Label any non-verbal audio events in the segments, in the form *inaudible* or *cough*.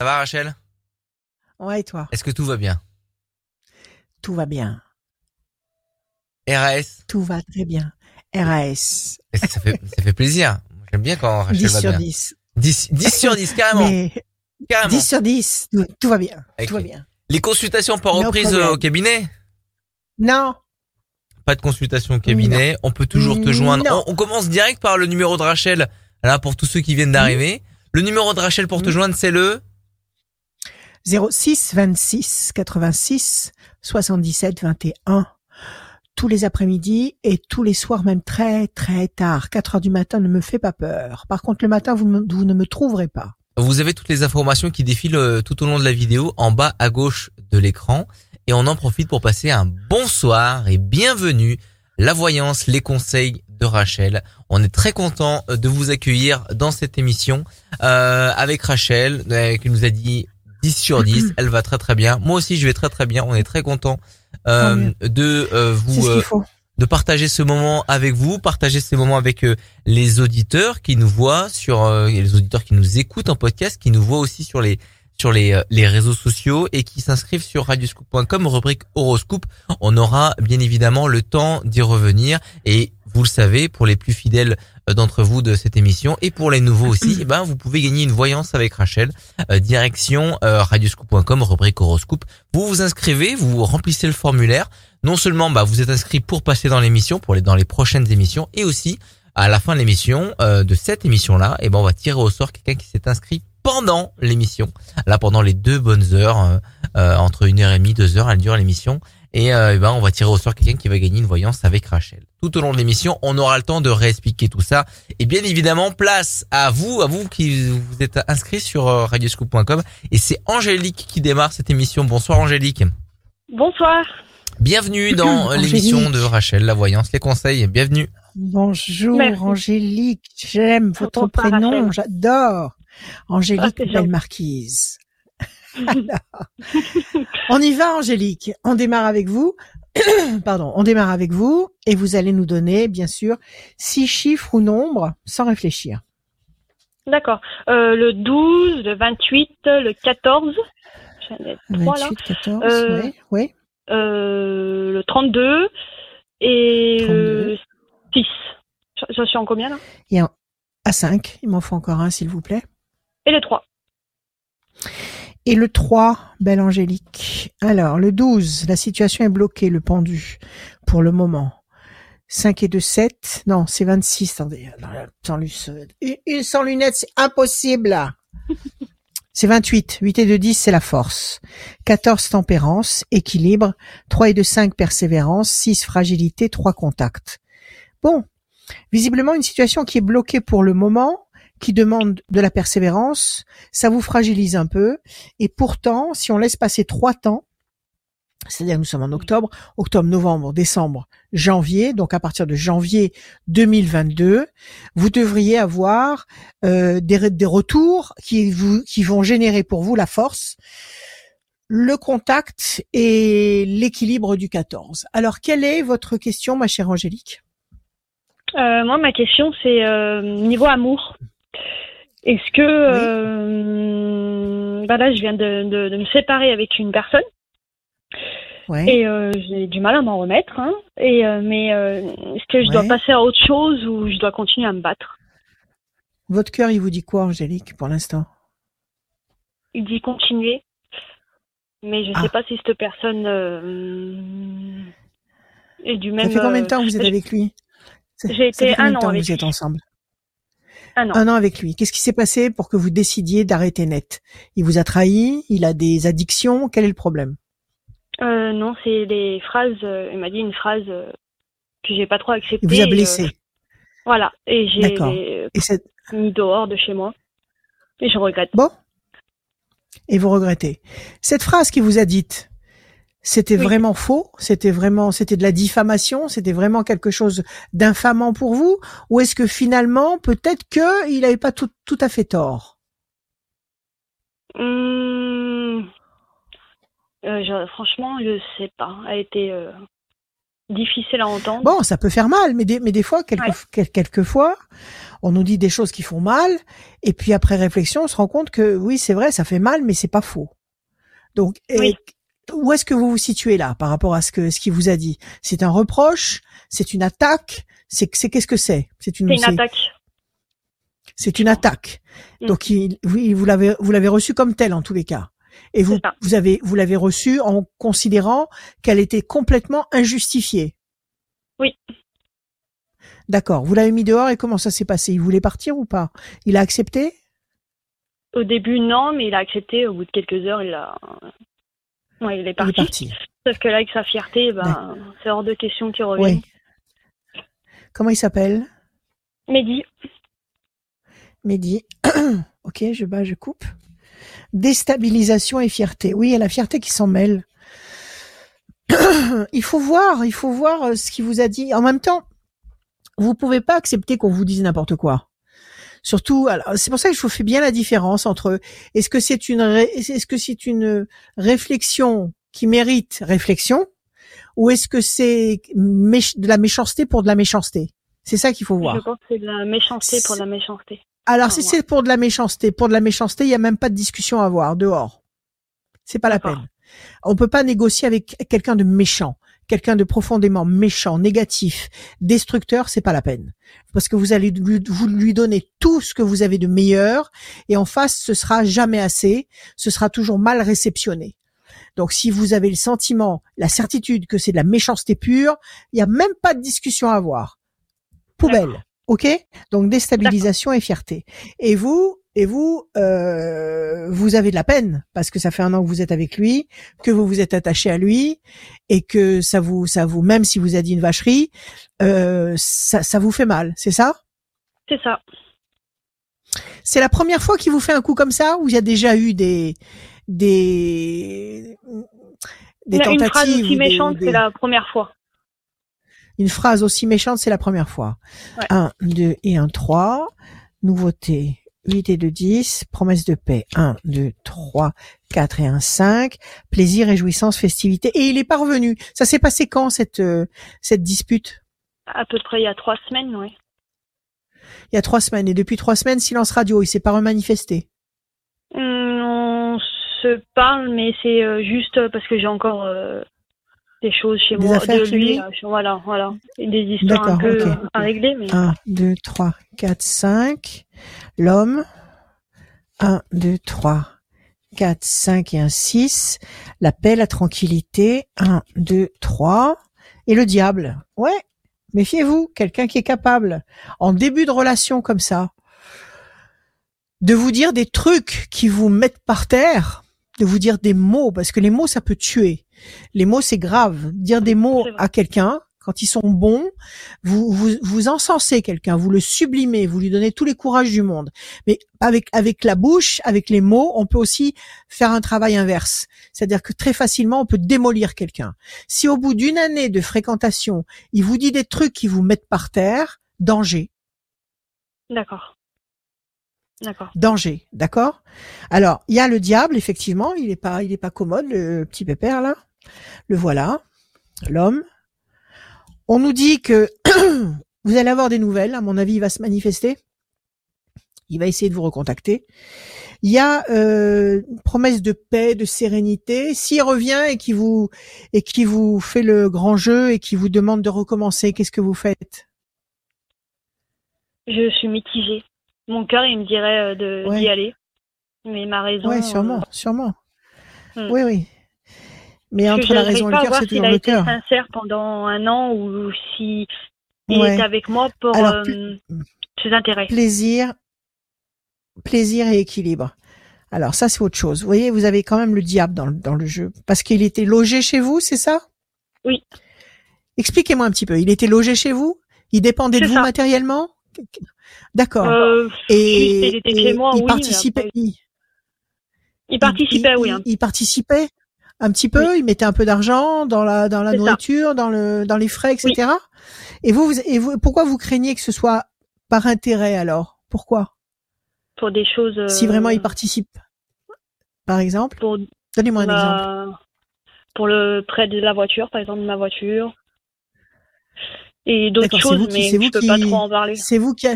Ça va Rachel? Ouais, et toi? Est-ce que tout va bien? Tout va bien. RAS Tout va très bien. RAS. Ça, fait, ça fait plaisir. J'aime bien quand Rachel 10 va sur bien. 10. 10, 10 sur 10, carrément. Mais carrément. 10 sur 10, tout, tout va bien. Tout va bien. Les consultations par No reprise euh, au cabinet? Non, Pas de consultation au cabinet. On peut toujours te joindre. On, on commence direct par le numéro de Rachel. Là, pour tous ceux qui viennent d'arriver. Le numéro de Rachel pour te joindre, c'est le 06 26 86 77 21. Tous les après-midi et tous les soirs, même très très tard. 4 heures du matin ne me fait pas peur. Par contre, le matin, vous, ne me trouverez pas. Vous avez toutes les informations qui défilent euh, tout au long de la vidéo en bas à gauche de l'écran et on en profite pour passer un bonsoir et bienvenue. La voyance, les conseils de Rachel. On est très content euh, de vous accueillir dans cette émission euh, avec Rachel qui nous a dit 10 sur 10. Elle va très très bien. Moi aussi je vais très très bien. On est très content euh, de euh, vous euh, de partager ce moment avec vous, partager ces moments avec les auditeurs qui nous voient sur euh, et les auditeurs qui nous écoutent en podcast, qui nous voient aussi sur les sur les les réseaux sociaux et qui s'inscrivent sur radioscoop.com rubrique horoscope. On aura bien évidemment le temps d'y revenir et vous le savez pour les plus fidèles d'entre vous de cette émission et pour les nouveaux aussi, *coughs* eh ben vous pouvez gagner une voyance avec Rachel. Euh, direction euh, radioscoop.com rubrique horoscope. Vous vous inscrivez, vous remplissez le formulaire non seulement bah, vous êtes inscrit pour passer dans l'émission, pour les dans les prochaines émissions, et aussi à la fin de l'émission euh, de cette émission-là, et ben on va tirer au sort quelqu'un qui s'est inscrit pendant l'émission, là pendant les deux bonnes heures, euh, euh, entre une heure et demie, deux heures, elle dure l'émission, et, euh, eh ben on va tirer au sort quelqu'un qui va gagner une voyance avec Rachel. Tout au long de l'émission, on aura le temps de réexpliquer tout ça, et bien évidemment place à vous, à vous qui vous êtes inscrits sur euh, radioscoop.com, et c'est Angélique qui démarre cette émission. Bonsoir Angélique. Bonsoir. Bienvenue dans *clears throat* l'émission de Rachel, la voyance, les conseils. Bienvenue. Bonjour Merci. Angélique, j'aime votre prénom, j'adore. Angélique, Ah, belle marquise. Alors, on y va Angélique, on démarre avec vous. *clears throat* Pardon, on démarre avec vous et vous allez nous donner bien sûr six chiffres ou nombres sans réfléchir. D'accord. Euh, le 12, le 28, le 14. J'en ai trois là. 28, 14, Euh, oui, oui. Euh, le 32 et 32. le 6. Je, suis en combien là? Et en- à 5, il m'en faut encore un s'il vous plaît. Et le 3. Et le 3, belle Angélique. Alors, le 12, la situation est bloquée, le pendu, pour le moment. 5 et 2, 7. Non, c'est 26. Attendez, sans, une, une sans lunettes, c'est impossible. *laughs* C'est 28. 8 et 2, 10, c'est la force. 14, tempérance, équilibre. 3 et 2, 5, persévérance. 6, fragilité. 3, contact. Bon. Visiblement, une situation qui est bloquée pour le moment, qui demande de la persévérance. Ça vous fragilise un peu. Et pourtant, si on laisse passer trois temps, c'est-à-dire que nous sommes en octobre, octobre, novembre, décembre, janvier, donc à partir de janvier 2022, vous devriez avoir euh, des, des retours qui, vous, qui vont générer pour vous la force, le contact et l'équilibre du 14. Alors, quelle est votre question, ma chère Angélique? Euh, moi, ma question, c'est euh, niveau amour. Est-ce que. Euh, bah là, je viens de, de, de me séparer avec une personne Ouais. et euh, j'ai du mal à m'en remettre. Hein, et, euh, mais euh, est-ce que je dois passer à autre chose ou je dois continuer à me battre? Votre cœur, il vous dit quoi, Angélique, pour l'instant? Il dit continuer. Mais je ne Ah. sais pas si cette personne est du même. Ça fait combien de temps que vous êtes avec lui? Ça- J'ai ça fait été combien un de an temps que avec vous êtes ensemble? Un an. Un an avec lui. Qu'est-ce qui s'est passé pour que vous décidiez d'arrêter net? Il vous a trahi Il a des addictions Quel est le problème? Euh, non, c'est des phrases. euh, il m'a dit une phrase euh, que j'ai pas trop acceptée. Il vous a et, blessé. euh, voilà. Et j'ai euh, mis dehors de chez moi. Et je regrette. bon Et vous regrettez. Cette phrase qu'il vous a dite, c'était Oui. vraiment faux C'était vraiment, c'était de la diffamation C'était vraiment quelque chose d'infamant pour vous Ou est-ce que finalement, peut-être que il n'avait pas tout, tout à fait tort? Hum, euh, je- franchement, je sais pas. Elle était. euh, difficile à entendre. Bon, ça peut faire mal, mais des, mais des fois, quelques, quelquefois, on nous dit des choses qui font mal, et puis après réflexion, on se rend compte que oui, c'est vrai, ça fait mal, mais c'est pas faux. Donc, où est-ce que vous vous situez là par rapport à ce que ce qu'il vous a dit? C'est un reproche? C'est une attaque? C'est c'est qu'est-ce que c'est? C'est une, attaque. C'est une attaque. Mm. Donc, il, oui, vous l'avez vous l'avez reçu comme tel en tous les cas. Et vous, vous avez, vous l'avez reçue en considérant qu'elle était complètement injustifiée. Oui. D'accord. Vous l'avez mis dehors et comment ça s'est passé? Il voulait partir ou pas? Il a accepté? Au début, non, mais il a accepté. Au bout de quelques heures, il a. Ouais, il est parti. Il est parti. Sauf que là, avec sa fierté, ben, c'est hors de question qu'il revienne. Oui. Comment il s'appelle? Mehdi. Mehdi. *clears throat* ok, je bats, je coupe déstabilisation et fierté. Oui, il y a la fierté qui s'en mêle. *clears throat* il faut voir, il faut voir euh, ce qu'il vous a dit. En même temps, vous pouvez pas accepter qu'on vous dise n'importe quoi. Surtout, c'est pour ça que je vous fais bien la différence entre est-ce que c'est une est-ce que c'est une réflexion qui mérite réflexion ou est-ce que c'est de la méchanceté pour de la méchanceté? C'est ça qu'il faut voir. Je pense que c'est de la méchanceté pour de la méchanceté. Alors, si c'est pour de la méchanceté, pour de la méchanceté, il y a même pas de discussion à avoir dehors. C'est pas la peine. On peut pas négocier avec quelqu'un de méchant, quelqu'un de profondément méchant, négatif, destructeur, c'est pas la peine. Parce que vous allez lui, vous lui donner tout ce que vous avez de meilleur et en face, ce sera jamais assez, ce sera toujours mal réceptionné. Donc si vous avez le sentiment, la certitude que c'est de la méchanceté pure, il n'y a même pas de discussion à avoir. Poubelle. Ok, donc déstabilisation et fierté. Et vous, et vous, euh, vous avez de la peine parce que ça fait un an que vous êtes avec lui, que vous vous êtes attaché à lui et que ça vous, ça vous, même si vous a dit une vacherie, euh, ça, ça vous fait mal, c'est ça? C'est ça. C'est la première fois qu'il vous fait un coup comme ça ou il y a déjà eu des des des tentatives Une phrase aussi méchante, c'est la première fois. Une phrase aussi méchante, c'est la première fois. 1, 2 et 1, 3. Nouveauté. 8 et 2, 10. Promesse de paix. 1, 2, 3, 4 et 1, 5. Plaisir, réjouissance, festivité. Et il est parvenu. Ça s'est passé quand, cette, euh, cette dispute? À peu près il y a trois semaines, oui. Il y a trois semaines. Et depuis trois semaines, silence radio. Il s'est pas remanifesté? Hum, on se parle, mais c'est euh, juste parce que j'ai encore euh, des choses chez moi, de lui, euh, voilà, voilà, des histoires un peu à régler. Mais... 1, 2, 3, 4, 5. L'homme. 1, 2, 3, 4, 5 et un 6. La paix, la tranquillité. 1, 2, 3. Et le diable. Ouais, méfiez-vous, quelqu'un qui est capable, en début de relation comme ça, de vous dire des trucs qui vous mettent par terre, de vous dire des mots, parce que les mots, ça peut tuer. Les mots, c'est grave. Dire des mots à quelqu'un, quand ils sont bons, vous, vous, vous encensez quelqu'un, vous le sublimez, vous lui donnez tous les courages du monde. Mais avec, avec la bouche, avec les mots, on peut aussi faire un travail inverse. C'est-à-dire que très facilement, on peut démolir quelqu'un. Si au bout d'une année de fréquentation, il vous dit des trucs qui vous mettent par terre, danger. D'accord. D'accord. Danger, d'accord? Alors, il y a le diable, effectivement, il est pas, il est pas commode, le petit pépère là. Le voilà, l'homme. On nous dit que *clears throat* vous allez avoir des nouvelles. À mon avis, il va se manifester. Il va essayer de vous recontacter. Il y a euh, une promesse de paix, de sérénité. S'il revient et qui vous et qui vous fait le grand jeu et qui vous demande de recommencer, qu'est-ce que vous faites? Je suis mitigée. Mon cœur, il me dirait euh, d'y aller, mais ma raison. Oui, sûrement, euh, sûrement. Hmm. Oui, oui. Mais entre la raison et le cœur, c'est toujours le cœur. sincère pendant un an ou si il est avec moi pour euh, ses intérêts. Plaisir, plaisir et équilibre. Alors ça, c'est autre chose. Vous voyez, vous avez quand même le diable dans, dans le jeu. Parce qu'il était logé chez vous, c'est ça? Oui. Expliquez-moi un petit peu. Il était logé chez vous? Il dépendait de vous matériellement? D'accord. Euh, et, il était chez moi, il participait. Il, participait, oui. Il, participait? Un petit peu, il mettait un peu d'argent dans la dans la nourriture, dans le dans les frais, etc. Et vous, vous, et vous, pourquoi vous craignez que ce soit par intérêt alors? Pourquoi? Pour des choses. Si vraiment il euh, participe, par exemple? Donnez-moi un exemple. Pour le prêt de la voiture, par exemple, de ma voiture. et d'autres choses, mais je peux pas trop en parler. C'est vous qui,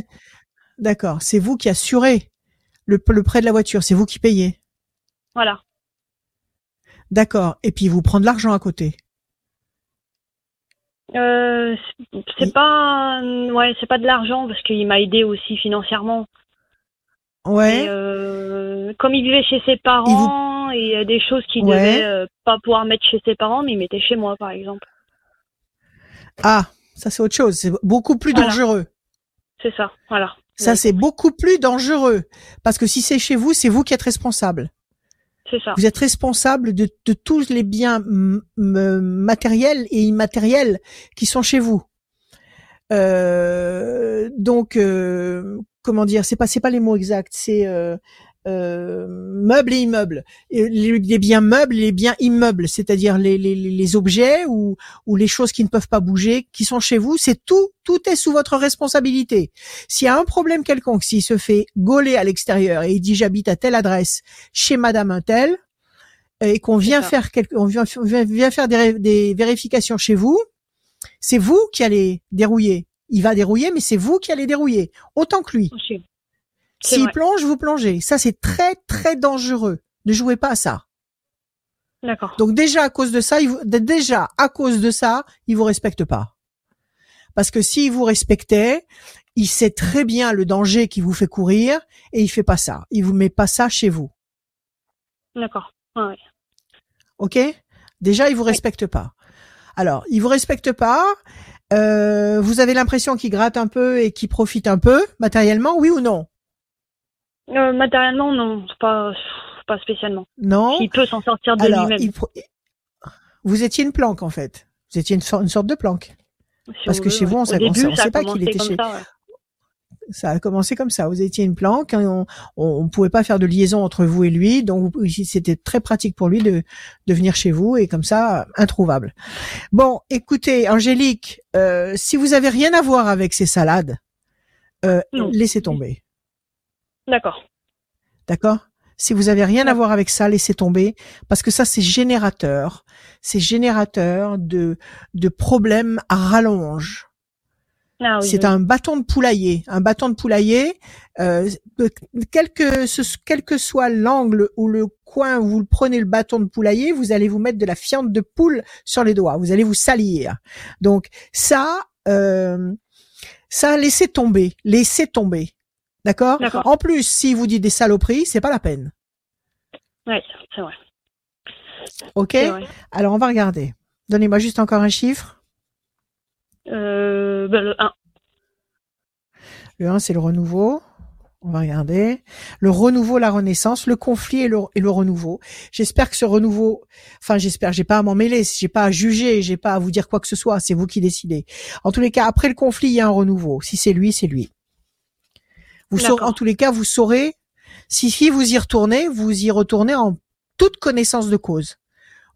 d'accord, c'est vous qui assurez le, le prêt de la voiture, c'est vous qui payez. Voilà. D'accord. Et puis vous prendre l'argent à côté. Euh, c'est pas, ouais, c'est pas de l'argent parce qu'il m'a aidé aussi financièrement. Ouais. Euh, comme il vivait chez ses parents et, a des choses qu'il devait euh, pas pouvoir mettre chez ses parents, mais il mettait chez moi, par exemple. Ah, ça c'est autre chose. C'est beaucoup plus dangereux. C'est ça, voilà. Ça c'est beaucoup plus dangereux parce que si c'est chez vous, c'est vous qui êtes responsable. Vous êtes responsable de, tous les biens matériels et immatériels qui sont chez vous. Euh, donc, euh, comment dire, c'est pas pas les mots exacts, c'est euh, euh, meubles et immeubles. Les, biens meubles et les biens immeubles, c'est-à-dire les, les, les, objets ou, ou les choses qui ne peuvent pas bouger, qui sont chez vous, c'est tout, tout est sous votre responsabilité. S'il y a un problème quelconque, s'il se fait gauler à l'extérieur et il dit j'habite à telle adresse chez Madame un tel, et qu'on vient faire quelque, on vient, vient faire des, des vérifications chez vous, c'est vous qui allez dérouiller. Il va dérouiller, mais c'est vous qui allez dérouiller, autant que lui. S'il plonge, vous plongez. Ça, c'est très, très dangereux. Ne jouez pas à ça. D'accord. Donc déjà à cause de ça, il déjà à cause de ça, il vous respecte pas. Parce que s'il vous respectait, il sait très bien le danger qui vous fait courir et il fait pas ça. Il vous met pas ça chez vous. D'accord. Ouais. Ok? Déjà, il vous respecte pas. Alors, il vous respecte pas. Euh, vous avez l'impression qu'il gratte un peu et qu'il profite un peu matériellement, oui ou non? Euh, matériellement, non, pas, pas spécialement. Non. Il peut s'en sortir de lui-même. Vous étiez une planque en fait. Vous étiez une, sorte de planque. Parce que chez vous, on, ne sait pas qu'il était chez. Ça, ça a commencé comme ça. Vous étiez une planque. On, ne pouvait pas faire de liaison entre vous et lui, donc c'était très pratique pour lui de, de venir chez vous et comme ça, introuvable. Bon, écoutez, Angélique, euh, si vous avez rien à voir avec ces salades, euh, laissez tomber. D'accord. D'accord? Si vous avez rien à voir avec ça, laissez tomber parce que ça c'est générateur, c'est générateur de de problèmes à rallonge. Ah c'est un bâton de poulailler, un bâton de poulailler. Euh, quel que ce, quel que soit l'angle ou le coin où vous prenez le bâton de poulailler, vous allez vous mettre de la fiente de poule sur les doigts. Vous allez vous salir. Donc ça, euh, ça laissez tomber, laissez tomber. D'accord? En plus, si vous dites des saloperies, c'est pas la peine. Oui, c'est vrai. Ok? Alors, on va regarder. Donnez-moi juste encore un chiffre. Euh, ben, le 1. Le 1, c'est le renouveau. On va regarder. Le renouveau, la renaissance, le conflit et le, et le renouveau. J'espère que ce renouveau, enfin j'espère, j'ai pas à m'en mêler, j'ai pas à juger, j'ai pas à vous dire quoi que ce soit, c'est vous qui décidez. En tous les cas, après le conflit, il y a un renouveau. Si c'est lui, c'est lui. Vous saurez, en tous les cas, vous saurez si, si vous y retournez, vous y retournez en toute connaissance de cause.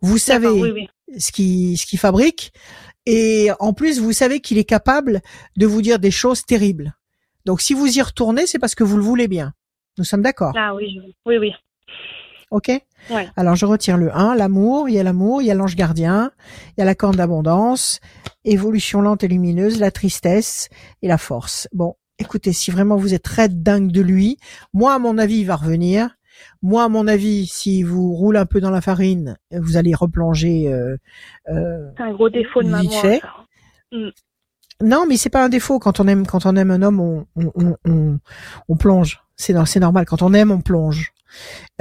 Vous savez ce qui ce qui fabrique et en plus vous savez qu'il est capable de vous dire des choses terribles. Donc si vous y retournez, c'est parce que vous le voulez bien. Nous sommes d'accord. Ah oui, oui, oui. Ok? Alors je retire le 1, l'amour, il y a l'amour, il y a l'ange gardien, il y a la corne d'abondance, évolution lente et lumineuse, la tristesse et la force. Bon, écoutez, si vraiment vous êtes très dingue de lui, moi, à mon avis, il va revenir. Moi, à mon avis, si vous roulez un peu dans la farine, vous allez replonger. Euh, euh, c'est un gros défaut de ma fait. Mm. Non, mais c'est pas un défaut. Quand on aime, quand on aime un homme, on, on, on, on plonge. C'est c'est normal. Quand on aime, on plonge.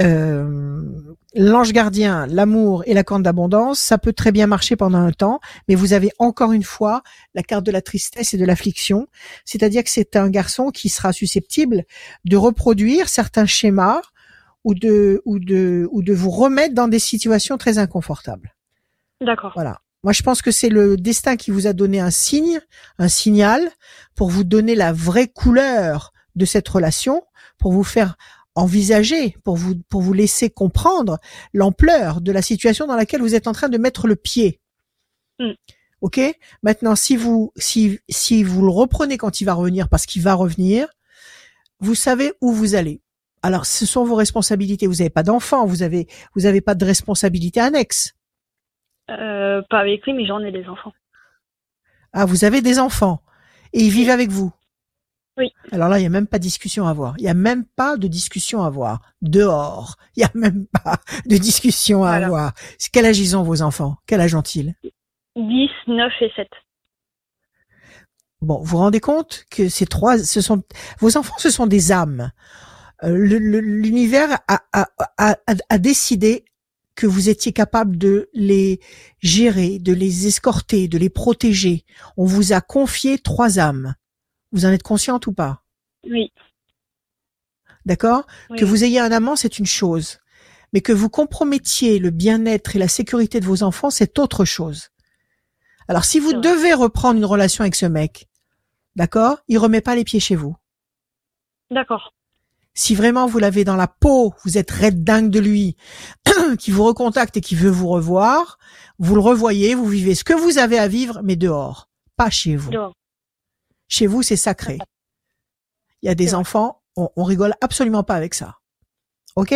Euh, l'ange gardien, l'amour et la corne d'abondance, ça peut très bien marcher pendant un temps, mais vous avez encore une fois la carte de la tristesse et de l'affliction, c'est-à-dire que c'est un garçon qui sera susceptible de reproduire certains schémas ou de ou de ou de vous remettre dans des situations très inconfortables. D'accord. Voilà. Moi, je pense que c'est le destin qui vous a donné un signe, un signal pour vous donner la vraie couleur de cette relation, pour vous faire envisager, pour vous, pour vous laisser comprendre l'ampleur de la situation dans laquelle vous êtes en train de mettre le pied. Mm. Ok? Maintenant, si vous, si, si vous le reprenez quand il va revenir, parce qu'il va revenir, vous savez où vous allez. Alors, ce sont vos responsabilités. Vous n'avez pas d'enfant, vous avez, vous n'avez pas de responsabilité annexe. Euh, pas avec lui, mais j'en ai des enfants. Ah, vous avez des enfants et ils vivent avec vous. Oui. Alors là, il n'y a même pas de discussion à avoir. Il n'y a même pas de discussion à avoir. Dehors, il n'y a même pas de discussion à avoir. Quel âge ils ont vos enfants? Quel âge ont-ils? 10, 9 et 7. Bon, vous vous rendez compte que ces trois, ce sont vos enfants, ce sont des âmes. Euh, l'univers a, a, a, a, décidé que vous étiez capable de les gérer, de les escorter, de les protéger. On vous a confié trois âmes. Vous en êtes consciente ou pas? Oui. D'accord? Que vous ayez un amant, c'est une chose. Mais que vous compromettiez le bien-être et la sécurité de vos enfants, c'est autre chose. Alors si vous devez reprendre une relation avec ce mec, d'accord? Il remet pas les pieds chez vous. D'accord. Si vraiment vous l'avez dans la peau, vous êtes red dingue de lui, *clears throat* qui vous recontacte et qui veut vous revoir, vous le revoyez, vous vivez ce que vous avez à vivre, mais dehors, pas chez vous. Chez vous, c'est sacré. Il y a des enfants, on, on rigole absolument pas avec ça. Ok?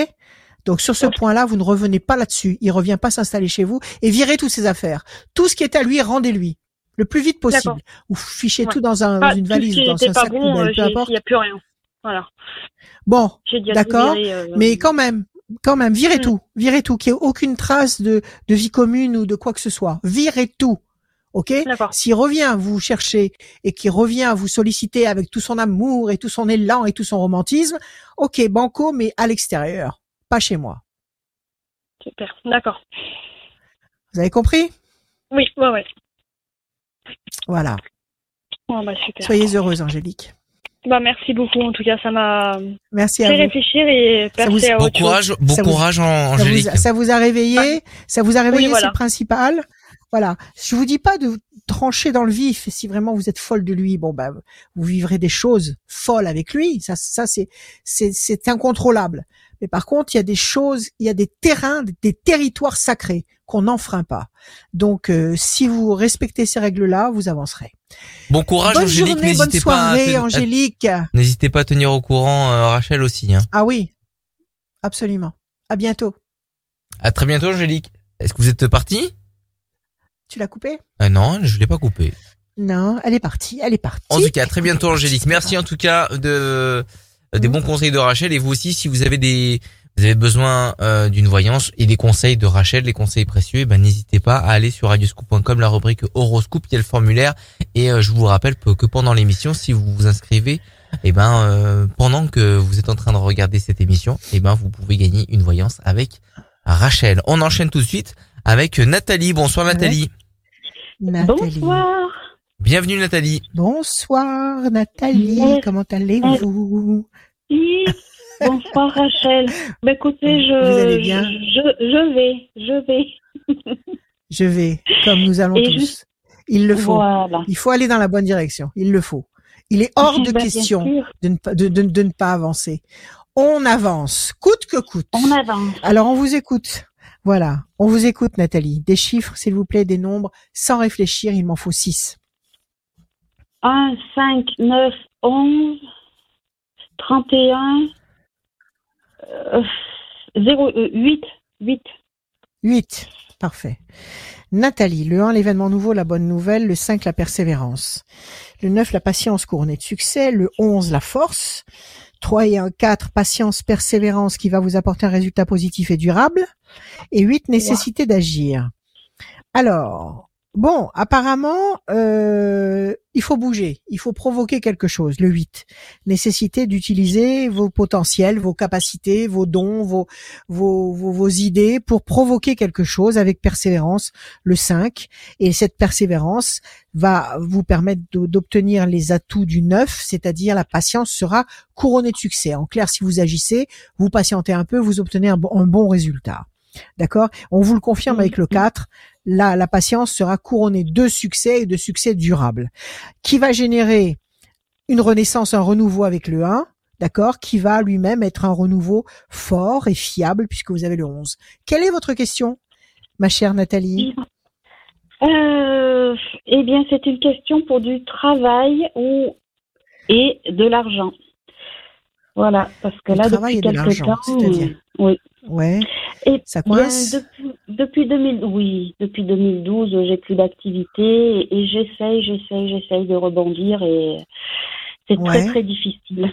Donc sur ce point-là, vous ne revenez pas là-dessus. Il revient pas s'installer chez vous et virez toutes ses affaires. Tout ce qui est à lui, rendez-lui le plus vite possible. Ou fichez tout dans, un, dans une valise ou dans un sac bon, poubelle, peu importe. Il n'y a plus rien. Voilà. Bon, d'accord. Euh, mais quand même, quand même, virez hmm. tout, virez tout, qu'il n'y ait aucune trace de, de vie commune ou de quoi que ce soit. Virez tout. Ok? S'il revient vous chercher et qu'il revient vous solliciter avec tout son amour et tout son élan et tout son romantisme, ok, banco, mais à l'extérieur, pas chez moi. Super, d'accord. Vous avez compris? Oui, ouais, ouais. Voilà. bah, Soyez heureuse, Angélique. Bah, merci beaucoup. En tout cas, ça m'a merci fait réfléchir et passer à bon courage, Bon courage, Angélique. Ça vous, a réveillé, ça vous a réveillé, c'est principal. Voilà. Je vous dis pas de trancher dans le vif. Si vraiment vous êtes folle de lui, bon bah vous vivrez des choses folles avec lui. Ça, ça c'est c'est c'est incontrôlable. Mais par contre, il y a des choses, il y a des terrains, des territoires sacrés qu'on n'enfreint pas. Donc, euh, si vous respectez ces règles-là, vous avancerez. Bon courage, bonne Angélique. Journée, bonne soirée, Angélique. N'hésitez pas à tenir au courant euh, Rachel aussi. Hein. Ah oui, absolument. À bientôt. À très bientôt, Angélique. Est-ce que vous êtes parti? Tu l'as coupé euh, Non, je l'ai pas coupé. Non, elle est partie, elle est partie. En tout cas, très bientôt, Angélique. Merci en tout cas de des bons conseils de Rachel et vous aussi si vous avez des vous avez besoin euh, d'une voyance et des conseils de Rachel, des conseils précieux, ben n'hésitez pas à aller sur radioscoop.com, la rubrique horoscope, il y a le formulaire et euh, je vous rappelle que pendant l'émission, si vous vous inscrivez, et eh ben euh, pendant que vous êtes en train de regarder cette émission, et eh ben vous pouvez gagner une voyance avec Rachel. On enchaîne tout de suite avec Nathalie. Bonsoir Nathalie. Nathalie. Bonsoir. Bienvenue Nathalie. Bonsoir Nathalie, comment allez-vous? Bonsoir Rachel. *laughs* Bah, écoutez, je, Je, je, vais, je vais. *laughs* je vais, comme nous allons tous. Il le faut. Il faut aller dans la bonne direction. Il le faut. Il est hors de bah, question de ne, de, de, de ne pas avancer. On avance, coûte que coûte. On avance. Alors on vous écoute. Voilà, on vous écoute Nathalie. Des chiffres, s'il vous plaît, des nombres, sans réfléchir, il m'en faut 6. 1, 5, 9, 11, 31, 0, 8, 8. 8, parfait. Nathalie, le 1, l'événement nouveau, la bonne nouvelle, le 5, la persévérance, le 9, la patience couronnée de succès, le 11, la force, 3 et 1, 4, patience, persévérance qui va vous apporter un résultat positif et durable, et 8, nécessité d'agir. Alors, Bon, apparemment, euh, il faut bouger, il faut provoquer quelque chose. Le 8, nécessité d'utiliser vos potentiels, vos capacités, vos dons, vos, vos, vos, idées pour provoquer quelque chose avec persévérance. Le 5, et cette persévérance va vous permettre d'obtenir les atouts du 9, c'est-à-dire la patience sera couronnée de succès. En clair, si vous agissez, vous patientez un peu, vous obtenez un bon résultat. D'accord? On vous le confirme avec le 4. Là, la patience sera couronnée de succès et de succès durable, qui va générer une renaissance, un renouveau avec le 1, d'accord Qui va lui-même être un renouveau fort et fiable puisque vous avez le 11. Quelle est votre question, ma chère Nathalie? Euh, Eh bien, c'est une question pour du travail ou et de l'argent. Voilà, parce que là, travail depuis et de l'argent, c'est-à-dire? oui. Ouais. Et ça coince. depuis 2000, oui, depuis 2012, j'ai plus d'activité et, j'essaye, j'essaye, j'essaye de rebondir et c'est très très difficile.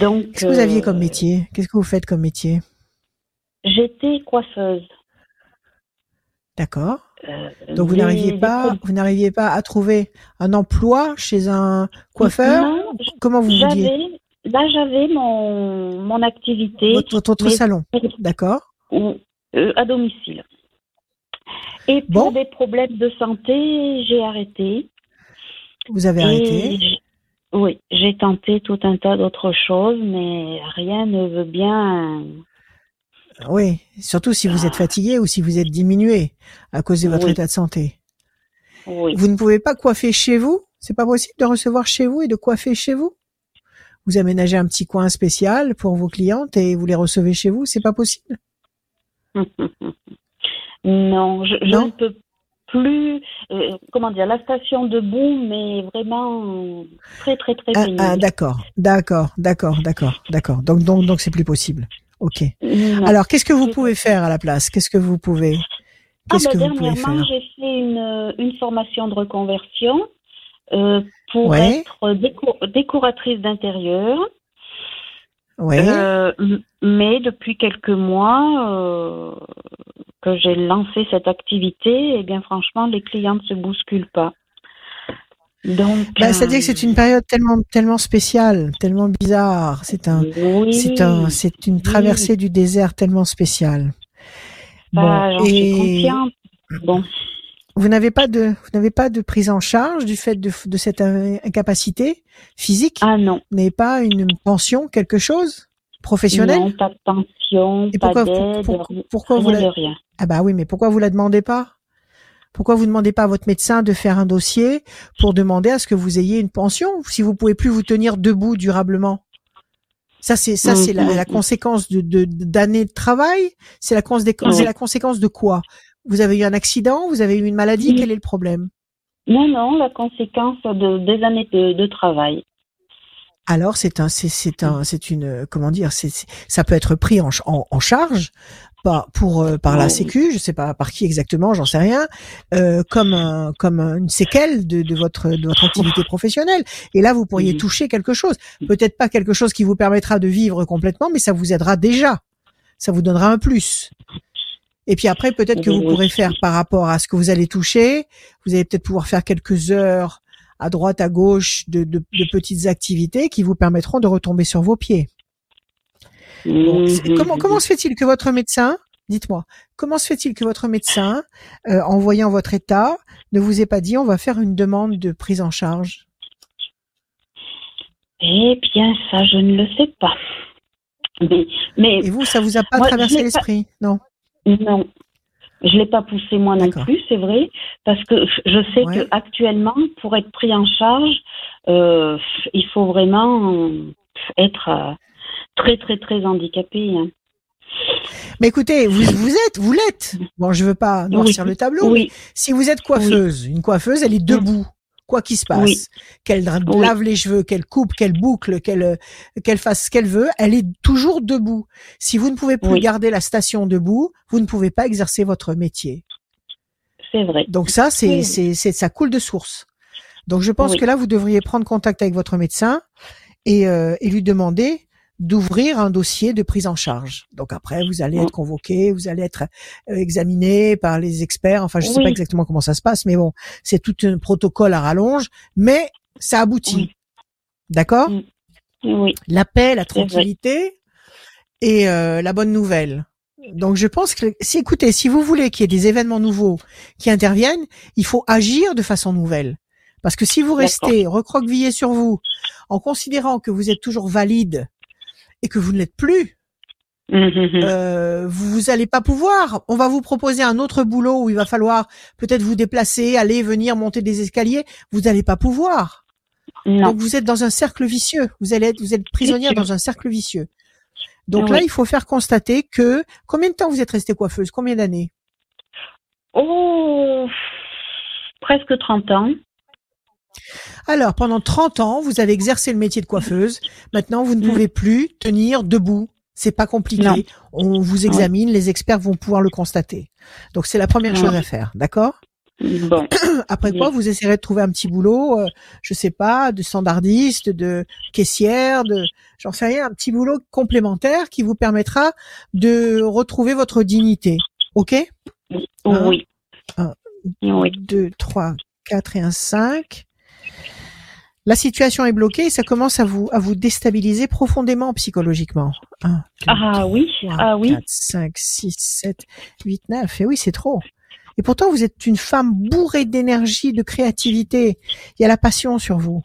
Donc, qu'est-ce que vous aviez comme euh, métier? Qu'est-ce que vous faites comme métier? J'étais coiffeuse. D'accord. Euh, Donc vous n'arriviez pas, vous n'arriviez pas à trouver un emploi chez un coiffeur? Comment vous vouliez Là, j'avais mon mon activité. Votre, salon. D'accord. Euh, à domicile. Et pour des problèmes de santé, j'ai arrêté. Vous avez arrêté Oui, j'ai tenté tout un tas d'autres choses, mais rien ne veut bien oui, surtout si vous êtes fatigué ou si vous êtes diminué à cause de votre état de santé. Oui. Vous ne pouvez pas coiffer chez vous? C'est pas possible de recevoir chez vous et de coiffer chez vous? Vous aménagez un petit coin spécial pour vos clientes et vous les recevez chez vous C'est pas possible *laughs* Non, je, ne peux plus. Euh, comment dire La station debout, mais vraiment très très très. Ah, ah d'accord, d'accord, d'accord, d'accord, d'accord. Donc donc donc c'est plus possible. Ok. Alors, qu'est-ce que vous pouvez faire à la place? Qu'est-ce que vous pouvez ah, bah, Dernièrement, j'ai fait une, formation de reconversion euh, pour être décoratrice d'intérieur. Ouais. Euh, mais depuis quelques mois euh, que j'ai lancé cette activité, eh bien franchement, les clients ne se bousculent pas. Donc, bah, c'est-à-dire que c'est une période tellement tellement spéciale, tellement bizarre. C'est un, c'est un, c'est une traversée du désert tellement spéciale. Bah, bon, et bon. Vous n'avez pas de, vous n'avez pas de prise en charge du fait de, de cette incapacité physique? Ah non. Vous n'avez pas une pension, quelque chose professionnel Non, pas de pension, pas d'aide, pourquoi, vous la... rien. Ah bah oui, mais pourquoi vous la demandez pas? Pourquoi vous demandez pas à votre médecin de faire un dossier pour demander à ce que vous ayez une pension si vous pouvez plus vous tenir debout durablement? Ça c'est ça c'est la, mm-hmm. conséquence de d'années de, travail? C'est la, la conséquence de quoi? Vous avez eu un accident Vous avez eu une maladie Quel est le problème? Non non, la conséquence de des années de, travail alors c'est un c'est un c'est une comment dire c'est ça peut être pris en, en charge par pour euh, par la Sécu, je sais pas par qui exactement, j'en sais rien, euh, comme comme une séquelle de, de votre de votre activité professionnelle. Et là, vous pourriez toucher quelque chose. Peut-être pas quelque chose qui vous permettra de vivre complètement, mais ça vous aidera déjà. Ça vous donnera un plus. Et puis après, peut-être que vous pourrez faire par rapport à ce que vous allez toucher, vous allez peut-être pouvoir faire quelques heures à droite, à gauche de, de, de petites activités qui vous permettront de retomber sur vos pieds. Comment, comment se fait-il que votre médecin, dites-moi, comment se fait-il que votre médecin, euh, en voyant votre état, ne vous ait pas dit on va faire une demande de prise en charge? Eh bien, ça, je ne le sais pas. Mais, Et vous, ça vous a pas traversé l'esprit, non Non. Je l'ai pas poussé moi non plus, c'est vrai, parce que je sais que actuellement, pour être pris en charge, euh, il faut vraiment être euh, très très très handicapé. Hein. Mais écoutez, vous, vous êtes, vous l'êtes. Bon, je veux pas noircir le tableau, mais si vous êtes coiffeuse, une coiffeuse, elle est debout, quoi qu'il se passe. Qu'elle lave les cheveux, qu'elle coupe, qu'elle boucle, qu'elle qu'elle fasse ce qu'elle veut, elle est toujours debout. Si vous ne pouvez plus garder la station debout, vous ne pouvez pas exercer votre métier. C'est vrai. Donc ça, c'est c'est ça coule de source. Donc je pense que là, vous devriez prendre contact avec votre médecin et, euh, et lui demander d'ouvrir un dossier de prise en charge. Donc après, vous allez être convoqué, vous allez être euh, examiné par les experts. Enfin, je ne sais pas exactement comment ça se passe, mais bon, c'est tout un protocole à rallonge, mais ça aboutit. D'accord? Mm. Oui. La paix, la tranquillité et euh, la bonne nouvelle. Donc je pense que si écoutez, si vous voulez qu'il y ait des événements nouveaux qui interviennent, il faut agir de façon nouvelle. Parce que si vous restez recroquevillé sur vous en considérant que vous êtes toujours valide et que vous ne l'êtes plus, mmh, mmh, mmh. euh, vous n'allez pas pouvoir. On va vous proposer un autre boulot où il va falloir peut-être vous déplacer, aller, venir, monter des escaliers. Vous n'allez pas pouvoir. Donc vous êtes dans un cercle vicieux. Vous allez être, vous êtes prisonnière dans un cercle vicieux. Donc là, il faut faire constater que combien de temps vous êtes restée coiffeuse? Combien d'années? Oh, presque 30 ans. Alors, pendant 30 ans, vous avez exercé le métier de coiffeuse. Maintenant, vous ne mm. pouvez plus tenir debout C'est pas compliqué. On vous examine, les experts vont pouvoir le constater. Donc c'est la première chose à faire, d'accord? Bon. *clears throat* Après quoi, vous essayerez de trouver un petit boulot, euh, je sais pas, de standardiste, de caissière, de, j'en sais rien, un petit boulot complémentaire qui vous permettra de retrouver votre dignité. Ok? Oui. Un, oui. deux, trois, quatre et un cinq. La situation est bloquée et ça commence à vous à vous déstabiliser profondément psychologiquement. ah oui, ah oui. 4, 5, 6, 7, 8, 9. Et oui, c'est trop. Et pourtant, vous êtes une femme bourrée d'énergie, de créativité. Il y a la passion sur vous.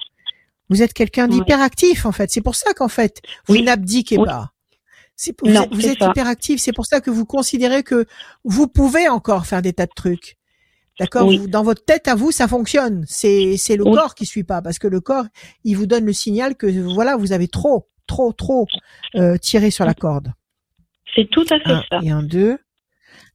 Vous êtes quelqu'un d'hyperactif, en fait. C'est pour ça qu'en fait, vous n'abdiquez pas. vous, êtes, vous êtes hyperactif. C'est pour ça que vous considérez que vous pouvez encore faire des tas de trucs. D'accord Dans votre tête à vous, ça fonctionne. C'est c'est le corps qui suit pas parce que le corps, il vous donne le signal que voilà, vous avez trop, trop, trop euh, tiré sur la corde. C'est tout à fait ça. Et un deux.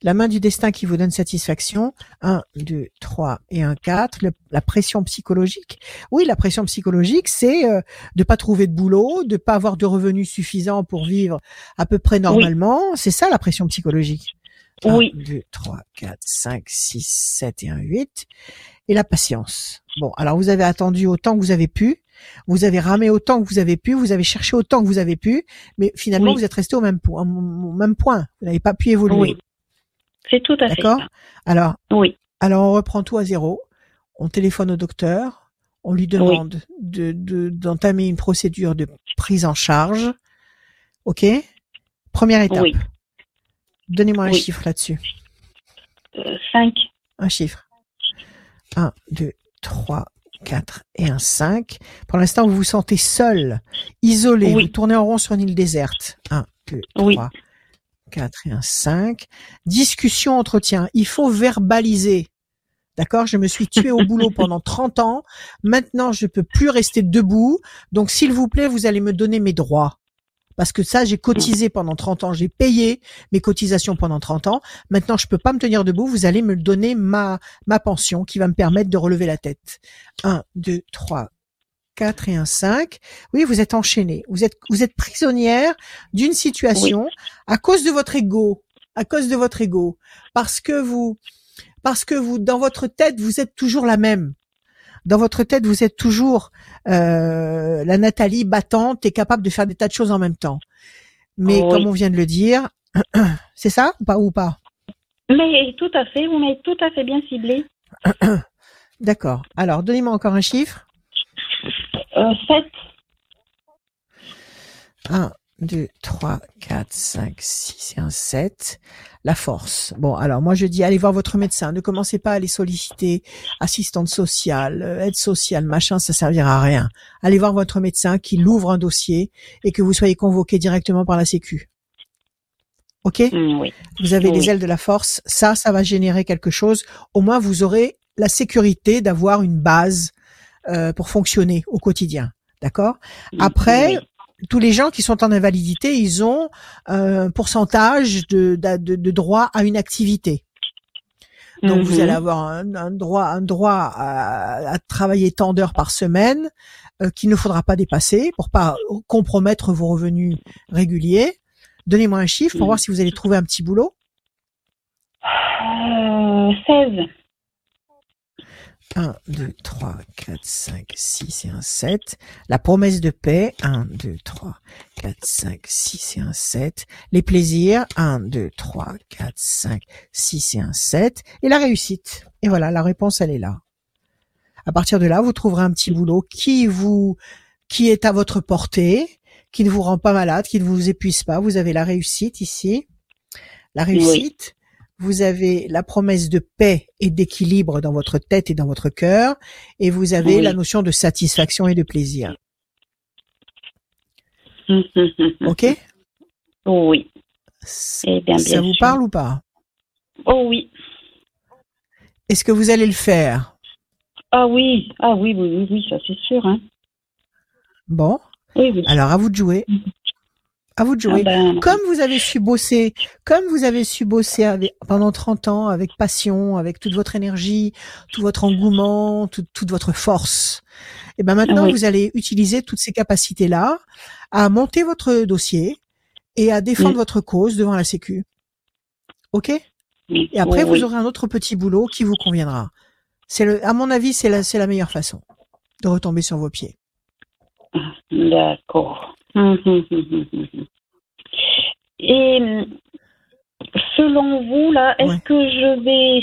La main du destin qui vous donne satisfaction. 1, 2, 3 et un 4. la pression psychologique. Oui, la pression psychologique, c'est euh, de pas trouver de boulot, de pas avoir de revenus suffisants pour vivre à peu près normalement. C'est ça la pression psychologique. 1, oui. 2, 3, 4, 5, 6, 7 et un 8. Et la patience. Bon, alors vous avez attendu autant que vous avez pu. Vous avez ramé autant que vous avez pu, vous avez cherché autant que vous avez pu, mais finalement vous êtes resté au même, point, au même point. Vous n'avez pas pu évoluer. C'est tout à fait D'accord Alors, oui. alors on reprend tout à zéro. On téléphone au docteur. On lui demande de d'entamer une procédure de prise en charge. OK? Première étape. Oui. Donnez-moi un chiffre là-dessus. Euh, 5. Un chiffre. 1, 2, 3, 4 et un 5. Pour l'instant, vous vous sentez seul, isolé, vous tournez en rond sur une île déserte. 1, 2, 3, 4 et un 5. Discussion, entretien. Il faut verbaliser. D'accord? Je me suis tué au boulot *laughs* pendant 30 ans. Maintenant, je peux plus rester debout. Donc, s'il vous plaît, vous allez me donner mes droits. Parce que ça, j'ai cotisé pendant 30 ans. J'ai payé mes cotisations pendant 30 ans. Maintenant, je peux pas me tenir debout. Vous allez me donner ma, ma pension qui va me permettre de relever la tête. 1, 2, 3, 4 et un 5. Oui, vous êtes enchaîné. Vous êtes, vous êtes prisonnière d'une situation à cause de votre ego, à cause de votre ego, parce que vous, parce que vous, dans votre tête, vous êtes toujours la même. Dans votre tête, vous êtes toujours euh, la Nathalie battante et capable de faire des tas de choses en même temps. Mais comme on vient de le dire, *clears throat* c'est ça ou pas ou pas? Mais tout à fait, vous m'avez tout à fait bien ciblé. *clears throat* D'accord. Alors, donnez-moi encore un chiffre. 7. 1, 2, 3, 4, 5, 6 et un 7. La force. Bon, alors moi je dis allez voir votre médecin. Ne commencez pas à les solliciter. Assistante sociale, euh, aide sociale, machin, ça servira à rien. Allez voir votre médecin qui l'ouvre un dossier et que vous soyez convoqué directement par la Sécu. Ok? Mm, oui. Vous avez les ailes de la force. Ça, ça va générer quelque chose. Au moins, vous aurez la sécurité d'avoir une base euh, pour fonctionner au quotidien. D'accord? Après, tous les gens qui sont en invalidité, ils ont un pourcentage de, de, de droit à une activité. Donc vous allez mhm. avoir un, droit, un droit à, travailler tant d'heures par semaine euh, qu'il ne faudra pas dépasser pour pas compromettre vos revenus réguliers. Donnez-moi un chiffre pour voir si vous allez trouver un petit boulot. Euh, 16. 1, 2, 3, 4, 5, 6 et un 7. La promesse de paix, 1, 2, 3, 4, 5, 6 et un 7. Les plaisirs, 1, 2, 3, 4, 5, 6 et un 7. Et la réussite. Et voilà, la réponse, elle est là. À partir de là, vous trouverez un petit boulot qui vous, qui est à votre portée, qui ne vous rend pas malade, qui ne vous épuise pas. Vous avez la réussite ici. La réussite vous avez la promesse de paix et d'équilibre dans votre tête et dans votre cœur, et vous avez la notion de satisfaction et de plaisir. *laughs* ok? Oui. Eh bien, ça vous parle ou pas? Oh oui. Est-ce que vous allez le faire? Ah oui, ah oui, oui, oui, ça c'est sûr. Hein. Bon. Alors à vous de jouer. À vous de jouer. Ah ben, comme vous avez su bosser, comme vous avez su bosser pendant 30 ans avec passion, avec toute votre énergie, tout votre engouement, toute votre force. Et ben maintenant, vous allez utiliser toutes ces capacités-là à monter votre dossier et à défendre votre cause devant la Sécu. Ok? Et après, vous aurez un autre petit boulot qui vous conviendra. C'est le, à mon avis, c'est la, c'est la meilleure façon de retomber sur vos pieds. D'accord. Et selon vous, là, est-ce que je vais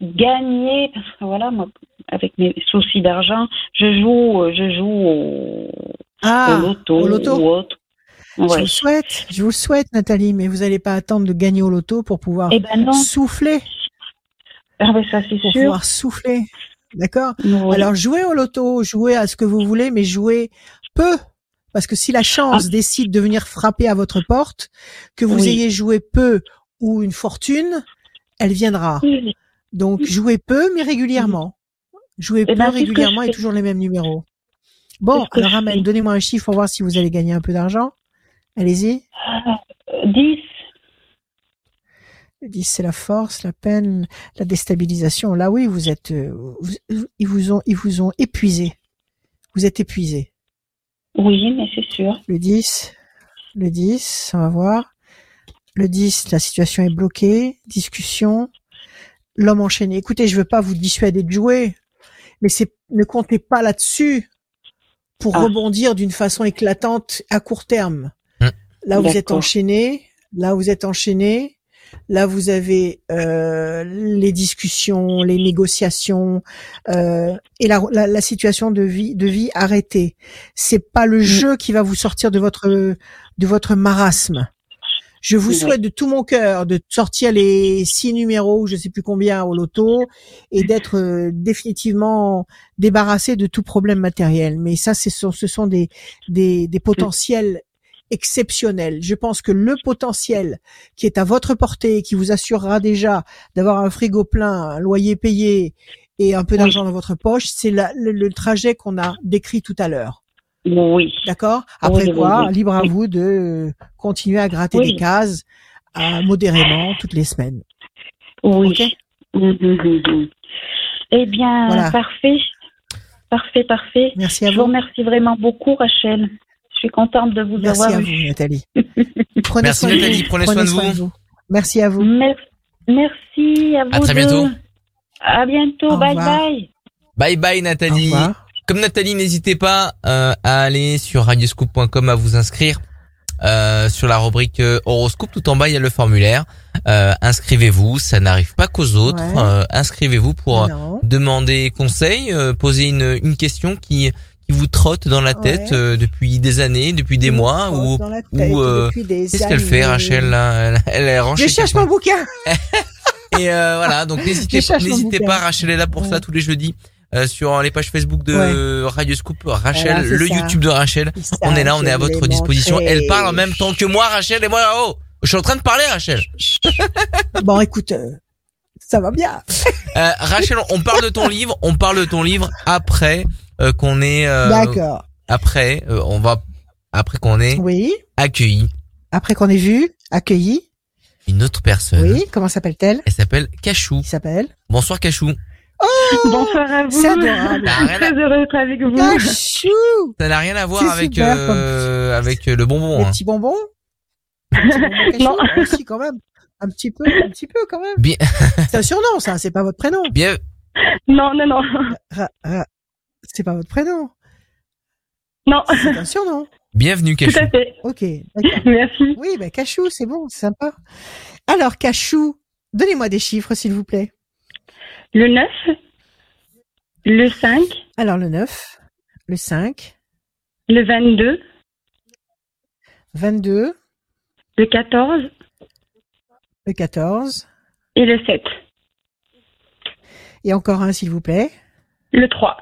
gagner Parce que voilà, moi, avec mes soucis d'argent, je joue, je joue au, ah, au loto, ou autre. Je vous souhaite, je vous souhaite, Nathalie, mais vous n'allez pas attendre de gagner au loto pour pouvoir eh ben souffler. Ah ben ça c'est pour pouvoir souffler. D'accord? Alors jouez au loto, jouez à ce que vous voulez, mais jouez peu. Parce que si la chance ah. décide de venir frapper à votre porte, que vous ayez joué peu ou une fortune, elle viendra. Donc jouez peu, mais régulièrement. Jouez eh peu ben, régulièrement et toujours les mêmes numéros. Bon, alors Amel, donnez-moi un chiffre pour voir si vous allez gagner un peu d'argent. Allez-y. 10. 10, c'est la force, la peine, la déstabilisation. Là, oui, vous êtes, euh, ils vous ont, ils vous ont épuisé. Vous êtes épuisé. Oui, mais c'est sûr. Le 10, le 10, on va voir. Le 10, la situation est bloquée, discussion, l'homme enchaîné. Écoutez, je veux pas vous dissuader de jouer, mais c'est, ne comptez pas là-dessus pour ah. rebondir d'une façon éclatante à court terme. Hum. Là, vous êtes enchaîné. Là, vous êtes enchaîné. Là, vous avez euh, les discussions, les négociations euh, et la, la, situation de vie, de vie arrêtée. C'est pas le hum. jeu qui va vous sortir de votre de votre marasme. Je vous souhaite de tout mon cœur de sortir les six numéros, je sais plus combien au loto, et d'être euh, définitivement débarrassé de tout problème matériel. Mais ça, ce sont, ce sont des, des, des potentiels exceptionnels. Je pense que le potentiel qui est à votre portée, qui vous assurera déjà d'avoir un frigo plein, un loyer payé et un peu d'argent dans votre poche, c'est le, le trajet qu'on a décrit tout à l'heure. Oui. D'accord? Après quoi, libre à vous de continuer à gratter des cases à, modérément toutes les semaines. Oui. Hum, hum, hum, eh bien, parfait. Parfait, parfait. Merci à vous. Je vous remercie vraiment beaucoup, Rachel. Je suis contente de vous Merci avoir à vous, Nathalie. *laughs* prenez Merci, soin Nathalie. Prenez, soin, de vous. Merci à vous. Merci à vous. À très bientôt. À bientôt. bye bye. Bye bye, Nathalie. Comme Nathalie, n'hésitez pas euh, à aller sur radioscoop.com à vous inscrire euh, sur la rubrique euh, horoscope. Tout en bas, il y a le formulaire. inscrivez-vous, ça n'arrive pas qu'aux autres. inscrivez-vous pour demander conseil, poser une, une question qui qui vous trotte dans la tête depuis des années, depuis des mois ou ou qu'est-ce qu'elle fait Rachel là elle, elle, Je cherche mon bouquin. *laughs* Et voilà, donc n'hésitez pas, n'hésitez pas, Rachel est là pour ça tous les jeudis. Euh, sur les pages Facebook de Radio Scoop, Rachel, le YouTube de Rachel. on est là, on est à votre disposition. Elle parle en même temps que moi, Rachel, et moi, oh, je suis en train de parler, Rachel. *laughs* bon, écoute, euh, ça va bien. euh, Rachel, on parle de ton livre, on parle de ton livre après euh, qu'on est. D'accord. Après, on va après qu'on ait oui. accueilli. Après qu'on ait vu, accueilli. Une autre personne. Oui, comment s'appelle-t-elle? Elle s'appelle Cachou. Qui s'appelle? Bonsoir Cachou. Oh Bonsoir à vous. C'est Très heureux d'être avec vous. Cachou Ça n'a rien à voir avec euh, avec le bonbon. Les hein. petits bonbons? *laughs* non. Aussi quand même. Un petit peu, un petit peu quand même. Bien. c'est un surnom, ça. C'est pas votre prénom. Bien. Non, non, non. C'est pas votre prénom. Non. C'est un surnom. *laughs* Bienvenue, Cachou. Tout à fait. Ok. *laughs* Merci. Oui, ben Cachou, c'est bon, c'est sympa. Alors, Cachou, donnez-moi des chiffres, s'il vous plaît. Le 9, le 5. Alors le 9, le 5. Le 22. 22. Le 14. Le 14. Et le 7. Et encore un, s'il vous plaît. Le 3.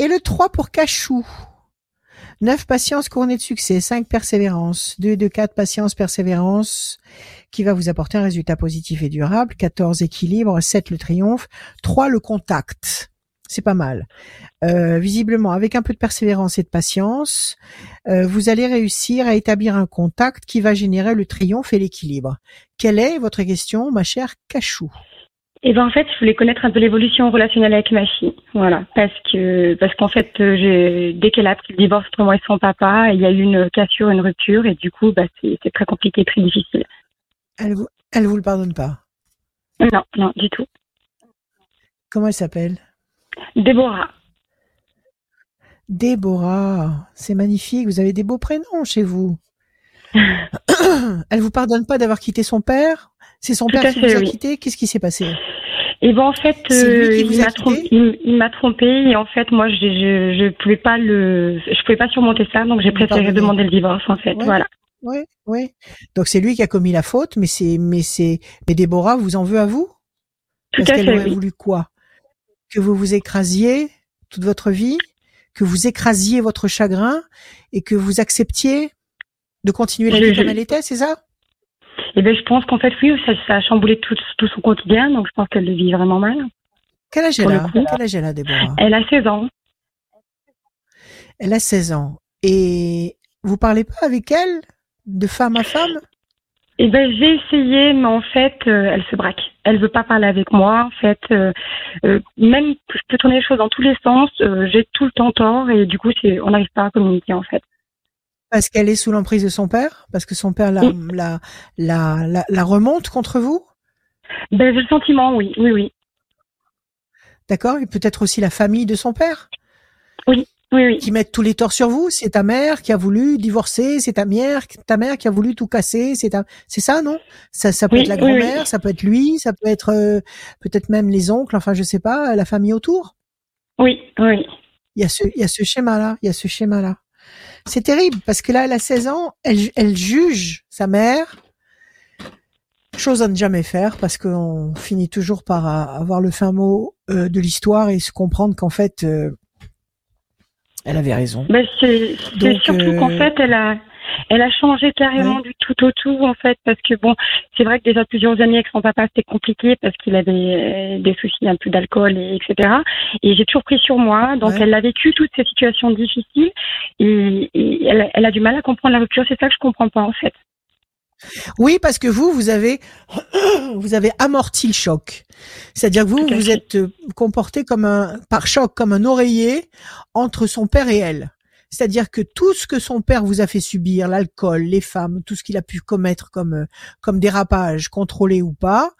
Et le 3 pour Cachou. 9 patience couronnée de succès, 5 persévérance, 2 de 4 patience persévérance qui va vous apporter un résultat positif et durable, 14 équilibre, 7 le triomphe, 3 le contact. C'est pas mal. Euh, visiblement, avec un peu de persévérance et de patience, euh, vous allez réussir à établir un contact qui va générer le triomphe et l'équilibre. Quelle est votre question, ma chère Cachou? Et ben en fait, je voulais connaître un peu l'évolution relationnelle avec ma fille, voilà, parce que parce qu'en fait, j'ai dès qu'elle a pris le divorce entre moi et son papa, il y a eu une cassure, une rupture, et du coup, bah c'est très compliqué, très difficile. Elle vous elle vous le pardonne pas? Non, non, du tout. Comment elle s'appelle? Déborah. Déborah, c'est magnifique. Vous avez des beaux prénoms chez vous. *laughs* elle vous pardonne pas d'avoir quitté son père? C'est son père qui vous a quitté. Qu'est-ce qui s'est passé? Et eh ben en fait, euh, il m'a trompé, il, m'a trompé et en fait moi je, je je pouvais pas le je pouvais pas surmonter ça donc j'ai préféré demander le divorce en fait voilà. Oui, oui. Donc c'est lui qui a commis la faute mais c'est mais c'est mais Déborah vous en veut à vous? Tout Parce qu'elle aurait voulu quoi? Que vous vous écrasiez toute votre vie, que vous écrasiez votre chagrin et que vous acceptiez de continuer la vie comme elle était, c'est ça? Eh bien, je pense qu'en fait, oui, ça, a chamboulé tout, son quotidien, donc je pense qu'elle le vit vraiment mal. Quel âge elle a Quel âge elle a, Déborah? Elle a 16 ans. Elle a 16 ans. Et vous parlez pas avec elle de femme à femme? Eh ben j'ai essayé, mais en fait, euh, elle se braque. Elle veut pas parler avec moi. En fait, euh, euh, même je peux tourner les choses dans tous les sens. j'ai tout le temps tort et du coup, on n'arrive pas à communiquer en fait. Parce qu'elle est sous l'emprise de son père? Parce que son père la, la, la, la, remonte contre vous? Ben, J'ai le sentiment, oui, oui, oui. D'accord Et peut-être aussi la famille de son père? Oui, oui, oui. Qui mettent tous les torts sur vous? C'est ta mère qui a voulu divorcer, c'est ta mère, ta mère qui a voulu tout casser, c'est ta... c'est ça, non? Ça, ça peut être la grand-mère, ça peut être lui, ça peut être euh, peut-être même les oncles, enfin je sais pas, la famille autour? Oui, oui. Il y a ce, il y a ce schéma-là, il y a ce schéma-là. C'est terrible parce que là, elle a 16 ans, elle, elle juge sa mère. Chose à ne jamais faire parce qu'on finit toujours par avoir le fin mot euh, de l'histoire et se comprendre qu'en fait, euh, elle avait raison. Mais c'est surtout qu'en euh, fait, elle a, elle a changé carrément du tout au tout en fait parce que bon c'est vrai que déjà plusieurs années avec son papa c'était compliqué parce qu'il avait euh, des soucis un peu d'alcool et etc et j'ai toujours pris sur moi. Donc elle a vécu toutes ces situations difficiles. Et, elle, elle, a du mal à comprendre la rupture. C'est ça que je comprends pas en fait. Oui, parce que vous, vous avez, *coughs* vous avez amorti le choc. C'est-à-dire que vous, vous êtes euh, comporté comme un, par choc, comme un oreiller entre son père et elle. C'est-à-dire que tout ce que son père vous a fait subir, l'alcool, les femmes, tout ce qu'il a pu commettre comme euh, comme dérapage, contrôlé ou pas,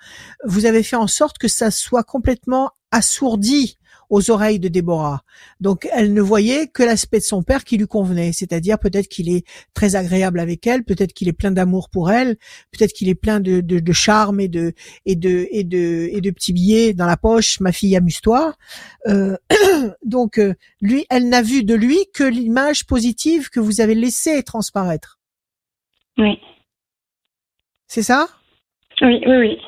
vous avez fait en sorte que ça soit complètement assourdi aux oreilles de Déborah. Donc elle ne voyait que l'aspect de son père qui lui convenait, c'est-à-dire peut-être qu'il est très agréable avec elle, peut-être qu'il est plein d'amour pour elle, peut-être qu'il est plein de, de, de, charme et de et de et de et de petits billets dans la poche. Ma fille, amuse-toi. Euh, *clears throat* donc euh, lui, elle n'a vu de lui que l'image positive que vous avez laissé transparaître. Oui. C'est ça? Oui, oui, oui.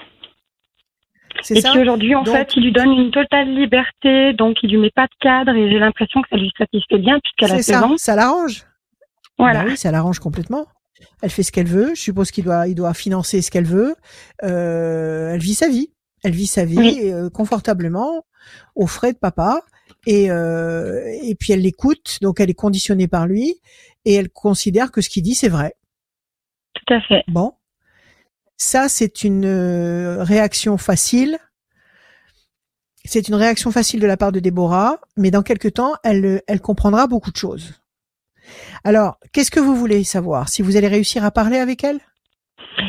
Et puis aujourd'hui, en fait, il lui donne une totale liberté, donc il lui met pas de cadre et j'ai l'impression que ça lui satisfait bien puisqu'elle a 16 ça, ans. Ça l'arrange. Voilà. Bah oui, ça l'arrange complètement. Elle fait ce qu'elle veut. Je suppose qu'il doit, il doit financer ce qu'elle veut. Euh, elle vit sa vie. Elle vit sa vie euh, confortablement aux frais de papa. Et, euh, et puis elle l'écoute, donc elle est conditionnée par lui et elle considère que ce qu'il dit c'est vrai. Tout à fait. Bon, ça, c'est une euh, réaction facile. C'est une réaction facile de la part de Déborah, mais dans quelque temps, elle, euh, elle comprendra beaucoup de choses. Alors, qu'est-ce que vous voulez savoir? Si vous allez réussir à parler avec elle?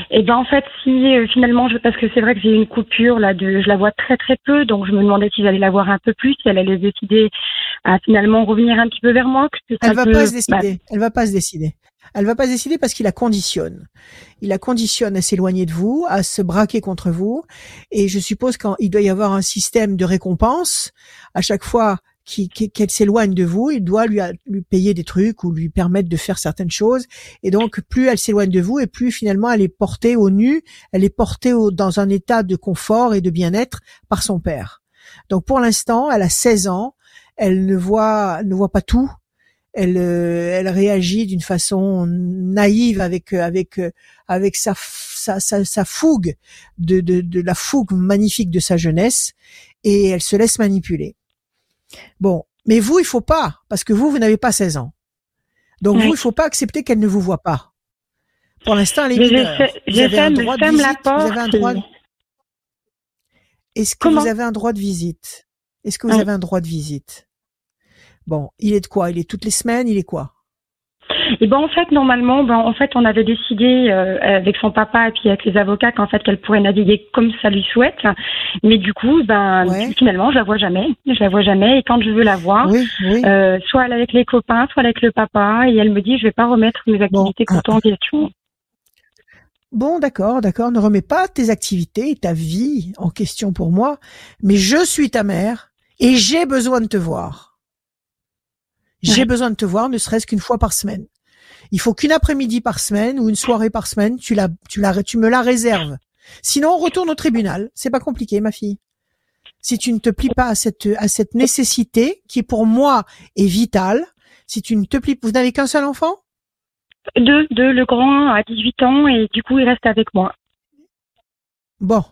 Eh ben en fait, si euh, finalement, je, parce que c'est vrai que j'ai une coupure là, de, je la vois très très peu, donc je me demandais si j'allais la voir un peu plus, si elle allait décider à finalement revenir un petit peu vers moi. Que elle va pas se décider. Bah elle va pas se décider. Elle va pas décider parce qu'il la conditionne. Il la conditionne à s'éloigner de vous, à se braquer contre vous. Et je suppose qu'il doit y avoir un système de récompense à chaque fois qu'elle s'éloigne de vous, il doit lui, lui payer des trucs ou lui permettre de faire certaines choses. Et donc, plus elle s'éloigne de vous, et plus finalement elle est portée au nu, elle est portée dans un état de confort et de bien-être par son père. Donc, pour l'instant, elle a 16 ans, elle ne voit, ne voit pas tout, elle, euh, elle réagit d'une façon naïve avec euh, avec euh, avec sa sa, sa, fougue de, de, de la fougue magnifique de sa jeunesse et elle se laisse manipuler. Bon, mais vous, il faut pas parce que vous, vous n'avez pas 16 ans. Donc vous, il faut pas accepter qu'elle ne vous voit pas. Pour l'instant, elle est mineure. Vous avez un droit de visite, vous avez un droit. Est-ce que vous avez un droit de visite? Est-ce que vous avez un droit de visite? Bon, il est de quoi? Il est toutes les semaines Il est quoi? Et ben en fait normalement ben en fait on avait décidé euh, avec son papa et puis avec les avocats qu'en fait qu'elle pourrait naviguer comme ça lui souhaite. Mais du coup ben finalement je la vois jamais. Je la vois jamais. Et quand je veux la voir euh, soit elle est avec les copains soit avec le papa et elle me dit je vais pas remettre mes activités bon. en question. Bon, d'accord, d'accord. Ne remets pas tes activités et ta vie en question pour moi, mais je suis ta mère et j'ai besoin de te voir. J'ai besoin de te voir, ne serait-ce qu'une fois par semaine. Il faut qu'une après-midi par semaine ou une soirée par semaine, tu la, tu la, tu me la réserves. Sinon, on retourne au tribunal. C'est pas compliqué, ma fille. Si tu ne te plies pas à cette, à cette nécessité qui pour moi est vitale, si tu ne te plies, vous n'avez qu'un seul enfant? Deux, deux, le grand a 18 ans et du coup il reste avec moi. Bon.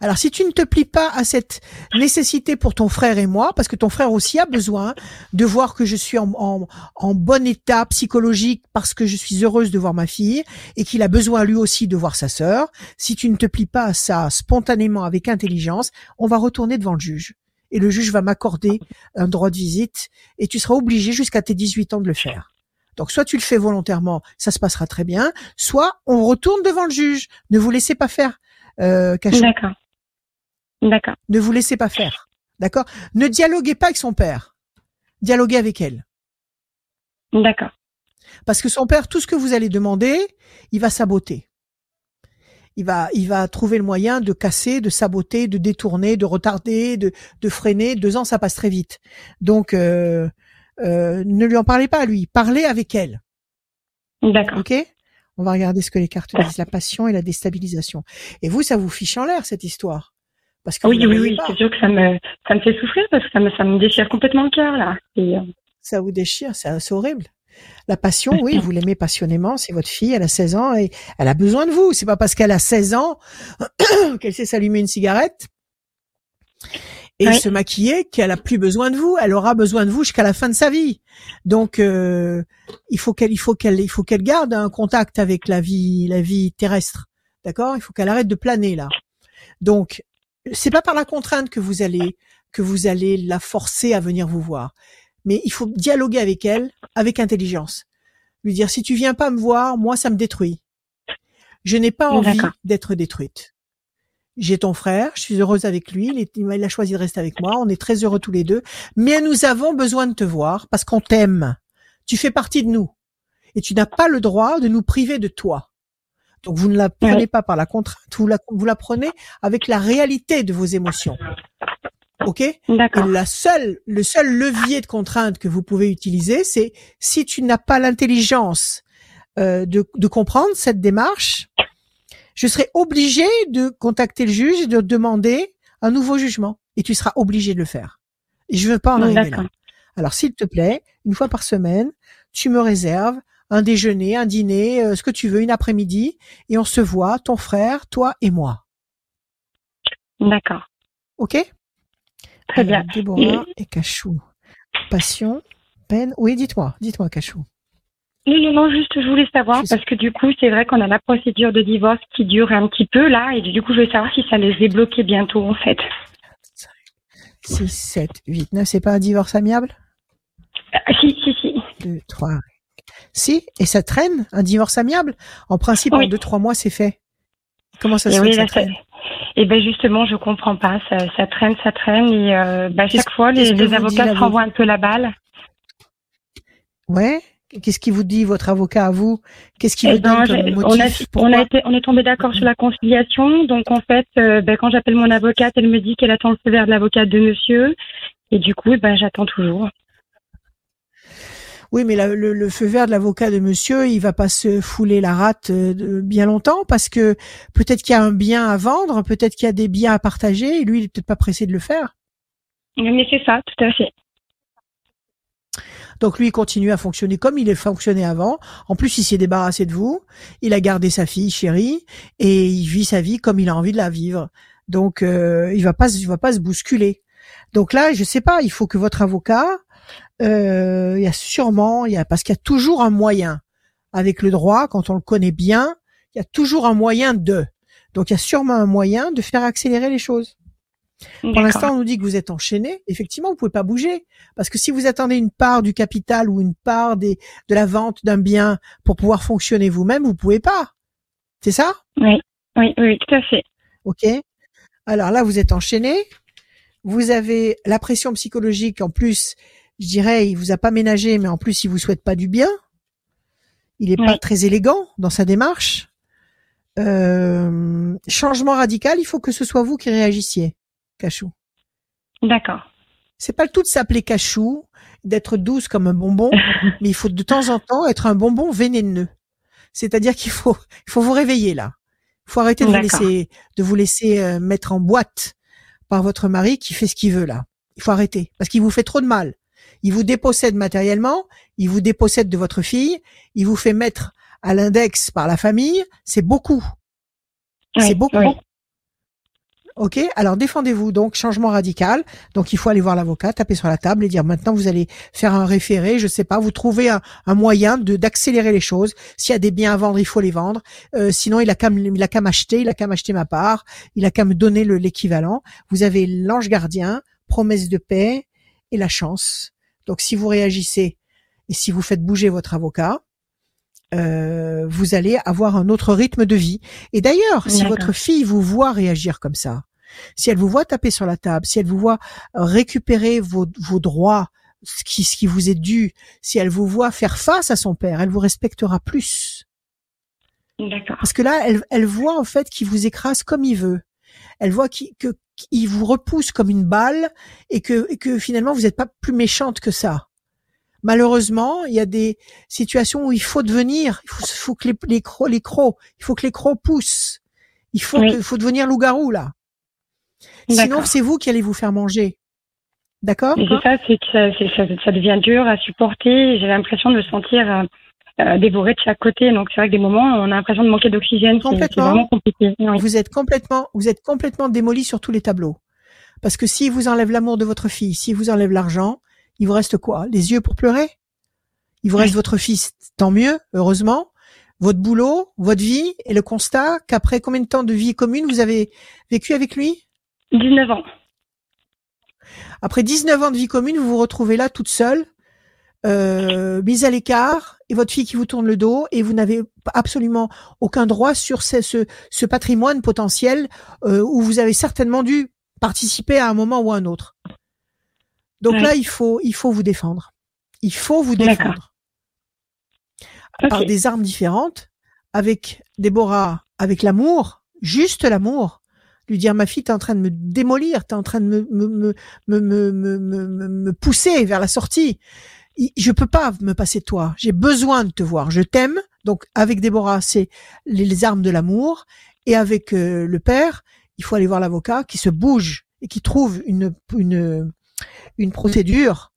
Alors, si tu ne te plies pas à cette nécessité pour ton frère et moi, parce que ton frère aussi a besoin de voir que je suis en, bon état psychologique parce que je suis heureuse de voir ma fille et qu'il a besoin lui aussi de voir sa sœur, si tu ne te plies pas à ça spontanément avec intelligence, on va retourner devant le juge. Et le juge va m'accorder un droit de visite et tu seras obligé jusqu'à tes 18 ans de le faire. Donc soit tu le fais volontairement, ça se passera très bien, soit on retourne devant le juge. Ne vous laissez pas faire euh, D'accord. D'accord. Ne vous laissez pas faire. D'accord? Ne dialoguez pas avec son père. Dialoguez avec elle. D'accord. Parce que son père, tout ce que vous allez demander, il va saboter. Il va, il va trouver le moyen de casser, de saboter, de détourner, de retarder, de, de freiner. Deux ans, ça passe très vite. Donc, euh, euh, ne lui en parlez pas à lui. Parlez avec elle. D'accord. Ok? On va regarder ce que les cartes disent, la passion et la déstabilisation. Et vous, ça vous fiche en l'air cette histoire? Parce que Oui, oui, oui, c'est sûr que ça me, ça me fait souffrir parce que ça me, ça me déchire complètement le cœur là. Euh, ça vous déchire, c'est horrible. La passion, oui, vous l'aimez passionnément, c'est votre fille, elle a 16 ans et elle a besoin de vous. C'est pas parce qu'elle a 16 ans *clears throat* qu'elle sait s'allumer une cigarette et se maquiller qu'elle a plus besoin de vous. Elle aura besoin de vous jusqu'à la fin de sa vie. Donc euh, il faut qu'elle il faut qu'elle il faut qu'elle garde un contact avec la vie la vie terrestre. D'accord? Il faut qu'elle arrête de planer là. Donc c'est pas par la contrainte que vous allez que vous allez la forcer à venir vous voir. Mais il faut dialoguer avec elle avec intelligence. Lui dire si tu viens pas me voir, moi ça me détruit. Je n'ai pas envie d'être détruite j'ai ton frère, je suis heureuse avec lui, il, a choisi de rester avec moi, on est très heureux tous les deux, mais nous avons besoin de te voir parce qu'on t'aime. Tu fais partie de nous et tu n'as pas le droit de nous priver de toi. Donc vous ne la prenez pas par la contrainte, vous la, vous la prenez avec la réalité de vos émotions. Ok? D'accord. La seule, le seul levier de contrainte que vous pouvez utiliser, c'est si tu n'as pas l'intelligence euh, de, de comprendre cette démarche, je serai obligé de contacter le juge et de demander un nouveau jugement. Et tu seras obligé de le faire. Et je veux pas en arriver là. Alors, s'il te plaît, une fois par semaine, tu me réserves un déjeuner, un dîner, euh, ce que tu veux, une après-midi, et on se voit, ton frère, toi et moi. D'accord. Ok? Très bien. Déborah et Cachou. Passion, peine. Oui, dites-moi, dites-moi, Cachou. Non, non, non, juste je voulais savoir parce que du coup, c'est vrai qu'on a la procédure de divorce qui dure un petit peu là et du coup, je voulais savoir si ça les débloquait bientôt en fait. 6, 7, 8, 9, c'est pas un divorce amiable? Ah, Si, si, si. 2, 3. Si, et ça traîne, un divorce amiable? En principe, en 2-3 mois, c'est fait. Comment ça se fait que ça traîne? Et eh ben justement, je comprends pas. Ça, ça traîne, ça traîne, et euh, bah, chaque fois, les, les avocats renvoient un peu la balle. Ouais. Qu'est-ce qui vous dit votre avocat à vous? Qu'est-ce qui eh vous ben, donne comme motif on, a, été, on est tombé d'accord sur la conciliation. Donc en fait, euh, ben, quand j'appelle mon avocate, elle me dit qu'elle attend le feu vert de l'avocate de monsieur. Et du coup, ben, j'attends toujours. Oui, mais le, feu vert de l'avocat de monsieur, il va pas se fouler la rate euh, bien longtemps parce que peut-être qu'il y a un bien à vendre, peut-être qu'il y a des biens à partager et lui, il est peut-être pas pressé de le faire. Mais c'est ça, tout à fait. Donc lui, continue à fonctionner comme il est fonctionné avant. En plus, il s'est débarrassé de vous. Il a gardé sa fille chérie et il vit sa vie comme il a envie de la vivre. Donc euh, il va pas, il va pas se bousculer. Donc là, je sais pas. Il faut que votre avocat, euh, il y a sûrement, il y a parce qu'il y a toujours un moyen avec le droit quand on le connaît bien. Il y a toujours un moyen de. Donc il y a sûrement un moyen de faire accélérer les choses. Pour l'instant, on nous dit que vous êtes enchaîné. Effectivement, vous pouvez pas bouger parce que si vous attendez une part du capital ou une part des de la vente d'un bien pour pouvoir fonctionner vous-même, vous pouvez pas. C'est ça? Oui, oui, oui, tout à fait. Ok. Alors là, vous êtes enchaîné. Vous avez la pression psychologique. En plus, je dirais, il vous a pas ménagé, mais en plus, il vous souhaite pas du bien. Il est pas très élégant dans sa démarche. Euh, changement radical, il faut que ce soit vous qui réagissiez, Cachou. D'accord. C'est pas le tout de s'appeler Cachou, d'être douce comme un bonbon, *laughs* mais il faut de temps en temps être un bonbon vénéneux. C'est-à-dire qu'il faut, il faut vous réveiller là. Il faut arrêter de vous laisser, de vous laisser euh, mettre en boîte par votre mari qui fait ce qu'il veut là. Il faut arrêter parce qu'il vous fait trop de mal. Il vous dépossède matériellement, il vous dépossède de votre fille, il vous fait mettre à l'index par la famille, c'est beaucoup. c'est beaucoup. Ok, alors défendez-vous donc changement radical. Donc il faut aller voir l'avocat, taper sur la table et dire maintenant vous allez faire un référé, je sais pas, vous trouvez un, moyen de d'accélérer les choses. S'il y a des biens à vendre, il faut les vendre. Euh, sinon il a qu'à il a qu'à m'acheter, il a qu'à m'acheter ma part, il a qu'à me donner le l'équivalent. Vous avez l'ange gardien, promesse de paix et la chance. Donc si vous réagissez et si vous faites bouger votre avocat, euh, vous allez avoir un autre rythme de vie. Et d'ailleurs, si votre fille vous voit réagir comme ça, si elle vous voit taper sur la table, si elle vous voit récupérer vos, vos droits, ce qui, ce qui vous est dû, si elle vous voit faire face à son père, elle vous respectera plus. Parce que là, elle, elle voit en fait qu'il vous écrase comme il veut. Elle voit qu'il, que, qu'il vous repousse comme une balle et que, et que finalement vous n'êtes pas plus méchante que ça malheureusement, il y a des situations où il faut devenir, il faut, que les, les, crocs, les crocs, il faut que les crocs poussent. Il faut, faut devenir loup-garou là. Sinon, c'est vous qui allez vous faire manger. D'accord? C'est ça, c'est que ça, devient dur à supporter. J'ai l'impression de me sentir euh, euh, dévoré de chaque côté. Donc c'est vrai que des moments, on a l'impression de manquer d'oxygène. C'est vraiment compliqué. Vous êtes complètement, vous êtes complètement démoli sur tous les tableaux. Parce que si vous enlève l'amour de votre fille, si vous enlève l'argent, il vous reste quoi? Les yeux pour pleurer? Il vous reste votre fils, tant mieux, heureusement. Votre boulot, votre vie et le constat qu'après combien de temps de vie commune vous avez vécu avec lui? 19 ans. Après 19 ans de vie commune, vous vous retrouvez là toute seule, euh, mise à l'écart, et votre fille qui vous tourne le dos, et vous n'avez absolument aucun droit sur ce, ce, patrimoine potentiel euh, où vous avez certainement dû participer à un moment ou à un autre. Donc là, il faut, il faut vous défendre. Il faut vous défendre. Par des armes différentes, avec Déborah, avec l'amour, juste l'amour. Lui dire, ma fille, t'es en train de me démolir, t'es en train de me, me, me, me, me, me, me pousser vers la sortie. Je peux pas me passer de toi. J'ai besoin de te voir. Je t'aime. Donc, avec Déborah, c'est les, armes de l'amour. Et avec euh, le père, il faut aller voir l'avocat qui se bouge et qui trouve une, une, une procédure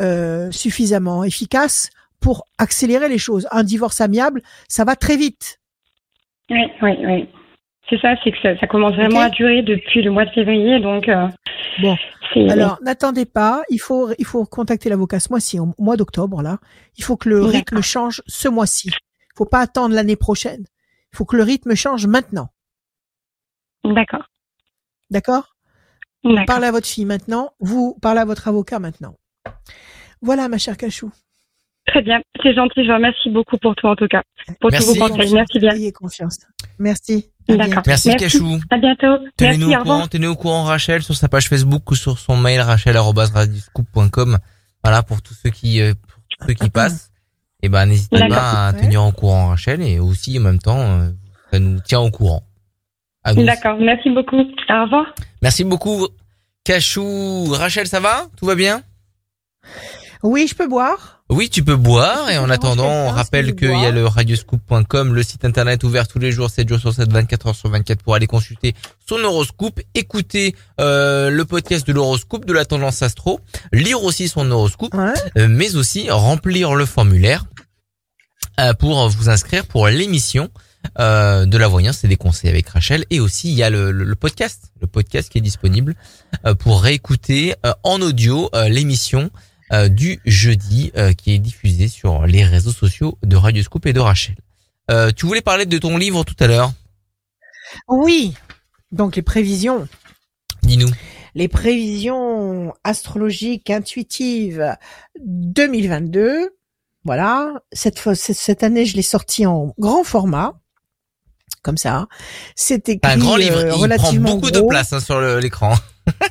euh, suffisamment efficace pour accélérer les choses. Un divorce amiable, ça va très vite. Oui, oui, oui. C'est ça, c'est que ça, commence vraiment à durer depuis le mois de février, donc. Euh, bon. Alors, n'attendez pas. Il faut, il faut contacter l'avocat ce mois-ci, au mois d'octobre là. Il faut que le rythme change ce mois-ci. Il faut pas attendre l'année prochaine. Il faut que le rythme change maintenant. D'accord. D'accord? Parlez à votre fille maintenant, vous parlez à votre avocat maintenant. Voilà, ma chère Cachou. Très bien, c'est gentil, je vous remercie beaucoup pour tout en tout cas. Pour Merci. tous vos conseils. Merci bien. Ayez confiance. Merci. D'accord. Merci, Cachou. À bientôt. Tenez-nous au courant, tenez au courant Rachel sur sa page Facebook ou sur son mail rachel@radioscoop.com. Voilà pour tous ceux qui euh, pour ceux qui passent. Et eh ben n'hésitez pas à tenir au courant Rachel et aussi en même temps euh, ça nous tient au courant. D'accord, merci beaucoup. Au revoir. Merci beaucoup. Cachou, Rachel, ça va? Tout va bien? Oui, je peux boire. Oui, tu peux boire. Et en attendant, on rappelle qu'il y a le radioscoop.com, le site internet ouvert tous les jours, 7 jours sur 7, 24 heures sur 24 pour aller consulter son horoscope, écouter euh, le podcast de l'horoscope, de la tendance astro, lire aussi son horoscope, euh, mais aussi remplir le formulaire euh, pour vous inscrire pour l'émission euh, de la voyance et des conseils avec Rachel. Et aussi, il y a le, podcast, le podcast qui est disponible euh, pour réécouter euh, en audio l'émission du jeudi qui est diffusée sur les réseaux sociaux de Radioscope et de Rachel. tu voulais parler de ton livre tout à l'heure? Oui, donc les prévisions. Dis-nous. les prévisions astrologiques intuitives 2022. Voilà, cette fois, cette année, je l'ai sorti en grand format, comme ça. C'est écrit un grand livre, euh, il prend beaucoup de place hein, sur l'écran.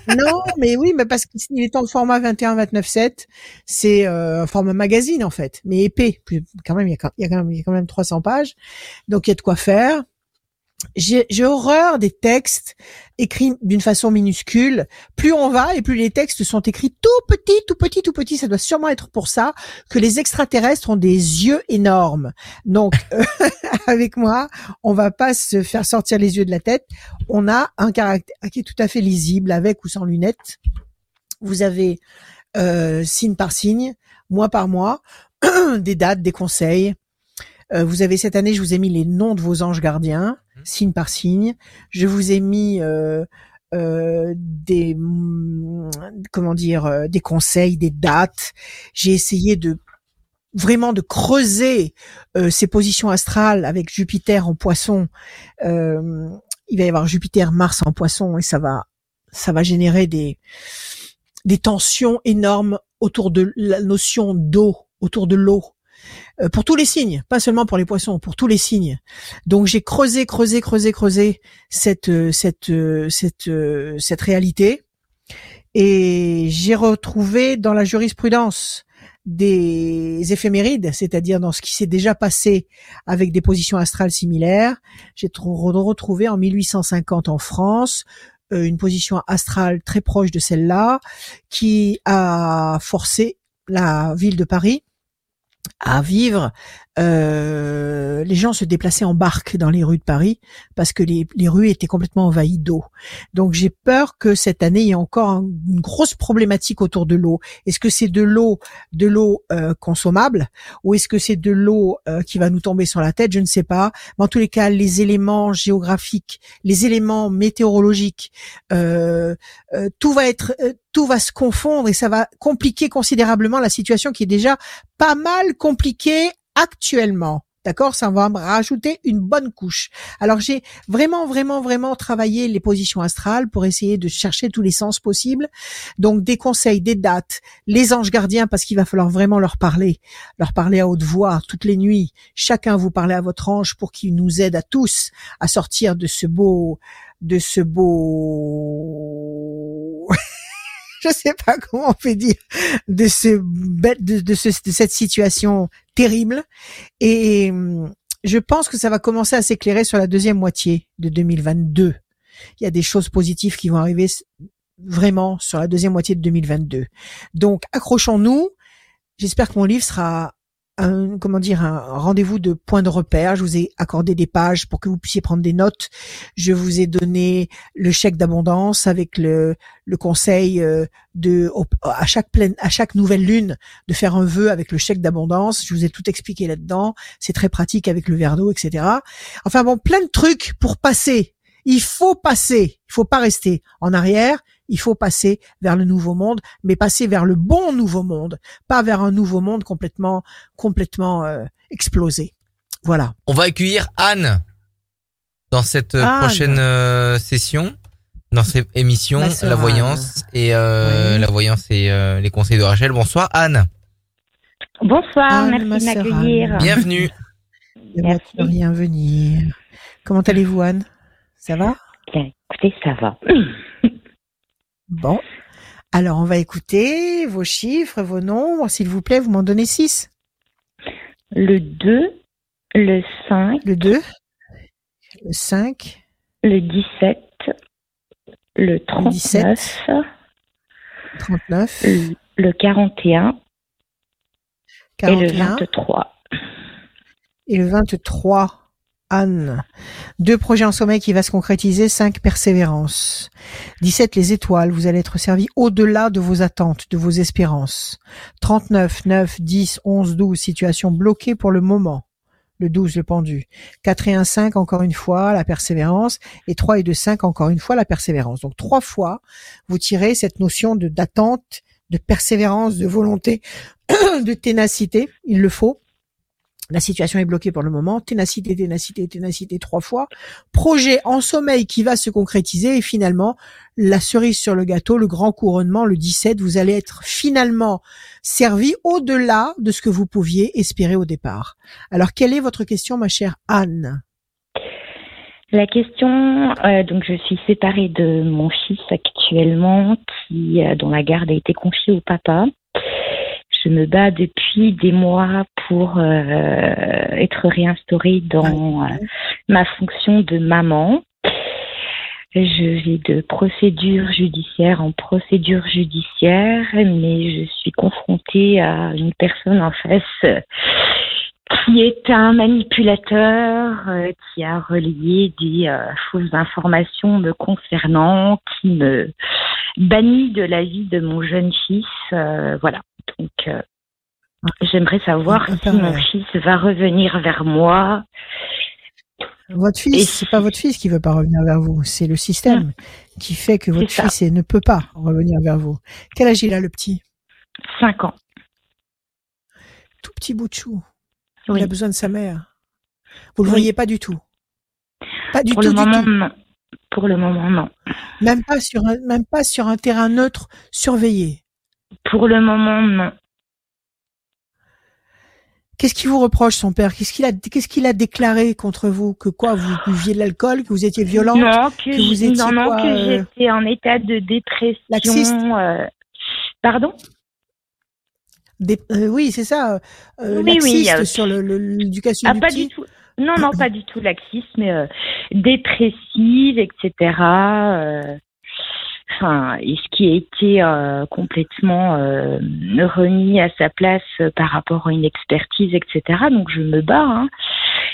Non, mais oui, mais parce qu'il est en format 21-29-7, c'est euh, un format magazine en fait, mais épais. Quand même, il y a quand, même, il y a quand même 300 pages, donc il y a de quoi faire j'ai horreur des textes écrits d'une façon minuscule. Plus on va et plus les textes sont écrits tout petits, tout petits, tout petits. Ça doit sûrement être pour ça que les extraterrestres ont des yeux énormes. Donc, euh, *laughs* avec moi, on va pas se faire sortir les yeux de la tête. On a un caractère qui est tout à fait lisible, avec ou sans lunettes. Vous avez euh, signe par signe, mois par mois, *clears throat* des dates, des conseils. Euh, vous avez cette année, je vous ai mis les noms de vos anges gardiens Mmh. signe par signe. Je vous ai mis euh, euh, des mm, comment dire des conseils, des dates. J'ai essayé de vraiment de creuser ces positions astrales avec Jupiter en Poisson. il va y avoir Jupiter, Mars en Poisson et ça va ça va générer des des tensions énormes autour de la notion d'eau, autour de l'eau. Euh, pour tous les signes, pas seulement pour les poissons, pour tous les signes. Donc j'ai creusé, creusé, creusé, creusé cette euh, cette euh, cette cette réalité et j'ai retrouvé dans la jurisprudence des éphémérides, c'est-à-dire dans ce qui s'est déjà passé avec des positions astrales similaires. J'ai retrouvé en 1850 en France une position astrale très proche de celle-là qui a forcé la ville de Paris à vivre, euh, les gens se déplaçaient en barque dans les rues de Paris parce que les, rues étaient complètement envahies d'eau. Donc j'ai peur que cette année il y ait encore une grosse problématique autour de l'eau. Est-ce que c'est de l'eau, de l'eau euh, consommable, ou est-ce que c'est de l'eau euh, qui va nous tomber sur la tête? Je ne sais pas. Mais en tous les cas, les éléments géographiques, les éléments météorologiques, tout va être tout va se confondre et ça va compliquer considérablement la situation qui est déjà pas mal compliquée actuellement. D'accord Ça va me rajouter une bonne couche. Alors j'ai vraiment, vraiment, vraiment travaillé les positions astrales pour essayer de chercher tous les sens possibles. Donc des conseils, des dates, les anges gardiens parce qu'il va falloir vraiment leur parler, leur parler à haute voix toutes les nuits. Chacun vous parlez à votre ange pour qu'il nous aide à tous à sortir de ce beau, de ce beau je sais pas *laughs* comment on peut dire de de, cette situation terrible et hum, je pense que ça va commencer à s'éclairer sur la deuxième moitié de 2022. Il y a des choses positives qui vont arriver vraiment sur la deuxième moitié de 2022. Donc accrochons-nous. J'espère que mon livre sera un, comment dire, un rendez-vous de point de repère. Je vous ai accordé des pages pour que vous puissiez prendre des notes. Je vous ai donné le chèque d'abondance avec le, le conseil euh, de à chaque pleine, à chaque nouvelle lune de faire un vœu avec le chèque d'abondance. Je vous ai tout expliqué là-dedans. C'est très pratique avec le verre d'eau, etc. Enfin bon, plein de trucs pour passer. Il faut passer. Il faut pas rester en arrière il faut passer vers le nouveau monde, mais passer vers le bon nouveau monde, pas vers un nouveau monde complètement, complètement euh, explosé. Voilà. On va accueillir Anne dans cette euh, prochaine euh, session, dans cette émission, la voyance et la voyance et les conseils de Rachel. Bonsoir Anne. Bonsoir, merci de m'accueillir. Bienvenue. *laughs* Merci de rien venir. Comment allez-vous Anne? Ça va? Bien, écoutez, ça va. Bon. Alors, on va écouter vos chiffres, vos nombres. S'il vous plaît, vous m'en donnez 6. Le 2, le 5. Le 2, le 5. Le 17, le 39. Le 39. Le, 41, 41. Et le 23. Et le 23. Anne. Deux projets en sommeil qui va se concrétiser, cinq persévérance. 17 les étoiles, vous allez être servi au-delà de vos attentes, de vos espérances. 39, 9, 10, 11, 12, situation bloquée pour le moment. Le 12, le pendu. 4 et 1, 5, encore une fois, la persévérance. Et 3 et 2, 5, encore une fois, la persévérance. Donc trois fois, vous tirez cette notion de d'attente, de persévérance, de volonté, *coughs* de ténacité. Il le faut La situation est bloquée pour le moment. Ténacité, ténacité, ténacité trois fois. Projet en sommeil qui va se concrétiser et finalement, la cerise sur le gâteau, le grand couronnement, le 17, vous allez être finalement servi au-delà de ce que vous pouviez espérer au départ. Alors, quelle est votre question, ma chère Anne? La question, euh, donc je suis séparée de mon fils actuellement, qui euh, dont la garde a été confiée au papa. Je me bats depuis des mois pour euh, être réinstaurée dans ma fonction de maman. Je vais de procédure judiciaire en procédure judiciaire, mais je suis confrontée à une personne en face qui est un manipulateur euh, qui a relié des euh, fausses informations me concernant, qui me bannit de la vie de mon jeune fils. Euh, voilà. Donc, j'aimerais savoir si mon fils va revenir vers moi. Votre fils, c'est pas votre fils qui veut pas revenir vers vous, c'est le système qui fait que votre fils ne peut pas revenir vers vous. Quel âge il a le petit? Cinq ans. Tout petit bout de chou. Il a besoin de sa mère. Vous le voyez pas du tout. Pas du Pour tout. Le moment, non. Pour le moment, non. Même pas sur un, même pas sur un terrain neutre surveillé. Pour le moment, non. Qu'est-ce qu'il vous reproche, son père? Qu'est-ce qu'il a, qu'est-ce qu'il a déclaré contre vous? Que quoi? Vous buviez de l'alcool? Que vous étiez violente? Non, que, vous étiez non, non, que euh, j'étais en état de dépression. Euh, pardon? Euh, oui, c'est ça. Oui, oui, sur l'éducation ah, pas du tout. Non, non, *clears throat* pas du tout laxisme, mais dépressive, etc. Euh, enfin, et ce qui a été complètement remis à sa place par rapport à une expertise, etc. Donc je me bats. Hein.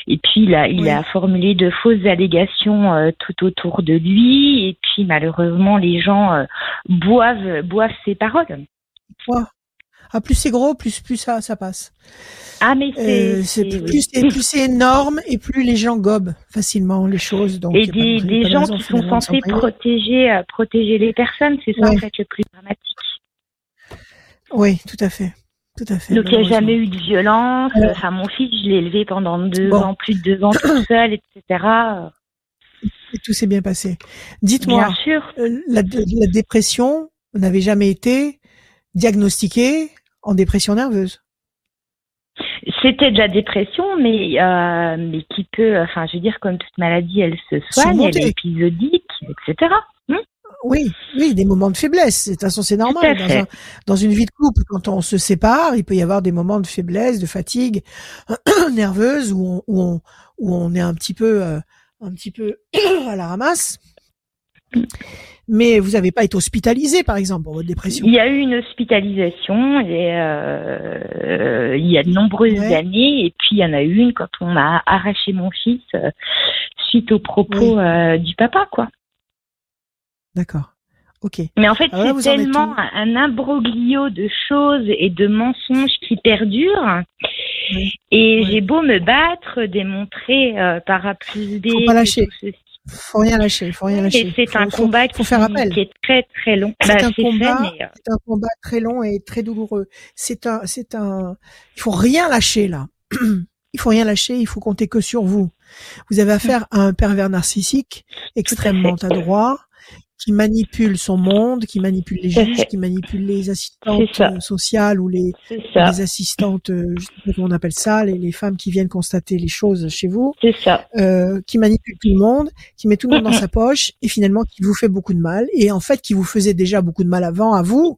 Et puis il a, il a formulé de fausses allégations tout autour de lui. Et puis malheureusement, les gens boivent, boivent ses paroles. Ah, plus c'est gros, plus plus ça ça passe. Ah mais c'est euh, plus c'est plus c'est énorme et plus les gens gobent facilement les choses. Donc et des, des gens qui sont censés protéger euh, protéger les personnes, c'est ça en fait le plus dramatique. Oui, tout à fait. Tout à fait. Donc il n'y a jamais eu de violence. Enfin, mon fils, je l'ai élevé pendant deux ans, plus de deux ans tout *coughs* seul, etc. Et tout s'est bien passé. Dites-moi, euh, la, la dépression, vous n'avez jamais été diagnostiquée en dépression nerveuse. C'était de la dépression, mais euh, mais qui peut, enfin, je veux dire, comme toute maladie, elle se soigne, elle est épisodique, etc. Hmm? oui, oui, des moments de faiblesse. De toute façon, c'est normal. Dans, une vie de couple, quand on se sépare, il peut y avoir des moments de faiblesse, de fatigue *clears throat* nerveuse, où on, où on, où on est un petit peu, euh, un petit peu *clears throat* à la ramasse. Hmm mais vous n'avez pas été hospitalisé, par exemple, pour votre dépression. Il y a eu une hospitalisation et, euh, il y a de nombreuses années, et puis il y en a eu une quand on a arraché mon fils euh, suite aux propos euh, du papa, quoi. D'accord. Ok. Mais en fait, c'est tellement un imbroglio de choses et de mensonges qui perdurent. Et j'ai beau me battre, démontrer par A plus B. Pas lâcher faut rien lâcher, faut rien lâcher. C'est un combat qui, faire appel. qui, est très très long. C'est bah, un combat, euh, c'est un combat très long et très douloureux. C'est un, c'est un, il faut rien lâcher là. *clears throat* il faut rien lâcher, il faut compter que sur vous. Vous avez affaire à un pervers narcissique extrêmement adroit qui manipule son monde, qui manipule les juges, qui manipule les assistantes euh, sociales ou les, les assistantes, euh, je sais pas comment on appelle ça, les, les, femmes qui viennent constater les choses chez vous. Ça. Euh, qui manipule tout le monde, qui met tout le monde dans *laughs* sa poche et finalement qui vous fait beaucoup de mal et en fait qui vous faisait déjà beaucoup de mal avant à vous,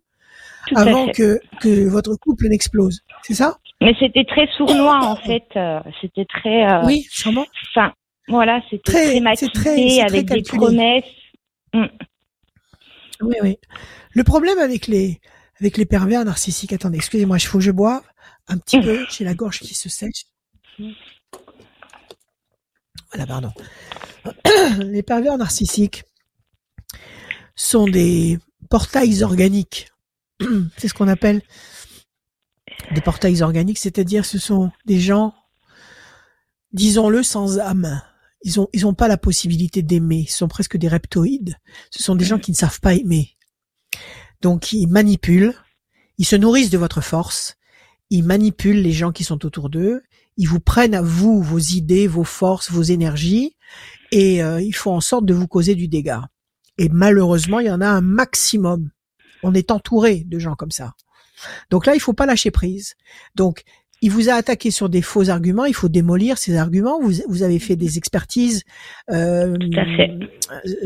avant que que votre couple n'explose. C'est ça? Mais c'était très sournois en fait. Euh, c'était très. oui, sûrement. Enfin, voilà, c'était très, très, très avec des promesses. Mm. Oui, oui. Le problème avec les avec les pervers narcissiques, attendez, excusez-moi, il faut que je boive un petit peu, j'ai la gorge qui se sèche. Voilà, pardon. *clears throat* Les pervers narcissiques sont des portails organiques. *clears throat* C'est ce qu'on appelle des portails organiques, c'est-à-dire ce sont des gens, disons-le, sans âme ils ont ils ont pas la possibilité d'aimer. Ils sont presque des reptoïdes. Ce sont des gens qui ne savent pas aimer. Donc ils manipulent, ils se nourrissent de votre force, ils manipulent les gens qui sont autour d'eux, ils vous prennent à vous vos idées, vos forces, vos énergies, et euh, ils font en sorte de vous causer du dégât. Et malheureusement, il y en a un maximum. On est entouré de gens comme ça. Donc là, il faut pas lâcher prise. Donc, il vous a attaqué sur des faux arguments. Il faut démolir ces arguments. Vous, vous avez fait des expertises euh,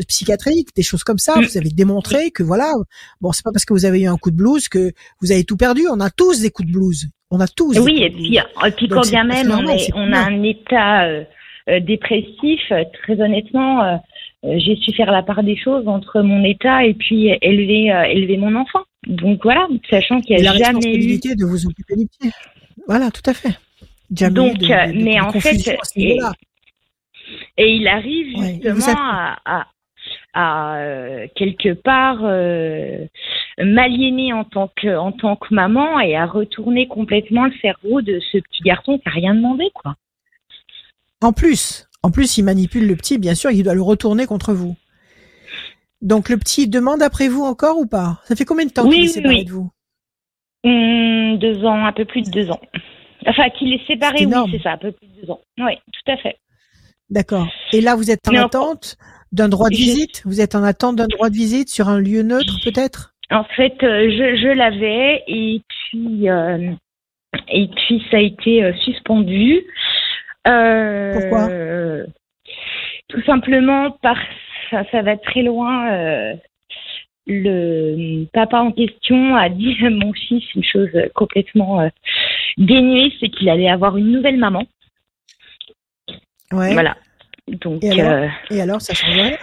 psychiatriques, des choses comme ça. Mm. Vous avez démontré que voilà, bon, c'est pas parce que vous avez eu un coup de blues que vous avez tout perdu. On a tous des coups de blues. On a tous. Oui, et puis, et puis quand bien même on, a un état euh, euh, dépressif, très honnêtement, j'ai su faire la part des choses entre mon état et puis élever élever mon enfant. Donc voilà, sachant qu'il y a jamais eu de vous occuper du pied. Voilà, tout à fait. Donc, mais en fait, et, il arrive justement à, à, euh, quelque part euh, m'aliéner en tant que en tant que maman et à retourner complètement le cerveau de ce petit garçon qui a rien demandé, quoi. En plus, en plus, il manipule le petit, bien sûr, il doit le retourner contre vous. Donc le petit demande après vous encore ou pas? Ça fait combien de temps qu'il est séparé de vous? Hum, deux ans, un peu plus de deux ans. Enfin, qu'il est séparé, oui, c'est ça, un peu plus de deux ans. Oui, tout à fait. D'accord. Et là, vous êtes en attente d'un droit de visite? Vous êtes en attente d'un droit de visite sur un lieu neutre, peut-être? En fait, euh, je, je l'avais et puis euh, et puis ça a été euh, suspendu. Pourquoi? Tout simplement parce ça, ça va très loin le papa en question a dit à *laughs* mon fils une chose complètement euh, dénuée, c'est qu'il allait avoir une nouvelle maman. Ouais. Voilà. Donc, et alors, euh, ça change rien.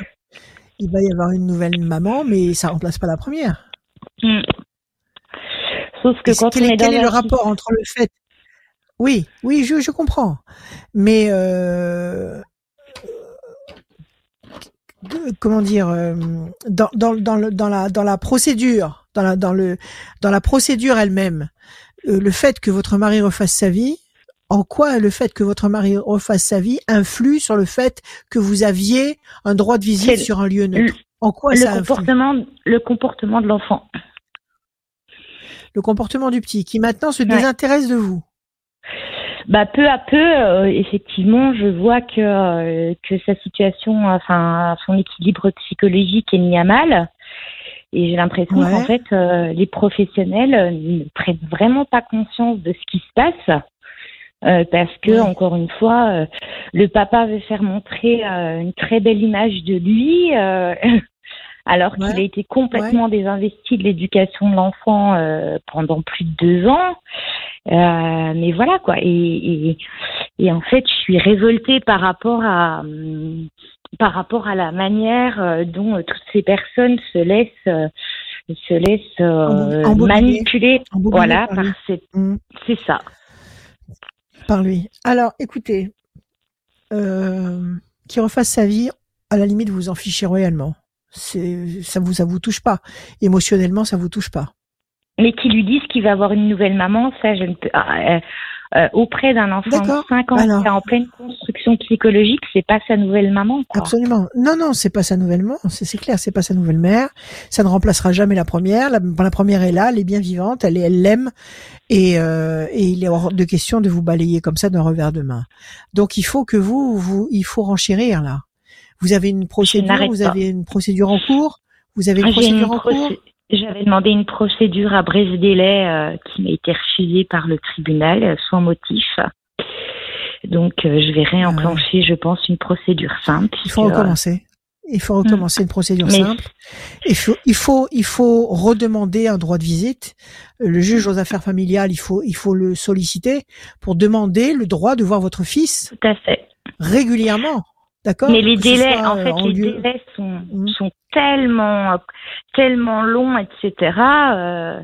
Il va y avoir une nouvelle maman, mais ça remplace pas la première. Hmm. Sauf que quand quel, on est quel est le rapport entre le fait? Oui, oui, je, je comprends. Mais euh, comment dire euh, dans, dans, dans, le, dans la dans la procédure dans la dans le dans la procédure elle-même euh, le fait que votre mari refasse sa vie en quoi le fait que votre mari refasse sa vie influe sur le fait que vous aviez un droit de visite sur un lieu neutre? En quoi le ça comportement le comportement de l'enfant. Le comportement du petit qui maintenant se désintéresse de vous bah peu à peu, euh, effectivement, je vois que euh, que sa situation, enfin son équilibre psychologique est mis à mal. Et j'ai l'impression qu'en fait, euh, les professionnels ne prennent vraiment pas conscience de ce qui se passe. parce que encore une fois, le papa veut faire montrer une très belle image de lui, alors qu'il a été complètement désinvesti de l'éducation de l'enfant pendant plus de deux ans. Euh, mais voilà quoi. Et, et, en fait, je suis révoltée par rapport à hum, par rapport à la manière euh, dont euh, toutes ces personnes se laissent se laissent manipuler. Voilà, par mmh. c'est ça. Par lui. Alors, écoutez, euh, qu'il refasse sa vie, à la limite, vous en fichez royalement. C'est ça vous ça vous touche pas. Émotionnellement, ça vous touche pas mais qui lui disent qu'il va avoir une nouvelle maman, ça je ne peux ah, euh, euh, auprès d'un enfant de 5 ans qui est en pleine construction psychologique, c'est pas sa nouvelle maman. Quoi. Absolument. Non, non, c'est pas sa nouvelle maman. C'est clair, c'est pas sa nouvelle mère. Ça ne remplacera jamais la première. La, la première est là, elle est bien vivante, elle elle l'aime, et, euh, et il est hors de question de vous balayer comme ça d'un revers de main. Donc il faut que vous, vous, il faut renchérir là. Vous avez une procédure, vous avez une procédure en cours? Vous avez une procédure en cours? J'avais demandé une procédure à Brest-Délai euh, qui m'a été refusée par le tribunal euh, sans motif. Donc, euh, je vais réenclencher, je pense, une procédure simple. Il faut recommencer. Il faut recommencer une procédure simple. Il faut, il faut, il faut redemander un droit de visite. Le juge aux affaires familiales, il faut, il faut le solliciter pour demander le droit de voir votre fils. Tout à fait. Régulièrement. D'accord. Mais les délais, en fait, les délais sont, mmh. sont tellement, tellement longs, etc. Euh,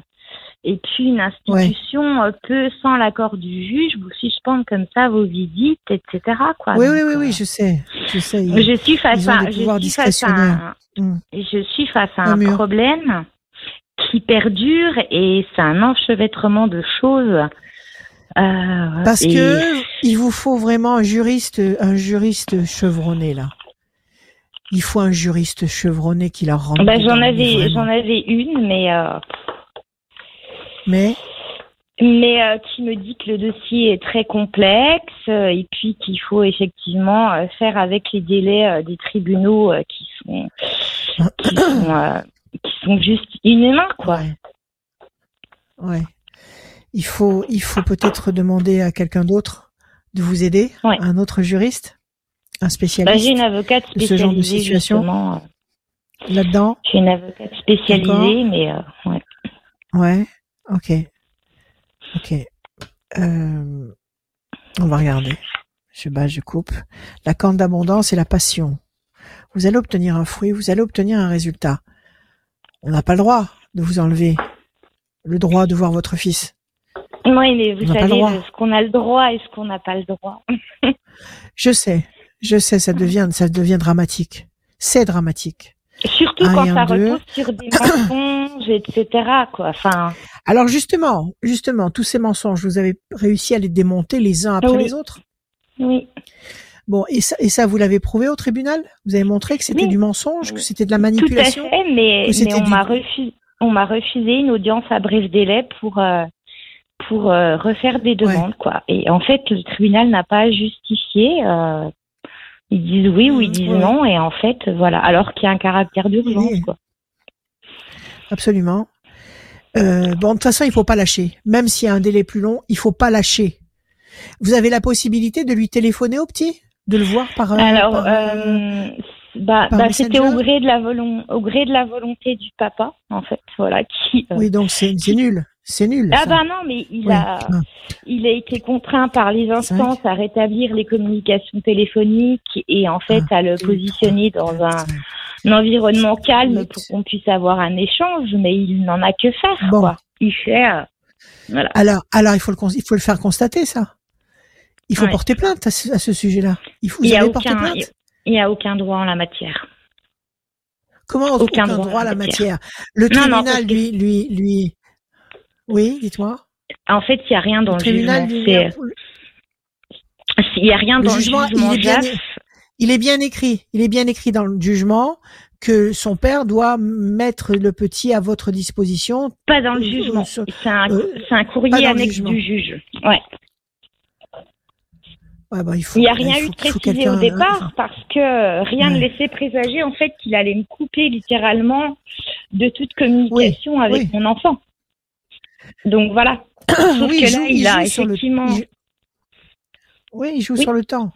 et puis une institution euh, peut, sans l'accord du juge, vous suspendre comme ça vos visites, etc. Quoi. Oui, oui, oui, oui, euh, je sais, je sais. je suis face à, je suis face à un, mmh. je suis face à un, problème qui perdure et c'est un enchevêtrement de choses euh, Parce que il vous faut vraiment un juriste, un juriste chevronné là. Il faut un juriste chevronné qui la rende. Ben, j'en avais, j'en avais une, mais. Euh... Mais? mais euh, qui me dit que le dossier est très complexe euh, et puis qu'il faut effectivement faire avec les délais des tribunaux qui sont qui sont, qui sont juste inhumains quoi. Ouais. Il faut il faut peut-être demander à quelqu'un d'autre de vous aider, un autre juriste, un spécialiste. Bah, j'ai une avocate spécialisée ce genre de situation là-dedans. J'ai une avocate spécialisée, mais ouais. Ouais. Ok. Ok. Euh, on va regarder. Je bats, je coupe. La corne d'abondance et la passion. Vous allez obtenir un fruit, vous allez obtenir un résultat. On n'a pas le droit de vous enlever le droit de voir votre fils. Oui, mais vous savez ce qu'on a le droit et ce qu'on n'a pas le droit. *laughs* je sais, je sais, ça devient, ça devient dramatique. C'est dramatique. Surtout quand ça repose sur des mensonges, etc. Quoi. Enfin. Alors justement, justement, tous ces mensonges, vous avez réussi à les démonter les uns après les autres? Oui. Bon, et ça, et ça vous l'avez prouvé au tribunal? Vous avez montré que c'était du mensonge, que c'était de la manipulation Tout à fait, mais, on m'a refusé, on m'a refusé une audience à bref délai pour euh, pour euh, refaire des demandes, quoi. Et en fait, le tribunal n'a pas justifié. Euh, ils disent oui ou ils disent non, et en fait, voilà, alors qu'il y a un caractère d'urgence, quoi. Absolument. Euh, bon, de toute façon, il faut pas lâcher. Même s'il y a un délai plus long, il faut pas lâcher. Vous avez la possibilité de lui téléphoner au petit, de le voir par. Alors, par, bah, bah c'était au gré de la au gré de la volonté du papa, en fait, voilà, qui. Oui, donc c'est nul. C'est nul. Ah bah non, mais il a, il a été contraint par les instances à rétablir les communications téléphoniques et en fait ah, à le positionner dans un, environnement calme pour qu'on puisse avoir un échange, mais il n'en a que faire. Bon. Quoi. Il fait. Euh, voilà. Alors, alors il faut le, il faut le faire constater ça. Il faut porter plainte à ce, sujet-là. Il faut. Il n'y a aucun, il y a aucun droit en la matière. Comment aucun, droit, en la matière, Le tribunal, lui, lui, lui, oui, dis-moi. En fait, il n'y a rien dans le, jugement. Il n'y a rien dans le jugement. il, est bien, il est bien écrit. Il est bien écrit dans le jugement que son père doit mettre le petit à votre disposition. Pas dans le euh, jugement. C'est un, euh, un, courrier annexe du juge. Ouais. bah, il n'y a rien eu de précisé au départ parce que rien ne laissait présager en fait qu'il allait me couper littéralement de toute communication avec mon enfant. Donc voilà. *coughs* Sauf que là, il, a effectivement. Oui, il joue sur le temps.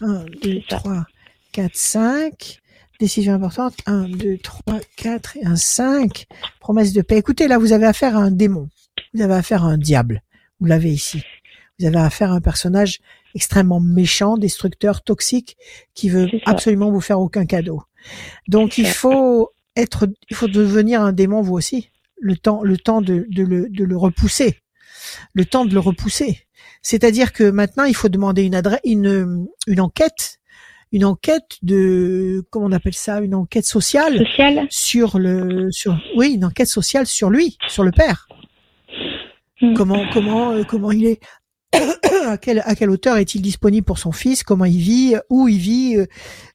1, 2, 3, 4, 5. Décision importante. 1, 2, 3, 4 et un 5. Promesse de paix. Écoutez, là, vous avez affaire à un démon. Vous avez affaire à un diable. Vous l'avez ici. Vous avez affaire à un personnage extrêmement méchant, destructeur, toxique, qui veut absolument vous faire aucun cadeau. Donc il faut être, il faut devenir un démon vous aussi le temps, le temps de, de, le, de le repousser, le temps de le repousser. C'est-à-dire que maintenant, il faut demander une adresse, une, une enquête, une enquête de, comment on appelle ça, une enquête sociale, sociale. sur le, sur, oui, une enquête sociale sur lui, sur le père. Hmm. Comment, comment, euh, comment il est, *coughs* à quelle à quelle hauteur est-il disponible pour son fils? Comment il vit? Où il vit? Euh,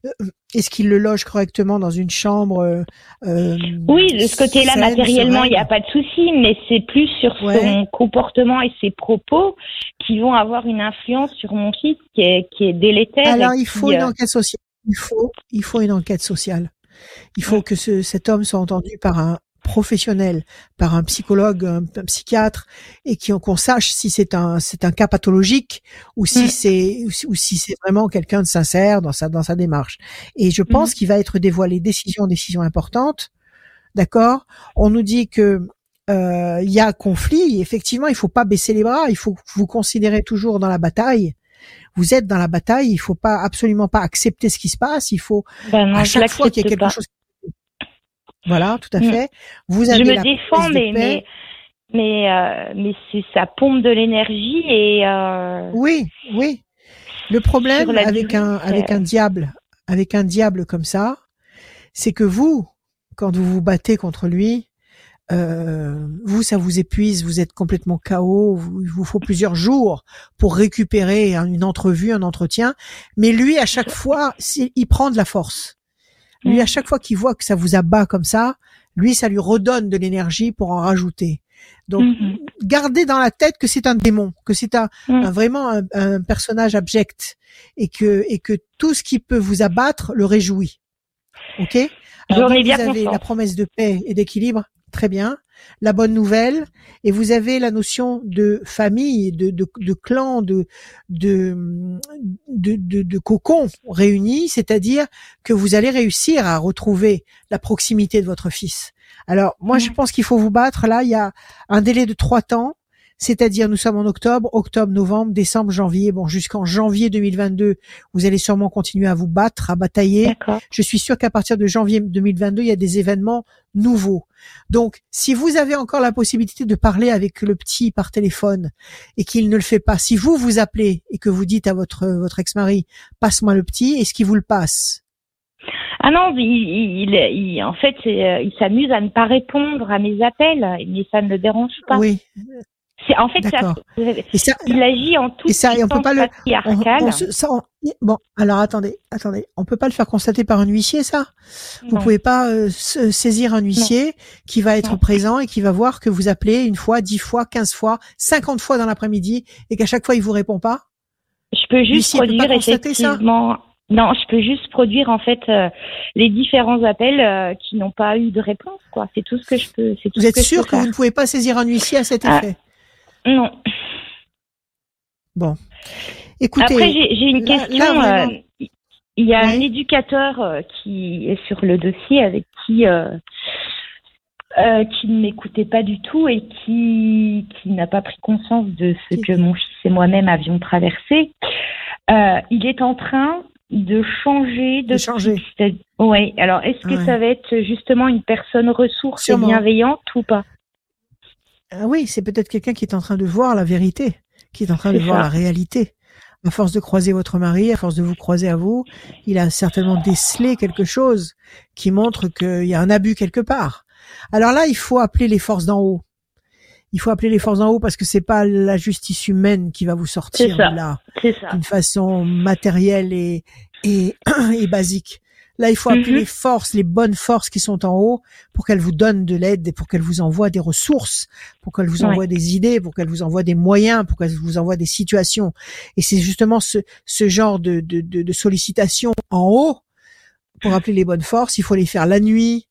euh, Est-ce qu'il le loge correctement dans une chambre euh, Oui, de ce côté-là, matériellement, il n'y a pas de souci, mais c'est plus sur son comportement et ses propos qui vont avoir une influence sur mon fils qui est, qui est délétère. Alors, il faut une enquête sociale. Il faut, il faut une enquête sociale. Il faut que ce, cet homme soit entendu par un, professionnel par un psychologue, un, psychiatre, et qu'on sache si c'est un c'est un cas pathologique ou si c'est ou si c'est vraiment quelqu'un de sincère dans sa dans sa démarche. Et je pense mm. qu'il va être dévoilé décision décision importante. D'accord? On nous dit que euh, il y a conflit. Effectivement, il faut pas baisser les bras. Il faut vous considérer toujours dans la bataille. Vous êtes dans la bataille. Il faut pas absolument pas accepter ce qui se passe. Il faut ben à chaque fois qu'il y a quelque chose voilà, tout à mm. fait. Vous avez Je me défends, mais, mais mais euh, mais c'est ça pompe de l'énergie et euh... oui, oui. Le problème avec un avec un diable, avec un diable comme ça, c'est que vous, quand vous vous battez contre lui, euh, vous, ça vous épuise, vous êtes complètement KO, il vous faut plusieurs jours pour récupérer une entrevue, un entretien. Mais lui, à chaque fois, il prend de la force. Lui, à mm. chaque fois qu'il voit que ça vous abat comme ça, lui, ça lui redonne de l'énergie pour en rajouter. Donc, mhm. gardez dans la tête que c'est un démon, que c'est un, mhm. vraiment un, personnage abject, et que et que tout ce qui peut vous abattre le réjouit. Ok? Alors, vous avez la promesse de paix et d'équilibre, très bien la bonne nouvelle et vous avez la notion de famille, de, de, de clan, de, de, de, de, cocon réunis, c'est-à-dire que vous allez réussir à retrouver la proximité de votre fils. Alors moi, je pense qu'il faut vous battre. Là, il y a un délai de trois temps c'est-à-dire nous sommes en octobre, octobre, novembre, décembre, janvier. Bon, jusqu'en janvier 2022, vous allez sûrement continuer à vous battre, à batailler. Je suis sûr qu'à partir de janvier 2022, il y a des événements nouveaux. Donc, si vous avez encore la possibilité de parler avec le petit par téléphone et qu'il ne le fait pas, si vous vous appelez et que vous dites à votre votre ex-mari, passe-moi le petit, est-ce qu'il vous le passe? Ah non, il, en fait, euh, il s'amuse à ne pas répondre à mes appels, mais ça ne le dérange pas. Oui, en fait ça, il agit en toute et ça, on peut pas le, bon, alors attendez, attendez, on peut pas le faire constater par un huissier ça? Vous pouvez pas euh, saisir un huissier qui va être présent et qui va voir que vous appelez une fois, dix fois, quinze fois, cinquante fois dans l'après-midi et qu'à chaque fois il vous répond pas? Je peux juste produire effectivement. Non, je peux juste produire en fait euh, les différents appels euh, qui n'ont pas eu de réponse. Quoi, c'est tout ce que je peux. Tout vous êtes sûr que vous ne pouvez pas saisir un huissier à cet ah. effet? Non. Bon. Écoutez. Après, j'ai une question. Euh, il y a un éducateur euh, qui est sur le dossier avec qui euh, qui ne m'écoutait pas du tout et qui, qui n'a pas pris conscience de ce que mon fils et moi-même avions traversé. il est en train de changer de, changer. Oui. Alors, est-ce que ça va être justement une personne ressource et bienveillante ou pas? Ah oui, c'est peut-être quelqu'un qui est en train de voir la vérité, qui est en train de voir la réalité. À force de croiser votre mari, à force de vous croiser à vous, il a certainement décelé quelque chose qui montre qu'il y a un abus quelque part. Alors là, il faut appeler les forces d'en haut. Il faut appeler les forces d'en haut parce que c'est pas la justice humaine qui va vous sortir de là d'une façon matérielle et, et, *clears throat* et basique. Là, il faut appeler mhm. les forces, les bonnes forces qui sont en haut pour qu'elles vous donnent de l'aide et pour qu'elles vous envoient des ressources, pour qu'elles vous envoient des idées, pour qu'elles vous envoient des moyens, pour qu'elles vous envoient des situations. Et c'est justement ce, ce genre de, de, de, sollicitation en haut pour appeler les bonnes forces. Il faut les faire la nuit.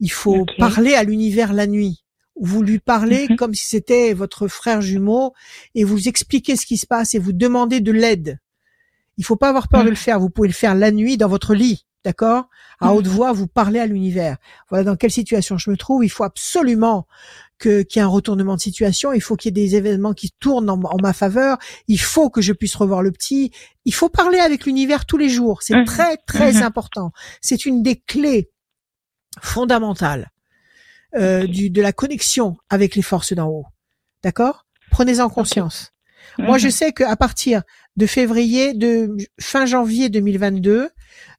Il faut parler à l'univers la nuit. Vous lui parlez mhm. comme si c'était votre frère jumeau et vous expliquez ce qui se passe et vous demandez de l'aide. Il faut pas avoir peur de mhm. le faire. Vous pouvez le faire la nuit dans votre lit. D'accord? À haute mhm. voix, vous parlez à l'univers. Voilà dans quelle situation je me trouve. Il faut absolument que qu'il y ait un retournement de situation. Il faut qu'il y ait des événements qui tournent en, ma faveur. Il faut que je puisse revoir le petit. Il faut parler avec l'univers tous les jours. C'est mhm. très très mhm. important. C'est une des clés fondamentales euh, du, de la connexion avec les forces d'en haut. D'accord? Prenez-en conscience. Moi, je sais qu'à partir de février, de fin janvier 2022,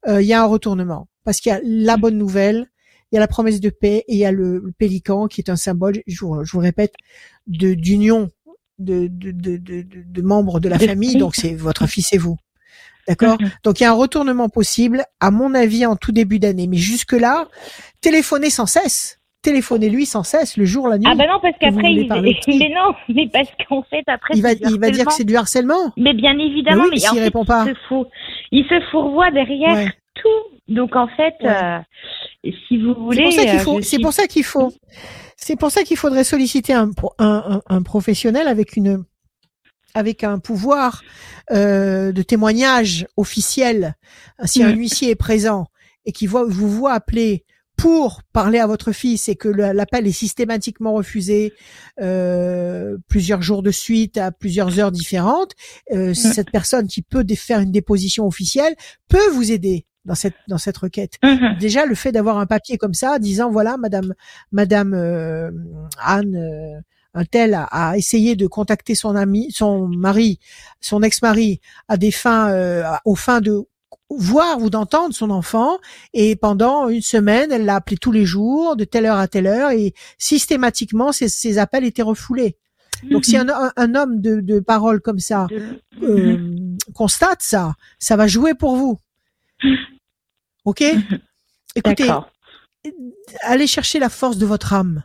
euh, il y a un retournement parce qu'il y a la bonne nouvelle, il y a la promesse de paix et il y a le, pélican qui est un symbole, je vous, je vous répète, de d'union de, de, de, de, de membres de la famille. Donc c'est votre fils et vous. D'accord mm-hmm. Donc il y a un retournement possible, à mon avis, en tout début d'année. Mais jusque-là, téléphonez sans cesse. Téléphonez-lui sans cesse, le jour, la nuit. Ah bah non, parce qu'après, il... *laughs* mais non, mais parce qu'en fait, après, il va, il va dire que c'est du harcèlement. Mais bien évidemment, mais, il répond pas. Il se, fout, il se fourvoie derrière tout. Donc en fait, euh, si vous voulez, c'est pour ça qu'il faut. C'est pour ça qu'il faudrait solliciter un, un, un, professionnel avec une avec un pouvoir euh, de témoignage officiel. Si un mm. huissier est présent et qui voit, vous voit appeler pour parler à votre fils et que l'appel est systématiquement refusé euh, plusieurs jours de suite à plusieurs heures différentes, euh, cette personne qui peut faire une déposition officielle peut vous aider dans cette dans cette requête. Mm-hmm. Déjà le fait d'avoir un papier comme ça disant voilà madame madame euh, Anne euh, un tel a, a, essayé de contacter son ami son mari son ex-mari à des fins euh, aux fins de voir ou d'entendre son enfant et pendant une semaine, elle l'a appelé tous les jours, de telle heure à telle heure et systématiquement ses, appels étaient refoulés. Donc si mhm. un, homme de, de, parole comme ça euh, mhm. constate ça, ça va jouer pour vous. Ok? Mhm. Écoutez, allez chercher la force de votre âme.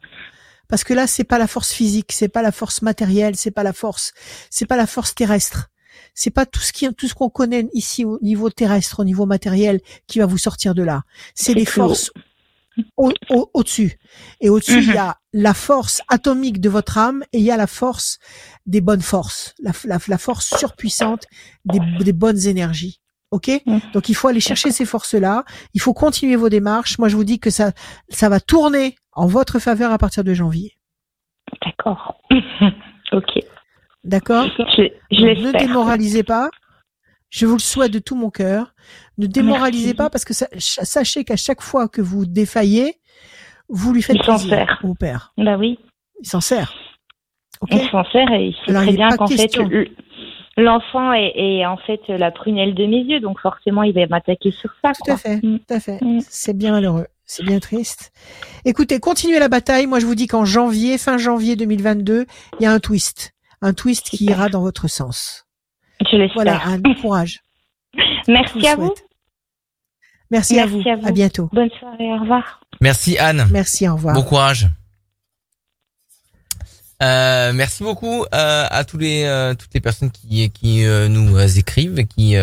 parce que là c'est pas la force physique, c'est pas la force matérielle, c'est pas la force, c'est pas la force terrestre. C'est pas tout ce qui tout ce qu'on connaît ici au niveau terrestre, au niveau matériel qui va vous sortir de là. C'est les forces au-dessus. et au-dessus, il y a mhm. la force atomique de votre âme et il y a la force des bonnes forces, la, la, force surpuissante des, des, bonnes énergies. Ok? Mhm. Donc il faut aller chercher ces forces-là. Il faut continuer vos démarches. Moi, je vous dis que ça, ça va tourner en votre faveur à partir de janvier. D'accord. *laughs* ok. D'accord. Je, je ne démoralisez pas. Je vous le souhaite de tout mon cœur. Ne démoralisez pas parce que sachez qu'à chaque fois que vous défaillez, vous lui faites il plaisir au père. Bah oui. Il s'en sert. Il s'en sert et il sait très bien qu'en fait l'enfant est, en fait la prunelle de mes yeux, donc forcément il va m'attaquer sur ça. Tout à fait, mm. tout à fait. Mm. C'est bien malheureux. C'est bien triste. Écoutez, continuez la bataille. Moi, je vous dis qu'en janvier, fin janvier 2022, il y a un twist. Un twist qui ira dans votre sens. Je l'espère. Voilà, un bon courage. *laughs* Merci à vous. Merci, à, vous. à bientôt. Bonne soirée, au revoir. Merci Anne. Merci, au revoir. Bon courage. Euh, merci beaucoup euh, à tous les euh, toutes les personnes qui qui euh, nous écrivent, qui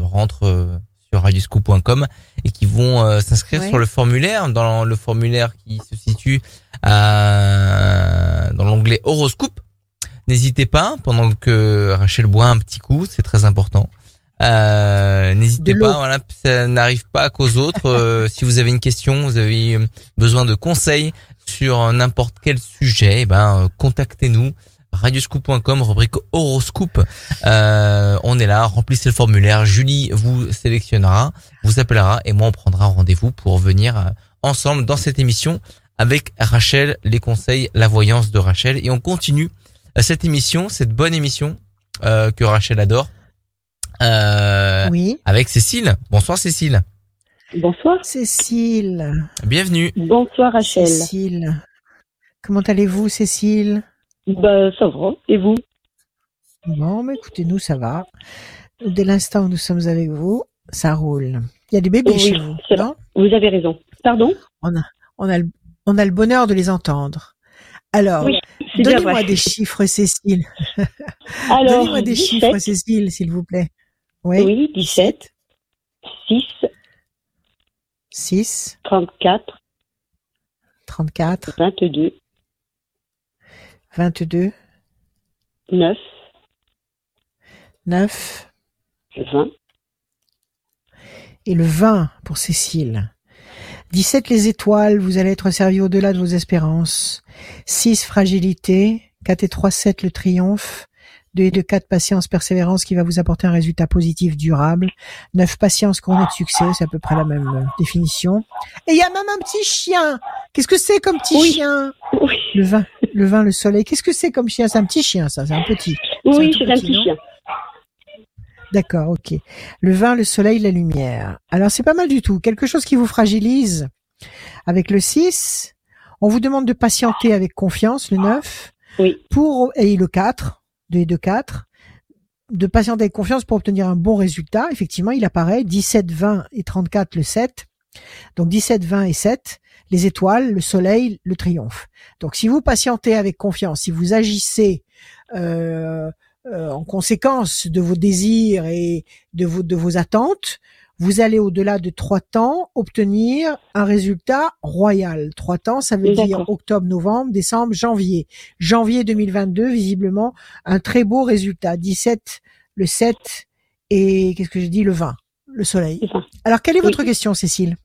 rentrent sur radioscoop.com et qui vont s'inscrire sur le formulaire dans le formulaire qui se situe dans l'onglet horoscope N'hésitez pas, pendant que Rachel boit un petit coup, c'est très important. Euh, N'hésitez pas, voilà, ça n'arrive pas qu'aux autres. Euh, *laughs* si vous avez une question, vous avez besoin de conseils sur n'importe quel sujet, eh ben contactez-nous radioscoop.com, rubrique horoscope. Euh, on est là, remplissez le formulaire. Julie vous sélectionnera, vous appellera et moi on prendra rendez-vous pour venir euh, ensemble dans cette émission avec Rachel, les conseils, la voyance de Rachel et on continue cette émission, cette bonne émission euh, que Rachel adore. Euh, oui. Avec Cécile. Bonsoir Cécile. Bonsoir. Cécile. Bienvenue. Bonsoir Rachel. Cécile. Comment allez-vous Cécile? Bah ça va. Et vous? Bon, mais écoutez, nous ça va. Dès l'instant où nous sommes avec vous, ça roule. Il y a des bébés chez vous, non? Vous avez raison. Pardon? On a, on, a, on a le bonheur de les entendre. Alors, donnez-moi des chiffres, Cécile. *laughs* donnez-moi des chiffres, Cécile, s'il vous plaît. Oui, oui 17, 6, 6, 34, 34, 22, 22, 9, 9, 20. Et le 20 pour Cécile. 17 les étoiles, vous allez être servi au-delà de vos espérances. 6 fragilité, 4 et 3 7 le triomphe. 2 et 2 4 patience, persévérance qui va vous apporter un résultat positif durable. 9 patience couronné de succès, c'est à peu près la même euh, définition. Et il y a même un petit chien. Qu'est-ce que c'est comme petit chien? Le vin, le vin, le soleil. Qu'est-ce que c'est comme chien? C'est un petit chien, ça, c'est un petit. Oui, c'est un, petit chien. D'accord, ok. Le vin, le soleil, la lumière. Alors c'est pas mal du tout. Quelque chose qui vous fragilise. Avec le 6, on vous demande de patienter avec confiance, le 9. Oui. Pour, et le 4, 2 et 2, 4. De patienter avec confiance pour obtenir un bon résultat. Effectivement, il apparaît 17, 20 et 34, le 7. Donc 17, 20 et 7, les étoiles, le soleil, le triomphe. Donc si vous patientez avec confiance, si vous agissez euh, euh, en conséquence de vos désirs et de vos, de vos attentes, vous allez au-delà de trois temps obtenir un résultat royal. Trois temps, ça veut dire octobre, novembre, décembre, janvier. Janvier 2022, visiblement, un très beau résultat. 17, le 7 et qu'est-ce que j'ai dit, le 20, le soleil. Alors, quelle est votre question, Cécile?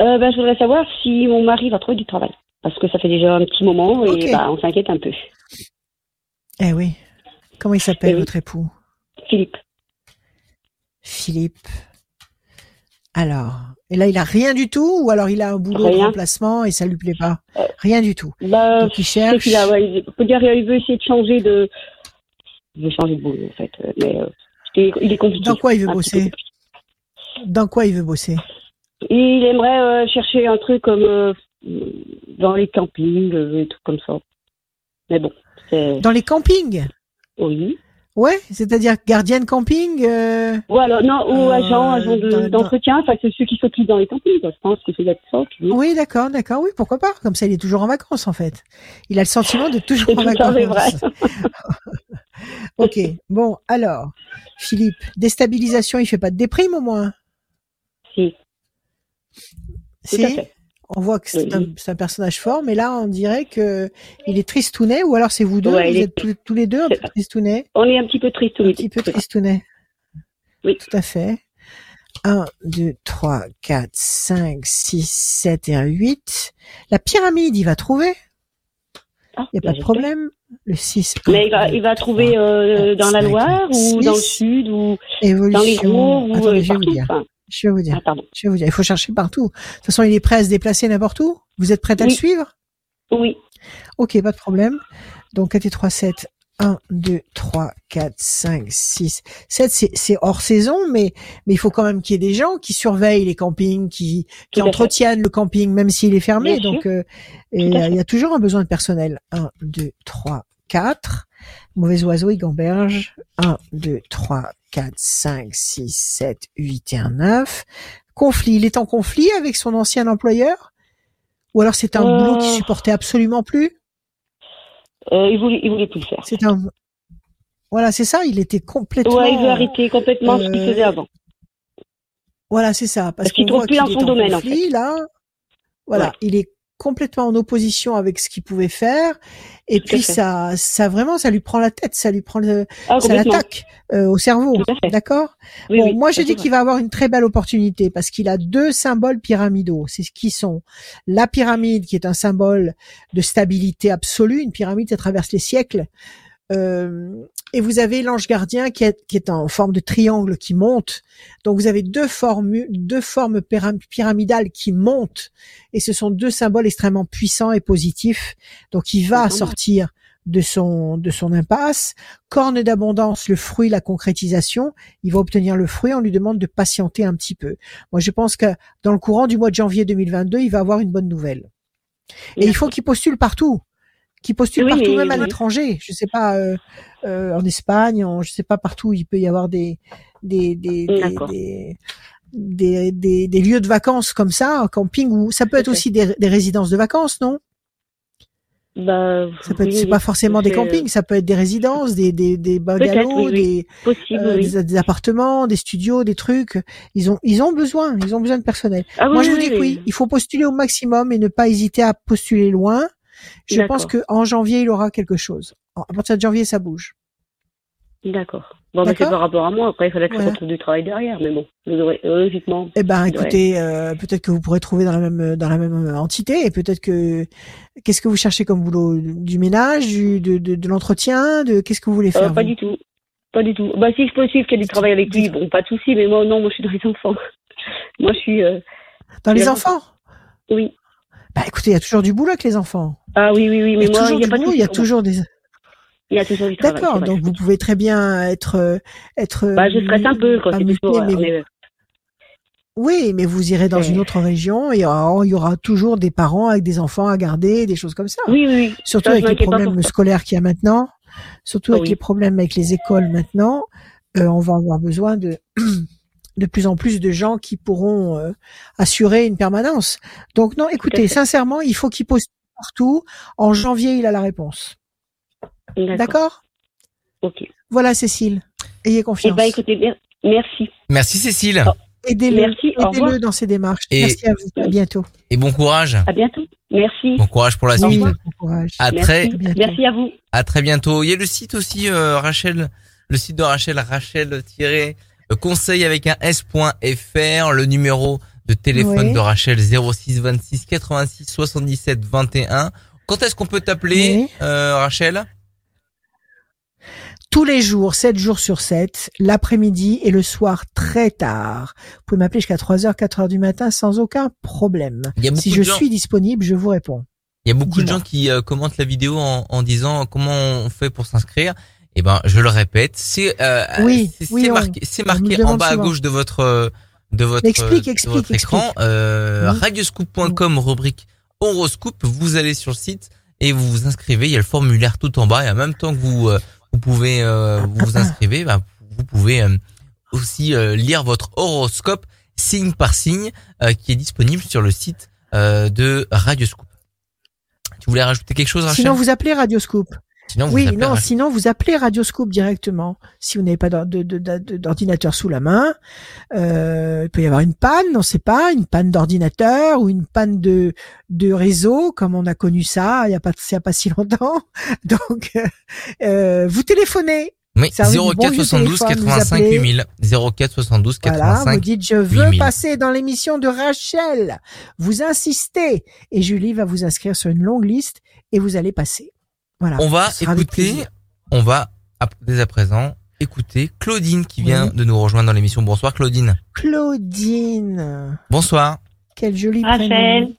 Euh, ben, Je voudrais savoir si mon mari va trouver du travail. Parce que ça fait déjà un petit moment et bah, on s'inquiète un peu. Eh oui, Comment il s'appelle votre époux? Philippe. Philippe. Alors, et là, il a rien du tout, ou alors il a un boulot de remplacement et ça lui plaît pas? Euh, Rien du tout. Bah, Donc il cherche. Il, a, il, peut dire, il veut essayer de changer de. Il veut changer de boulot en fait, mais euh, il est compliqué. Dans quoi il veut bosser? Dans quoi il veut bosser? Il aimerait euh, chercher un truc comme dans les campings, et tout comme ça. Mais bon. Dans les campings? Oui. Ouais, c'est-à-dire gardienne camping. Euh, ou alors non, ou euh, agent, agent d'entretien. enfin, c'est ceux qui s'occupent dans les campings. Je pense que c'est ça. Oui, d'accord, d'accord. Oui, pourquoi pas Comme ça, il est toujours en vacances, en fait. Il a le sentiment de toujours *laughs* en vacances. C'est vrai. *laughs* ok. Bon, alors, Philippe, déstabilisation, il fait pas de déprime au moins? Si. Si? On voit que c'est un, personnage fort, mais là, on dirait que il est tristounet, ou alors c'est vous deux, vous êtes tous, les deux un peu tristounet? On est un petit peu tristounet. Un petit peu tristounet. Oui. Tout à fait. 1, 2, 3, 4, 5, 6, 7 et 1, 8. La pyramide, il va trouver? Il n'y a pas de problème. Le 6. Mais il va, il va trouver euh, dans la Loire ou dans le sud ou dans les Gros ou je vais vous dire. Je vais vous dire. Ah, je vais vous dire. Il faut chercher partout. De toute façon, il est prêt à se déplacer n'importe où. Vous êtes prête à le suivre? Oui. Ok, pas de problème. Donc 4 et 3, 7. 1, 2, 3, 4, 5, 6, 7, c'est hors saison, mais, mais il faut quand même qu'il y ait des gens qui surveillent les campings, qui, qui entretiennent le camping, même s'il est fermé. donc, euh, il y a toujours un besoin de personnel. 1, 2, 3, 4. Mauvais oiseau, il gamberge. 1, 2, 3, 4, 5, 6, 7, 8 et 1, 9. Conflit. Il est en conflit avec son ancien employeur? Ou alors c'est un euh... boulot qu'il supportait absolument plus? Euh, il voulait, il voulait plus le faire. C'est un... Voilà, c'est ça. Il était complètement. Ouais, il veut arrêter complètement ce qu'il faisait avant. Voilà, c'est ça. Parce, qu'il trouve plus dans son domaine, en fait. Là, voilà, il est complètement en opposition avec ce qu'il pouvait faire. Et puis ça ça vraiment ça lui prend la tête ça lui prend le ah, ça l'attaque euh, au cerveau d'accord? Bon moi je dis qu'il va avoir une très belle opportunité parce qu'il a deux symboles pyramidaux. C'est ce qui sont la pyramide qui est un symbole de stabilité absolue. Une pyramide ça traverse les siècles et vous avez l'ange gardien qui est, qui est en forme de triangle qui monte. Donc vous avez deux formes, deux formes pyramidales qui montent, et ce sont deux symboles extrêmement puissants et positifs. Donc il va sortir de son de son impasse. Corne d'abondance, le fruit, la concrétisation. Il va obtenir le fruit. On lui demande de patienter un petit peu. Moi, je pense que dans le courant du mois de janvier 2022, il va avoir une bonne nouvelle. Et il faut qu'il postule partout qui postule partout, même à l'étranger. Je sais pas, euh, euh, en Espagne, en, je sais pas partout, il peut y avoir des des des des, des, des, lieux de vacances comme ça, un camping ou ça peut être aussi des, des résidences de vacances, non? Bah, ça peut être, c'est pas forcément des campings, ça peut être des résidences, des des des bungalows, des, euh, des, appartements, des studios, des trucs. Ils ont ils ont besoin, ils ont besoin de personnel. Ah Moi je vous dis que oui, il faut postuler au maximum et ne pas hésiter à postuler loin je pense que en janvier, il aura quelque chose. À partir de janvier, ça bouge. D'accord. Bon, mais c'est par rapport à moi. Après, il fallait que je retrouve du travail derrière, mais bon, logiquement. Eh ben, écoutez, euh, peut-être que vous pourrez trouver dans la même dans la même entité, et peut-être que qu'est-ce que vous cherchez comme boulot? Du ménage, du, de, de, de l'entretien, de qu'est-ce que vous voulez faire euh, Pas du tout, pas du tout. Bah, si je peux suivre qu'il y a du travail avec lui, bon, pas de souci, mais moi, non, moi, je suis dans les *laughs* enfants. moi, je suis. Euh, dans les enfants? Oui. Bah, écoutez, il y a toujours du boulot avec les enfants. Ah oui, oui, oui, mais moi, il y a pas de Il y a toujours des. Il y a toujours du travail. D'accord, donc vous pouvez très bien être euh, être. Bah, je stresse un peu quand c'est du sport. Oui, mais vous irez dans une autre région et il y, aura, toujours des parents avec des enfants à garder, des choses comme ça. Oui, oui. Surtout avec les problèmes scolaires qu'il y a maintenant, surtout avec les problèmes avec les écoles maintenant, euh, on va avoir besoin de *clears throat* de plus en plus de gens qui pourront euh, assurer une permanence. Donc non, écoutez, sincèrement, il faut qu'il pose partout. En janvier, il a la réponse. D'accord Ok. Voilà, Cécile. Ayez confiance. Eh ben, écoutez, merci. Merci, Cécile. Oh, aidez-le dans ses démarches. merci à vous. À bientôt. Et bon courage. À bientôt. Merci. Bon courage pour la suite. Bon courage. À merci. très. Merci à vous. À très bientôt. Il y a le site aussi, euh, Rachel. Le site de Rachel, Rachel conseil avec un s.fr, le numéro de téléphone de Rachel 06 26 86 77 21. Quand est-ce qu'on peut t'appeler, euh, Rachel? Tous les jours, 7 jours sur 7, l'après-midi et le soir très tard. Vous pouvez m'appeler jusqu'à 3h, 4h du matin sans aucun problème. Si je suis disponible, je vous réponds. Il y a beaucoup de gens qui euh, commentent la vidéo en, en, disant comment on fait pour s'inscrire. Eh ben, je le répète, c'est euh, oui, c'est marqué, marqué en bas à gauche de votre de votre, explique, explique, votre écran, euh, radioscoop.com rubrique horoscope. Vous allez sur le site et vous vous inscrivez. Il y a le formulaire tout en bas et en même temps que vous euh, vous pouvez vous vous inscrivez, bah, vous pouvez aussi lire votre horoscope signe par signe qui est disponible sur le site de Radioscoop. Tu voulais rajouter quelque chose Sinon vous appelez Radioscoop. Sinon, oui, non, sinon vous appelez Radioscope directement. Si vous n'avez pas d'ordinateur sous la main, euh, il peut y avoir une panne, on ne sait pas, une panne d'ordinateur ou une panne de de réseau, comme on a connu ça il y a pas il y a pas si longtemps. *laughs* Donc euh, vous téléphonez. Oui, 04 72 85 8000. 04 72 85 voilà, vous dites je veux passer dans l'émission de Rachel. Vous insistez et Julie va vous inscrire sur une longue liste et vous allez passer. On va écouter, on va dès à présent écouter Claudine qui vient de nous rejoindre dans l'émission. Bonsoir Claudine. Claudine. Bonsoir. Quel joli Rachel. prénom.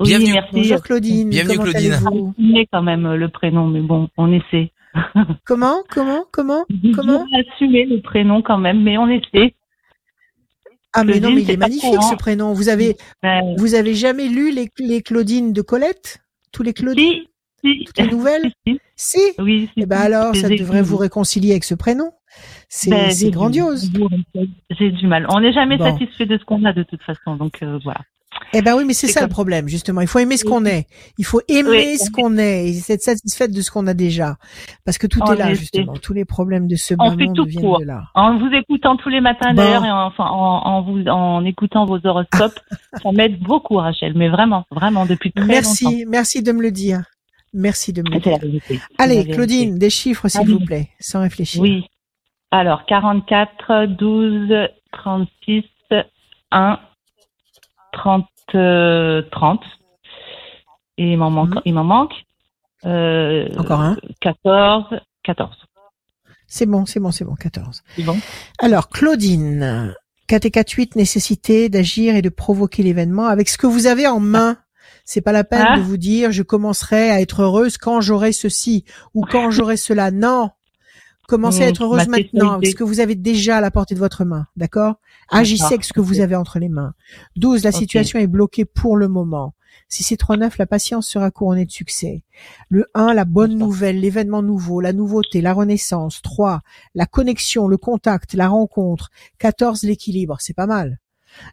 Bienvenue. merci. Bonjour Claudine. Bienvenue Comment Claudine. Assumer quand même le prénom, mais bon, on essaie. *laughs* comment, comment, comment, comment Assumer le prénom quand même, mais on essaie. Ah mais non, mais il est, magnifique ce prénom. Vous avez, vous avez jamais lu les, les Claudines de Colette? Tous les Claudines? Si. Toutes les nouvelles *laughs* Si. Oui. Et eh ben alors, ça devrait vous réconcilier avec ce prénom. C'est ben, grandiose. J'ai du mal. On n'est jamais satisfait de ce qu'on a de toute façon, donc euh, voilà. Eh ben oui, mais c'est ça le problème, justement. Il faut aimer ce qu'on est. Il faut aimer ce qu'on est et être satisfaite de ce qu'on a déjà. Parce que tout est là, justement. Tous les problèmes de ce monde viennent de là. En vous écoutant tous les matins, d'ailleurs, et enfin, en, en, vous, en écoutant vos horoscopes, *laughs* ça m'aide beaucoup, Rachel. Mais vraiment, vraiment, depuis très merci, longtemps. Merci, merci de me le dire. Merci de me dire. Allez, Claudine, des chiffres, s'il vous plaît, sans réfléchir. Oui. Alors, 44, 12, 36, 1, 30, 30. Et il m'en manque. Mhm. Il m'en manque. Euh, Encore un. 14, 14. C'est bon, c'est bon, c'est bon, 14. C'est bon. Alors, Claudine, 4 et 4, 8, nécessité d'agir et de provoquer l'événement avec ce que vous avez en main. C'est pas la peine de ah. vous dire je commencerai à être heureuse quand j'aurai ceci ou quand *laughs* j'aurai cela. Non. Commencez à être heureuse maintenant ce que vous avez déjà à la portée de votre main. D'accord? Agissez avec ce que vous avez entre les mains. 12. La situation est bloquée pour le moment. Si c'est 3-9, la patience sera couronnée de succès. Le 1, la bonne nouvelle, l'événement nouveau, la nouveauté, la renaissance. 3, la connexion, le contact, la rencontre. 14, l'équilibre. C'est pas mal.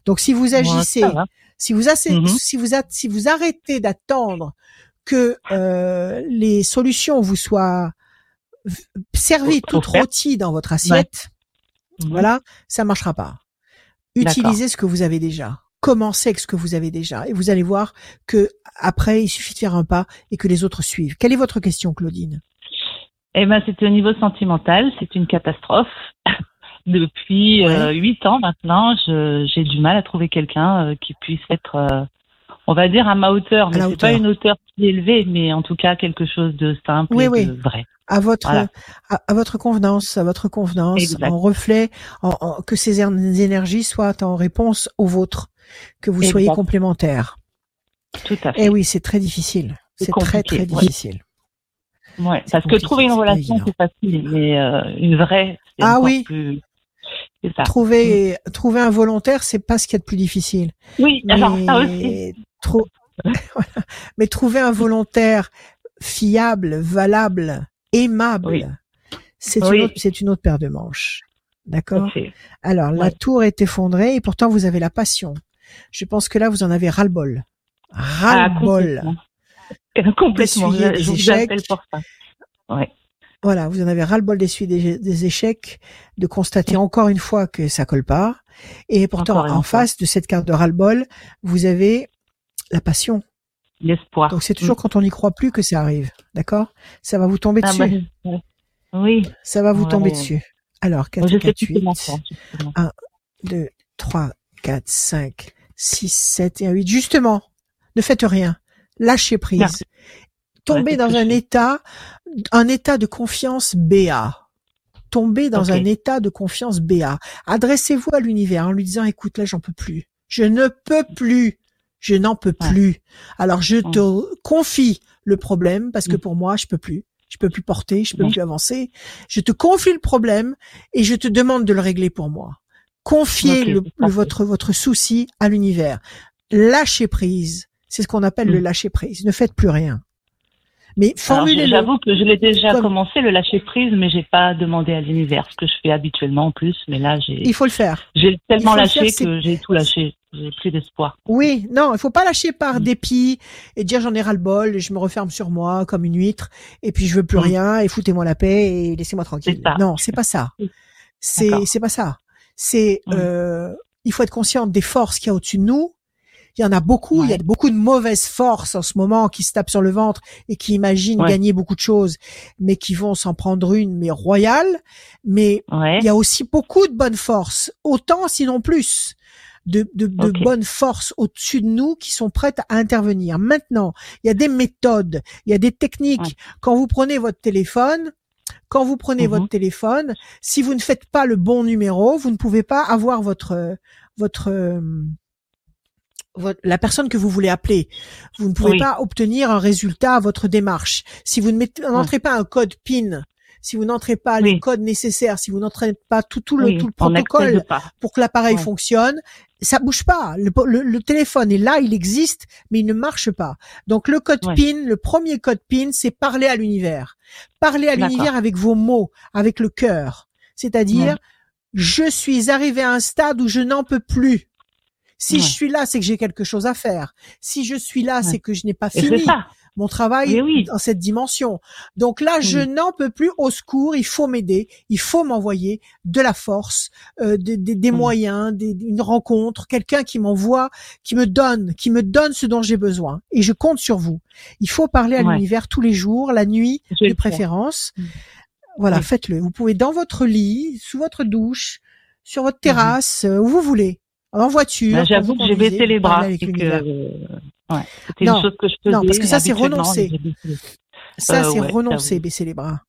Donc si vous agissez, si vous, mm-hmm. si vous, si vous arrêtez d'attendre que euh, les solutions vous soient servies toutes rôties dans votre assiette, mm-hmm. voilà, ça marchera pas. Utilisez ce que vous avez déjà. Commencez avec ce que vous avez déjà et vous allez voir que après il suffit de faire un pas et que les autres suivent. Quelle est votre question, Claudine? Eh ben, c'est au niveau sentimental, c'est une catastrophe. Depuis euh, huit ans maintenant, j'ai du mal à trouver quelqu'un euh, qui puisse être, euh, on va dire, à ma hauteur. Mais c'est pas une hauteur est élevée, mais en tout cas quelque chose de simple et de vrai. À votre, à, votre convenance, à votre convenance, en reflet, en, que ces énergies soient en réponse aux vôtres, que vous soyez complémentaires. Tout à fait. Et eh oui, c'est très difficile. C'est très très difficile. Ouais, parce que trouver une relation c'est facile, mais une vraie, c'est ah, oui. plus Trouver, trouver un volontaire, c'est pas ce qu'il y a de plus difficile. Oui, mais, *laughs* alors ça aussi. *laughs* mais trouver un volontaire fiable, valable, aimable, c'est une autre, c'est une autre paire de manches. D'accord? Alors, la tour est effondrée et pourtant vous avez la passion. Je pense que là, vous en avez ras-le-bol. Ras-le-bol. Ah, complètement. *laughs* Des échecs. Pour ça. Ouais. Voilà, vous en avez ras-le-bol d'essuyer des, échecs, de constater encore une fois que ça colle pas. Et pourtant, en face de cette carte de ras-le-bol, vous avez la passion. L'espoir. Donc c'est toujours mm. quand on n'y croit plus que ça arrive. D'accord? Ça va vous tomber ah, dessus. Bah, oui. Ça va vous tomber dessus. Alors, 4, 4, 8, 1, 2, 3, 4, 5, 6, 7 et 8. Justement, ne faites rien. Lâchez prise. Tombez dans un état un état de confiance BA. Tombez dans un état de confiance BA. Adressez-vous à l'univers en lui disant, écoute, là, j'en peux plus. Je ne peux plus. Je n'en peux plus. Alors, je te confie le problème parce que mm. pour moi, je peux plus. Je peux plus porter, je peux plus avancer. Je te confie le problème et je te demande de le régler pour moi. Confiez le, votre, votre souci à l'univers. Lâchez prise. C'est ce qu'on appelle le mm. lâcher prise. Ne faites plus rien. Mais formulez-le. J'avoue que je l'ai déjà commencé le lâcher prise, mais j'ai pas demandé à l'univers ce que je fais habituellement en plus. Mais là, j'ai. Il faut le faire. J'ai tellement lâché que j'ai tout lâché. J'ai plus d'espoir. Oui, non, il faut pas lâcher par mm. dépit et dire j'en ai ras le bol, et je me referme sur moi comme une huître et puis je veux plus mm. rien et foutez-moi la paix et laissez-moi tranquille. Non, c'est pas ça. C'est c'est pas ça. C'est mm. euh, il faut être conscient des forces qu'il y a au-dessus de nous il y en a beaucoup. Il y a beaucoup de mauvaises forces en ce moment qui se tapent sur le ventre et qui imaginent gagner beaucoup de choses, mais qui vont s'en prendre une, mais royale. Mais il y a aussi beaucoup de bonnes forces, autant sinon plus. De, de, de bonnes forces au-dessus de nous qui sont prêtes à intervenir. Maintenant, il y a des méthodes, il y a des techniques. Quand vous prenez votre téléphone, quand vous prenez mhm. votre téléphone, si vous ne faites pas le bon numéro, vous ne pouvez pas avoir votre votre la personne que vous voulez appeler. Vous ne pouvez pas obtenir un résultat à votre démarche. Si vous ne n'entrez pas un code PIN, si vous n'entrez pas le code nécessaire, si vous n'entrez pas tout, tout, le, tout le protocole pour que l'appareil fonctionne, ça bouge pas. Le, téléphone est là, il existe, mais il ne marche pas. Donc le code PIN, le premier code PIN, c'est parler à l'univers. Parler à l'univers avec vos mots, avec le cœur. C'est-à-dire, je suis arrivé à un stade où je n'en peux plus. Si je suis là, c'est que j'ai quelque chose à faire. Si je suis là, c'est que je n'ai pas fini mon travail dans cette dimension. Donc là, je n'en peux plus. Au secours, il faut m'aider, il faut m'envoyer de la force, euh, des, moyens, une rencontre, quelqu'un qui m'envoie, qui me donne, qui me donne ce dont j'ai besoin. Et je compte sur vous. Il faut parler à l'univers tous les jours, la nuit de préférence. Mm. Voilà, faites-le. Vous pouvez dans votre lit, sous votre douche, sur votre mm-hmm. terrasse, euh, où vous voulez en voiture. Bah, j'avoue que j'ai baissé les bras. Que, euh, ouais, c'était une chose que je faisais. Non, parce que ça c'est renoncer. Ça euh, c'est renoncer, baisser les bras.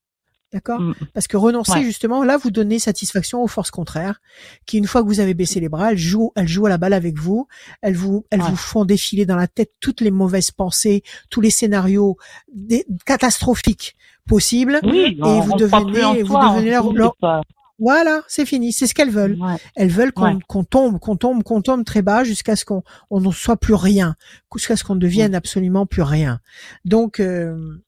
D'accord? Mm. Parce que renoncer justement, là vous donnez satisfaction aux forces contraires, qui une fois que vous avez baissé les bras, elles jouent, elles jouent à la balle avec vous, elles vous, elles vous font défiler dans la tête toutes les mauvaises pensées, tous les scénarios catastrophiques possibles, oui, et vous devenez, vous devenez leur, voilà, c'est fini. C'est ce qu'elles veulent. Elles veulent qu'on tombe, qu'on tombe, qu'on tombe très bas jusqu'à ce qu'on on ne soit plus rien, jusqu'à ce qu'on devienne absolument plus rien. Donc, euh,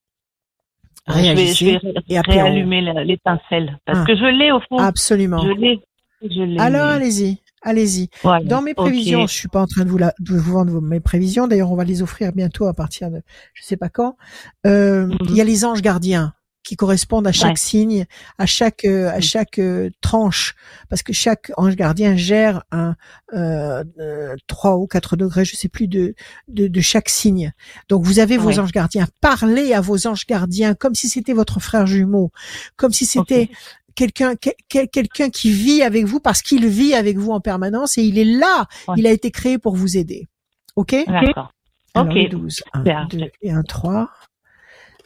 je vais, je vais réallumer l'étincelle parce ah. que je l'ai au fond. Absolument. Je l'ai. Je. Alors allez-y. Allez-y. Dans mes prévisions, je suis pas en train de vous, la, de vous vendre mes prévisions. D'ailleurs, on va les offrir bientôt à partir de, je sais pas quand. Euh, mhm. Il y a les anges gardiens qui correspondent à chaque signe, à chaque euh, à chaque euh, tranche, parce que chaque ange gardien gère un euh, 3 euh, ou 4 degrés, je sais plus de de, de chaque signe. Donc vous avez vos anges gardiens. Parlez à vos anges gardiens comme si c'était votre frère jumeau, comme si c'était quelqu'un quelqu'un qui vit avec vous parce qu'il vit avec vous en permanence et il est là. Il a été créé pour vous aider. Ok? D'accord. Ok. 12, 1, 2 et un 3.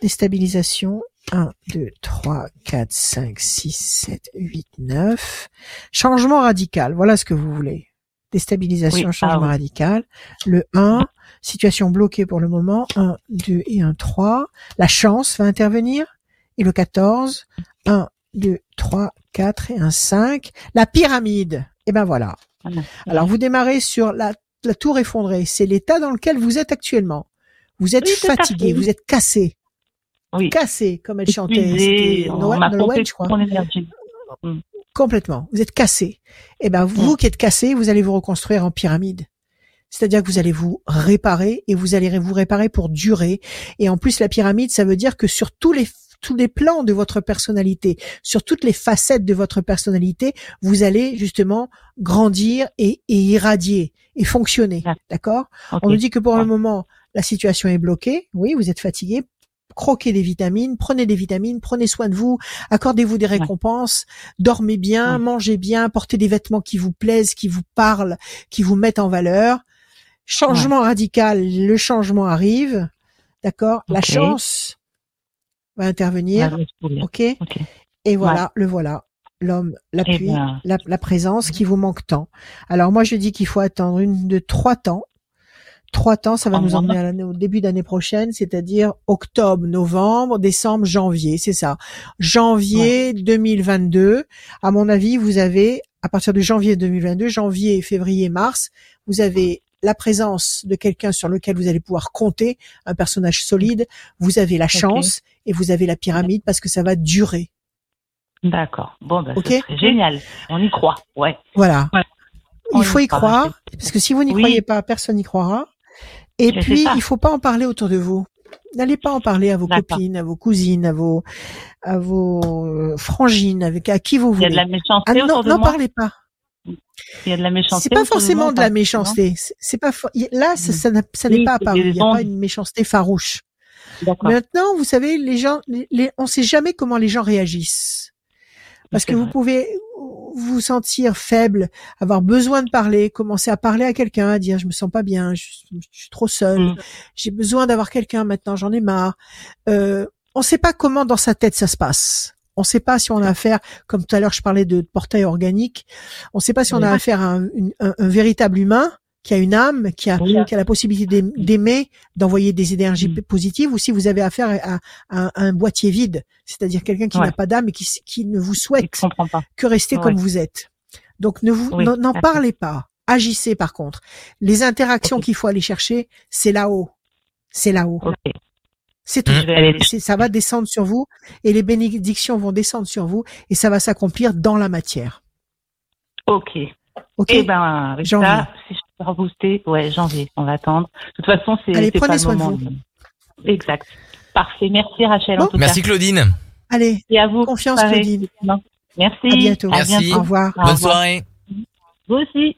Déstabilisation 1, 2, 3, 4, 5, 6, 7, 8, 9. Changement radical, voilà ce que vous voulez. Déstabilisation, changement ah radical. Le 1, situation bloquée pour le moment. 1, 2 et 1, 3. La chance va intervenir. Et le 14, 1, 2, 3, 4 et 1, 5. La pyramide. Et ben voilà. Ah Alors vous démarrez sur la, la tour effondrée. C'est l'état dans lequel vous êtes actuellement. Vous êtes fatigué, vous êtes cassé oui. cassé, comme elle chantait. C'était Noël, je crois. Mm. Complètement. Vous êtes cassé. Et eh ben, vous mm. qui êtes cassé, vous allez vous reconstruire en pyramide. C'est-à-dire que vous allez vous réparer et vous allez vous réparer pour durer. Et en plus, la pyramide, ça veut dire que sur tous les tous les plans de votre personnalité, sur toutes les facettes de votre personnalité, vous allez justement grandir et, et irradier et fonctionner. D'accord? On nous dit que pour le moment, la situation est bloquée. Oui, vous êtes fatigué croquez des vitamines, prenez des vitamines, prenez soin de vous, accordez-vous des récompenses, dormez bien, mangez bien, portez des vêtements qui vous plaisent, qui vous parlent, qui vous mettent en valeur. Changement radical, le changement arrive, d'accord? La chance va intervenir, ok? Et voilà, le voilà l'homme, l'appui, eh ben, la, la, présence qui vous manque tant. Alors moi je dis qu'il faut attendre une de trois temps trois temps, ça va nous emmener au début d'année prochaine, c'est-à-dire octobre, novembre, décembre, janvier, c'est ça. Janvier 2022, à mon avis, vous avez, à partir de janvier 2022, janvier, février, mars, vous avez la présence de quelqu'un sur lequel vous allez pouvoir compter, un personnage solide, vous avez la chance et vous avez la pyramide parce que ça va durer. D'accord. Bon, bah, c'est génial. On y croit. Ouais. Voilà. Il faut y croire, parce que si vous n'y croyez pas, personne n'y croira. Et puis, il faut pas en parler autour de vous. N'allez pas en parler à vos copines, à vos cousines, à vos, à vos euh, frangines, avec à qui vous voulez. Il y a de la méchanceté ah, non, n'en parlez pas. Il y a de la méchanceté. C'est pas forcément de, la méchanceté. C'est pas là, ça, ça, n'est pas apparu. Il n'y a pas une méchanceté farouche. Maintenant, vous savez, les gens, les, on sait jamais comment les gens réagissent. Parce que vous pouvez vous sentir faible, avoir besoin de parler, commencer à parler à quelqu'un, à dire je me sens pas bien, je, suis trop seul, mm. j'ai besoin d'avoir quelqu'un maintenant, j'en ai marre. Euh, on ne sait pas comment dans sa tête ça se passe. On ne sait pas si on a affaire, comme tout à l'heure je parlais de portail organique, on ne sait pas si on a affaire à un, un véritable humain qui a une âme, qui a, qui a la possibilité d'aimer, d'envoyer des énergies mm. positives, ou si vous avez affaire à, un boîtier vide, c'est-à-dire quelqu'un qui n'a pas d'âme et qui, qui ne vous souhaite que rester comme vous êtes. Donc ne vous n'en parlez pas. Agissez par contre. Les interactions qu'il faut aller chercher, c'est là-haut. C'est là-haut. C'est tout. Ça va descendre sur vous et les bénédictions vont descendre sur vous et ça va s'accomplir dans la matière. Ok. Ok? Eh ben, si je rebooster, ouais, janvier, on va attendre. De toute façon, c'est Allez, prenez pas soin de vous. Exact. Parfait. Merci Rachel. En tout Merci Claudine. Allez. Et à vous. Confiance Claudine. Merci. À bientôt. Merci. Au revoir. Bonne soirée. Vous aussi.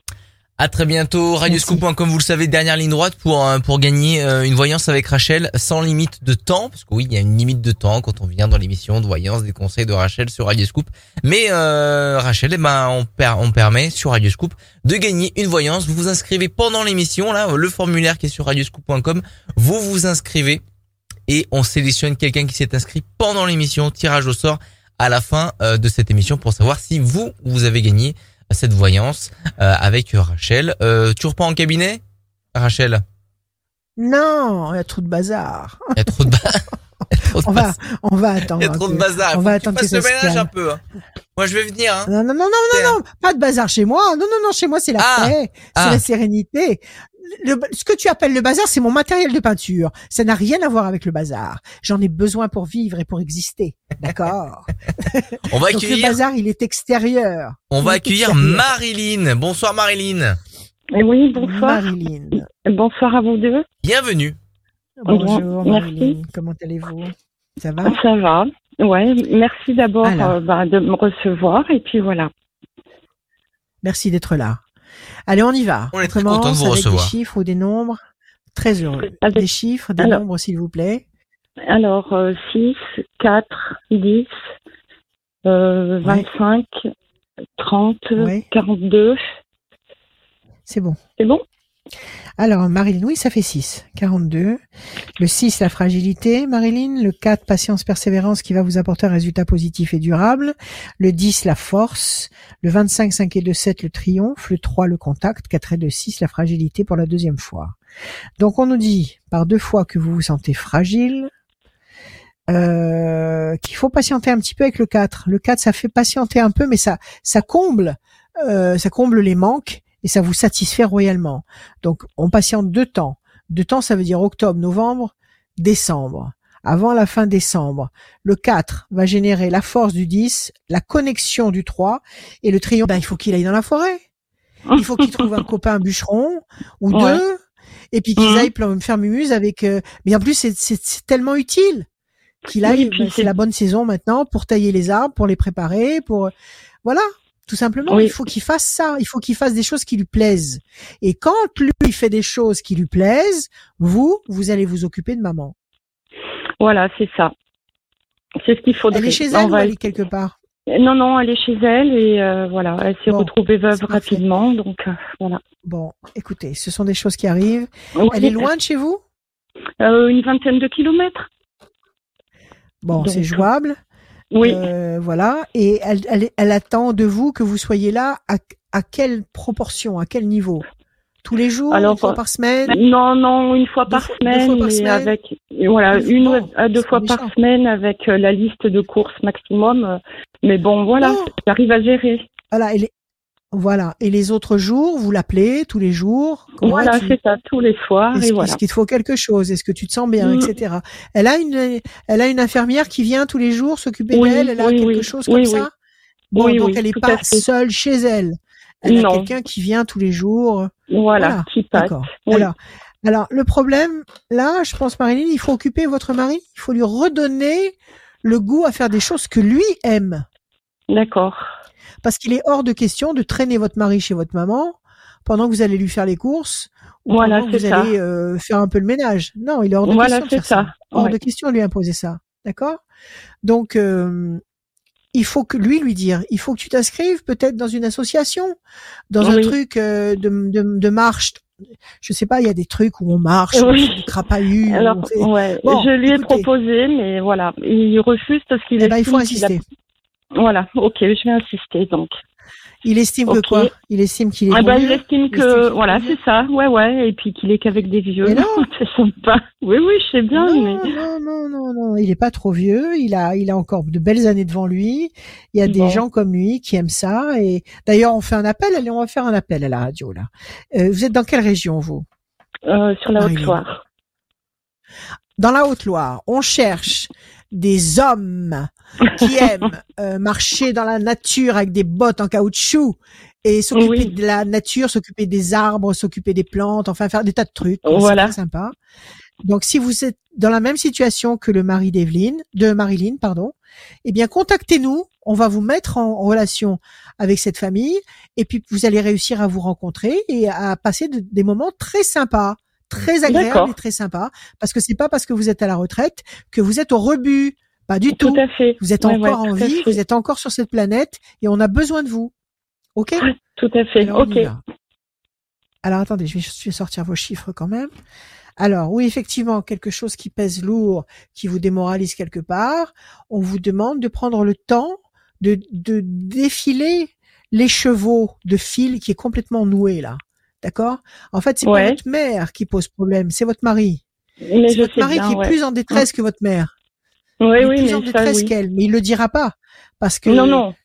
À très bientôt. Radioscoop.com, vous le savez, dernière ligne droite pour euh, pour gagner euh, une voyance avec Rachel sans limite de temps, parce que oui, il y a une limite de temps quand on vient dans l'émission de voyance, des conseils de Rachel sur Radioscoop. Mais euh, Rachel, eh ben on, on permet sur Radioscoop de gagner une voyance. Vous vous inscrivez pendant l'émission, là, le formulaire qui est sur Radioscoop.com, vous vous inscrivez et on sélectionne quelqu'un qui s'est inscrit pendant l'émission, tirage au sort à la fin de cette émission pour savoir si vous vous avez gagné cette voyance euh, avec Rachel. Euh, toujours pas en cabinet, Rachel? Non, il y a trop de bazar. Il y a trop de bazar. *laughs* on va, on va attendre. Il y a trop de bazar. On va attendre que ça se ménage un peu. Hein. Moi, je vais venir. Hein. Non, non, non, non, non, non, pas de bazar chez moi. Non, non, non, chez moi, c'est la ah. paix, c'est ah. la sérénité ce que tu appelles le bazar, c'est mon matériel de peinture. Ça n'a rien à voir avec le bazar. J'en ai besoin pour vivre et pour exister. D'accord. *laughs* On va Donc accueillir. Le bazar, il est extérieur. On va accueillir Marilyn. Bonsoir Marilyn. Eh oui, bonsoir. Marilyn. Bonsoir à vous deux. Bienvenue. Bonjour Marilyn. Comment allez-vous? Ça va? Ça va. Ouais. Merci d'abord euh, bah, de me recevoir et puis voilà. Merci d'être là. Allez, on y va. On est très content de vous recevoir. Des chiffres ou des nombres. Très heureux. Des chiffres, des nombres, s'il vous plaît. Alors, 6, 4, 10, 25, 30, 42. C'est bon. C'est bon? Alors, Marilyn, oui, ça fait 6. 42. Le 6, la fragilité, Marilyn. Le 4, patience, persévérance qui va vous apporter un résultat positif et durable. Le 10, la force. Le 25, 5 et 2, 7, le triomphe. Le 3, le contact. 4 et 2, 6, la fragilité pour la deuxième fois. Donc, on nous dit par deux fois que vous vous sentez fragile, euh, qu'il faut patienter un petit peu avec le 4. Le 4, ça fait patienter un peu, mais ça, ça comble, euh, ça comble les manques et ça vous satisfait royalement. Donc, on patiente deux temps. Deux temps, ça veut dire octobre, novembre, décembre. Avant la fin décembre, le 4 va générer la force du 10, la connexion du 3, et le triomphe, ben, il faut qu'il aille dans la forêt. Il faut qu'il trouve un *laughs* copain bûcheron, ou deux, et puis qu'ils mmh. aillent faire mumuse avec... Euh, mais en plus, c'est tellement utile qu'il aille, ben, c'est la bonne saison maintenant pour tailler les arbres, pour les préparer, pour... Voilà, tout simplement, il faut qu'il fasse ça. Il faut qu'il fasse des choses qui lui plaisent. Et quand lui il fait des choses qui lui plaisent, vous, vous allez vous occuper de maman. Voilà, c'est ça. C'est ce qu'il faudrait. Elle est chez elle ou elle est quelque part? Non, non, elle est chez elle et euh, voilà, elle s'est retrouvée veuve rapidement, donc euh, voilà. Bon, écoutez, ce sont des choses qui arrivent. Elle est loin de chez vous? Euh, Une vingtaine de kilomètres. Bon, c'est jouable. Oui. Euh, voilà. Et elle, elle, elle, attend de vous que vous soyez là à, à quelle proportion, à quel niveau? Tous les jours, une fois par semaine? Non, non, une fois par semaine, mais avec voilà une à deux fois par semaine avec euh, la liste de courses maximum. Mais bon, voilà, j'arrive à gérer. Voilà, elle est Voilà. Et les autres jours, vous l'appelez tous les jours? Voilà, c'est ça, tous les soirs. Est-ce, et voilà. qu'il te faut quelque chose? Est-ce que tu te sens bien, mm. etc. Elle a une, elle a une infirmière qui vient tous les jours s'occuper d'elle? Elle a quelque chose comme ça? Bon, donc elle n'est pas seule chez elle. Elle a quelqu'un qui vient tous les jours. Voilà, qui passe. Alors, alors, le problème, là, je pense, Marilyn, il faut occuper votre mari. Il faut lui redonner le goût à faire des choses que lui aime. D'accord parce qu'il est hors de question de traîner votre mari chez votre maman pendant que vous allez lui faire les courses ou pendant que vous allez euh, faire un peu le ménage. Non, il est hors de question de faire ça. Hors de question de lui imposer ça. D'accord? Donc, euh, il faut que lui lui dire, il faut que tu t'inscrives peut-être dans une association, dans un truc euh, de, de, de marche je sais pas, il y a des trucs où on marche, oui. du crapahut. Alors, ouais, je lui ai proposé, mais voilà, il refuse parce qu'il eh ben, il faut insister. Voilà, ok, je vais insister donc. Il estime que quoi? Il estime qu'il est. Ah bah, il estime que voilà, c'est ça. Ouais, ouais, et puis qu'il est qu'avec des vieux. non, *laughs* c'est sympa. Oui, oui, je sais bien. Non, mais... non, non, non, non, il est pas trop vieux. Il a, il a encore de belles années devant lui. Il y a des gens comme lui qui aiment ça. Et d'ailleurs, on fait un appel. Allez, on va faire un appel à la radio là. Euh, vous êtes dans quelle région vous? Euh, Sur la Haute-Loire. Dans la Haute-Loire, on cherche des hommes qui *laughs* aiment euh, marcher dans la nature avec des bottes en caoutchouc et s'occuper de la nature, s'occuper des arbres, s'occuper des plantes, enfin faire des tas de trucs. Voilà. C'est sympa. Donc si vous êtes dans la même situation que le mari d'Evelyne, de Marilyn, pardon, eh bien contactez-nous. On va vous mettre en relation avec cette famille et puis vous allez réussir à vous rencontrer et à passer des moments très sympas très agréable et très sympa parce que c'est pas parce que vous êtes à la retraite que vous êtes au rebut. Pas du tout. tout. À fait. Vous êtes encore en vie, vous êtes encore sur cette planète et on a besoin de vous. OK? Tout à fait. OK. Alors attendez, je vais, je vais sortir vos chiffres quand même. Alors oui, effectivement, quelque chose qui pèse lourd, qui vous démoralise quelque part, on vous demande de prendre le temps de, de défiler les chevaux de fil qui est complètement noué là. D'accord? En fait, c'est pas votre mère qui pose problème, c'est votre mari. C'est votre mari qui est plus en détresse que votre mère. Oui, il oui, plus en détresse qu'elle, mais il le dira pas parce que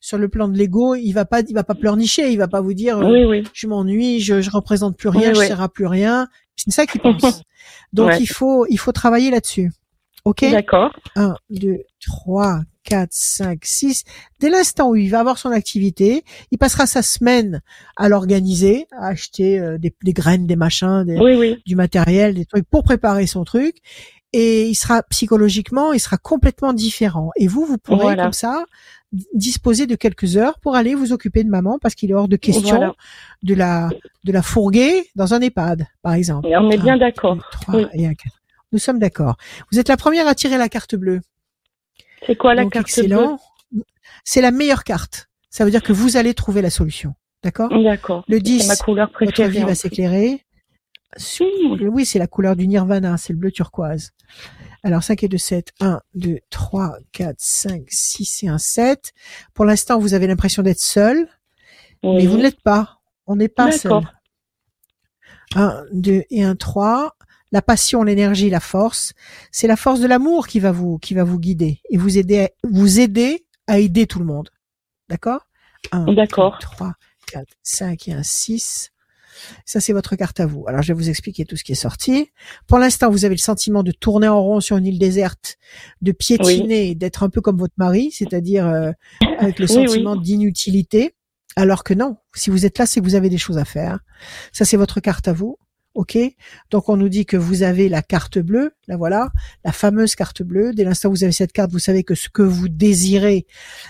sur le plan de l'ego, il va pas, il va pas pleurnicher, il va pas vous dire, euh, je m'ennuie, je, je représente plus rien, je ne serai plus rien. C'est ça qu'il pense. *laughs* Donc il faut, il faut travailler là-dessus. Ok D'accord. 1, 2, 3, 4, 5, 6. Dès l'instant où il va avoir son activité, il passera sa semaine à l'organiser, à acheter euh, des, graines, des machins, du matériel, des trucs pour préparer son truc. Et il sera psychologiquement, il sera complètement différent. Et vous, vous pourrez comme ça disposer de quelques heures pour aller vous occuper de maman parce qu'il est hors de question de la de la fourguer dans un EHPAD, par exemple. Et on est bien d'accord. Nous sommes d'accord. Vous êtes la première à tirer la carte bleue. C'est quoi la carte excellent. C'est la meilleure carte. Ça veut dire que vous allez trouver la solution. D'accord? D'accord. Le 10, ma couleur préférée, votre vie va s'éclairer. Oui, c'est la couleur du nirvana, c'est le bleu turquoise. Alors 5 et 2, 7, 1, 2, 3, 4, 5, 6 et 1, 7. Pour l'instant, vous avez l'impression d'être seul, mais vous ne l'êtes pas. On n'est pas seul. 1, 2 et 1, 3 la passion, l'énergie, la force, c'est la force de l'amour qui va vous qui va vous guider et vous aider vous aider à aider tout le monde. D'accord? D'accord. 3 4 5 et 1 6. Ça, c'est votre carte à vous. Alors, je vais vous expliquer tout ce qui est sorti. Pour l'instant, vous avez le sentiment de tourner en rond sur une île déserte, de piétiner, d'être un peu comme votre mari, c'est-à-dire euh, avec le sentiment d'inutilité. Alors que non, si vous êtes là, c'est que vous avez des choses à faire. Ça, c'est votre carte à vous. OK. Donc on nous dit que vous avez la carte bleue, la voilà, la fameuse carte bleue. Dès l'instant où vous avez cette carte, vous savez que ce que vous désirez